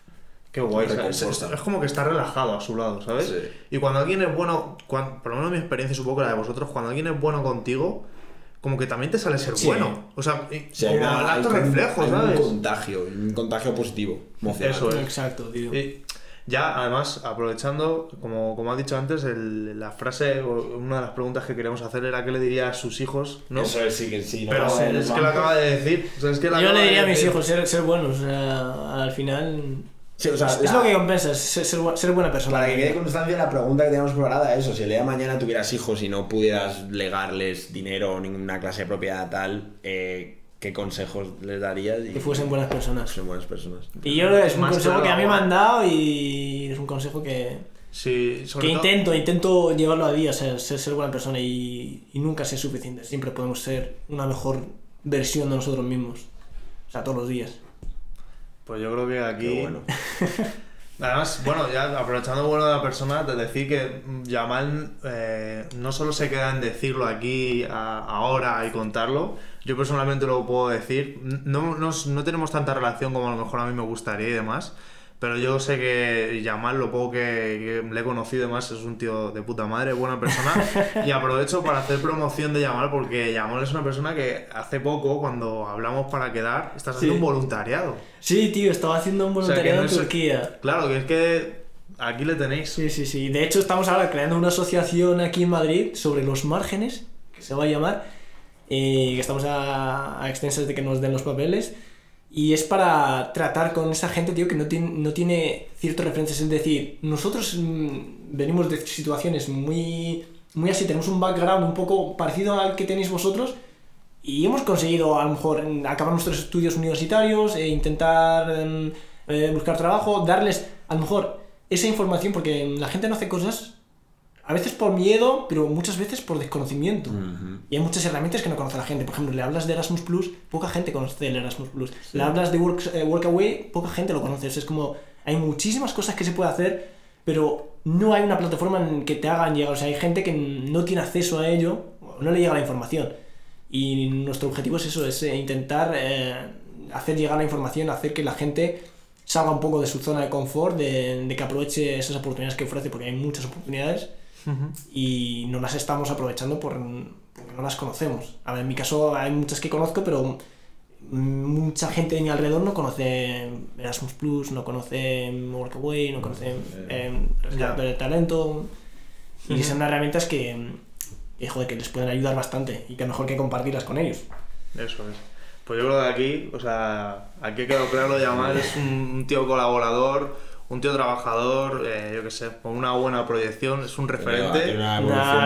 Qué guay, es, es- es como que está relajado a su lado, ¿sabes?
Sí.
Y cuando alguien es bueno, cuan- por lo menos mi experiencia, supongo que la de vosotros, cuando alguien es bueno contigo, como que también te sale ser
Sí.
bueno. O sea, y-
Sí,
como
una-
el
hay
acto
un-
reflejo,
hay
¿sabes?
Un contagio, un contagio positivo, emocional.
Eso es.
Exacto, tío.
Y ya, además, aprovechando, como, como has dicho antes, el- la frase, o una de las preguntas que queríamos hacer era qué le diría a sus hijos, ¿no?
Eso es, sí que sí. no
Pero es que lo acaba de decir. o sea, es que lo
Yo le
de
diría a mis hijos ser, ser buenos, o sea, al final.
Sí, o sea,
es
la-
lo que compensa, es ser, ser buena persona.
Para que quede constancia la pregunta que teníamos preparada, eso, si el día de mañana tuvieras hijos y no pudieras legarles dinero o ninguna clase de propiedad tal, eh, ¿qué consejos les darías? Y
Que fuesen buenas personas.
fuesen buenas personas.
Y yo creo que es un
Más
consejo que a mí me han dado y es un consejo que,
Sí, sobre
que
todo-
intento, intento llevarlo a día, ser, ser, ser buena persona y, y nunca ser suficiente. Siempre podemos ser una mejor versión de nosotros mismos. O sea, todos los días.
Pues yo creo que aquí.
Qué bueno.
Además, bueno, ya aprovechando bueno de la persona, de decir que Yamal eh, no solo se queda en decirlo aquí a- ahora y contarlo, yo personalmente lo puedo decir. No, no, no tenemos tanta relación como a lo mejor a mí me gustaría y demás, pero yo sé que Yamal, lo poco que, que le he conocido y demás, es un tío de puta madre, buena persona. y aprovecho para hacer promoción de Yamal porque Yamal es una persona que hace poco, cuando hablamos para quedar, estás haciendo
Sí.
un voluntariado.
Sí, tío, estaba haciendo un
O sea,
voluntariado
no
en
es-
Turquía.
Claro, que es que aquí le tenéis.
Sí, sí, sí. De hecho, estamos ahora creando una asociación aquí en Madrid sobre los márgenes, que se va a llamar, que estamos a, a extensas de que nos den los papeles. Y es para tratar con esa gente, tío, que no tiene, no tiene ciertos referencias. Es decir, nosotros mm, venimos de situaciones muy, muy así, tenemos un background un poco parecido al que tenéis vosotros. Y hemos conseguido, a lo mejor, acabar nuestros estudios universitarios e intentar em, eh, buscar trabajo, darles, a lo mejor, esa información, porque la gente no hace cosas, a veces por miedo, pero muchas veces por desconocimiento. Y hay muchas herramientas que no conoce la gente. Por ejemplo, le hablas de Erasmus Plus, poca gente conoce el Erasmus Plus. Le hablas de Work, eh, Workaway, poca gente lo conoce. Es como, hay muchísimas cosas que se puede hacer, pero no hay una plataforma en que te hagan llegar. O sea, hay gente que no tiene acceso a ello, no le llega la información. Y nuestro objetivo es eso, es eh, intentar eh, hacer llegar la información, hacer que la gente salga un poco de su zona de confort, de, de que aproveche esas oportunidades que ofrece, porque hay muchas oportunidades y no las estamos aprovechando por, porque no las conocemos. A ver, en mi caso hay muchas que conozco, pero mucha gente de mi alrededor no conoce Erasmus Plus, no conoce Workaway, no conoce eh, Rescate del Talento. Y son herramientas que, que, joder, que les pueden ayudar bastante y que mejor que compartirlas con ellos.
Eso es. Pues yo creo que aquí, o sea, aquí quedó claro, Yamal es un, un tío colaborador, un tío trabajador, eh, yo qué sé, con una buena proyección, es un referente.
Nah,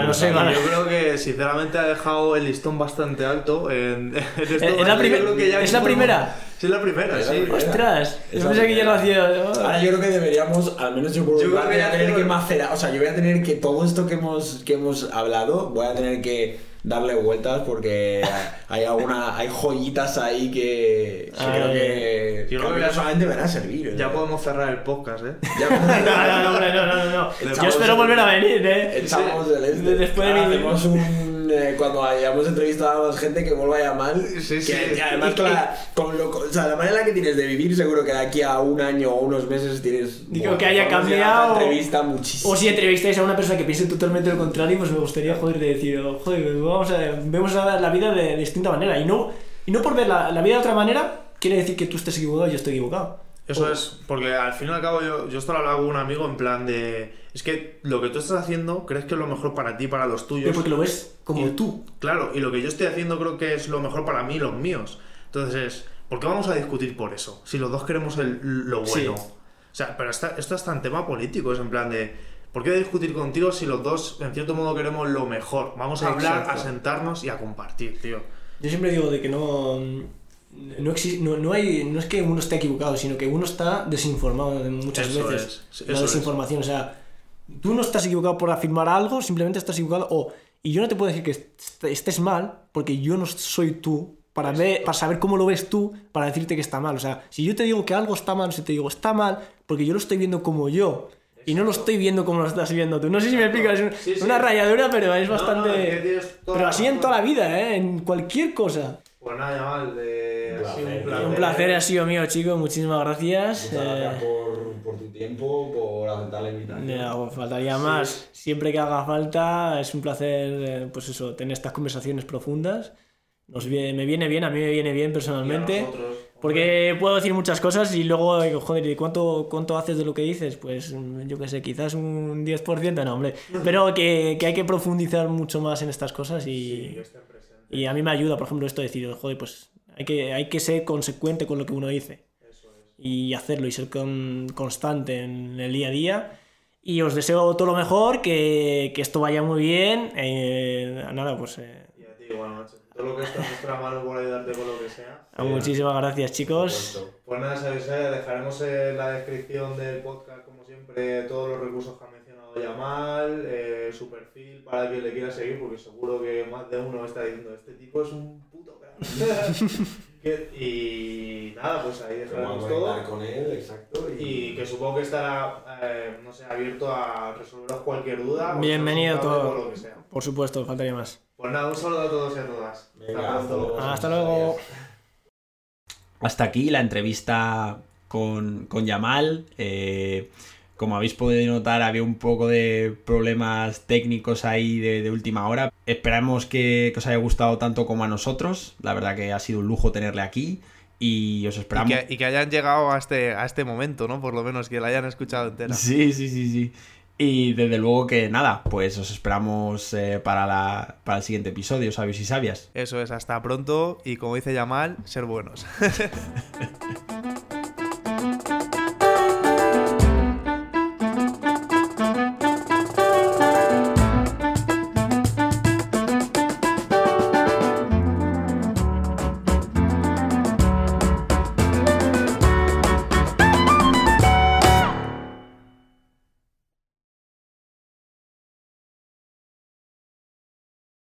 no sé,
yo creo que sinceramente ha dejado el listón bastante alto en, en esto.
¿Es la,
Yo
primer-
creo que ya
¿Es la
podemos-
primera?
Sí, es la primera, sí.
primera.
¡Ostras!
Es
Yo pensé que ya lo hacía.
Ahora yo creo que deberíamos, al menos yo por
Yo
voy a tener que macerar, o sea, yo voy a tener que todo esto que hemos, que hemos hablado, voy a tener que darle vueltas porque hay alguna, hay joyitas ahí que, que
Ay.
creo que,
Yo
que
creo que ya-
solamente van a servir.
Ya
¿eh?
podemos cerrar el podcast, ¿eh?
Ya
No, no, no, no, no, no, Yo espero volver a venir, ¿eh?
Echamos el este.
Después de mi-
hacemos un. Eh, cuando hayamos entrevistado a más gente que vuelva a llamar.
Sí,
que,
sí.
que además,
Y
con
que-
la, con lo- o sea, la manera que tienes de vivir, seguro que de aquí a un año o unos meses tienes.
Digo que haya cambiado.
la entrevista muchísimo.
O si entrevistáis a una persona que piense totalmente lo contrario, pues me gustaría, joder, de decir, oh, joder, vamos a, vemos la, la vida de, distinta manera. Y no, y no por ver la, la vida de otra manera, quiere decir que tú estés equivocado y yo estoy equivocado.
Eso es, porque al fin y al cabo yo, yo esto lo hablaba con un amigo en plan de... Es que lo que tú estás haciendo crees que es lo mejor para ti, para los tuyos.
Pero porque lo ves como
Y-
tú.
Claro, y lo que yo estoy haciendo creo que es lo mejor para mí y los míos. Entonces, ¿por qué vamos a discutir por eso? Si los dos queremos el- lo
Sí.
bueno. O sea, pero está- esto está en tema político, es en plan de... ¿Por qué discutir contigo si los dos, en cierto modo, queremos lo mejor? Vamos a hablar, a sentarnos y a compartir, tío.
Yo siempre digo de que no. No, no, no hay, no es que uno esté equivocado, sino que uno está desinformado de muchas
Eso
veces.
es,
la
eso es.
desinformación, o sea, tú no estás equivocado por afirmar algo, simplemente estás equivocado. O, y yo no te puedo decir que est- estés mal, porque yo no soy tú, para, ver, para saber cómo lo ves tú, para decirte que está mal. O sea, si yo te digo que algo está mal, si te digo está mal, porque yo lo estoy viendo como yo. Y no lo estoy viendo como lo estás viendo tú. No sé si me explicas, es
Sí, sí.
una rayadura, pero es
No, no,
bastante...
es que
pero así en toda la vida, ¿eh? En cualquier cosa.
Pues nada, de...
Un
ha sido
placer.
Un placer ha sido mío, chicos. Muchísimas gracias.
Muchas gracias
Eh,
por, por tu tiempo, por aceptar la invitación.
ya, faltaría más. Siempre que haga falta, es un placer, eh, pues eso, tener estas conversaciones profundas. Nos viene, me viene bien, a mí me viene bien personalmente. Porque puedo decir muchas cosas y luego, digo, joder, ¿y cuánto, cuánto haces de lo que dices? Pues yo qué sé, quizás un 10%, no, hombre. Pero que, que hay que profundizar mucho más en estas cosas y, y a mí me ayuda, por ejemplo, esto de decir, joder, pues hay que, hay que ser consecuente con lo que uno dice y hacerlo y ser con- constante en el día a día. Y os deseo todo lo mejor, que, que esto vaya muy bien. Eh, nada, pues eh,
Y a ti, buenas noches. Todo lo que está en nuestra mano por ayudarte con lo que sea.
muchísimas gracias, chicos.
Pues nada, sabéis, dejaremos en la descripción del podcast, como siempre, todos los recursos que mencionado Yamal, eh, su perfil para quien le quiera seguir, porque seguro que más de uno está diciendo, este tipo es un puto crack". Que- y nada, pues ahí dejaremos
a
todo.
con él, exacto.
Y que supongo que estará, eh, no sé, abierto a resolveros cualquier duda. o
Bienvenido
consultarle
todo.
por lo que sea.
Por supuesto, faltaría más.
Pues nada, un saludo a todos y a todas.
Venga, hasta luego.
Hasta luego.
Hasta aquí la entrevista con, con Yamal. Eh, como habéis podido notar, había un poco de problemas técnicos ahí de, de última hora. Esperamos que, que os haya gustado tanto como a nosotros. La verdad que ha sido un lujo tenerle aquí. Y os
Y
esperamos.
que, y que hayan llegado a este, a este momento, ¿no? Por lo menos que la hayan escuchado entera.
Sí, sí, sí, sí. Y desde luego que nada, pues os esperamos eh, para, la, para el siguiente episodio, sabios y sabias.
Eso es, hasta pronto y como dice Yamal, ser buenos.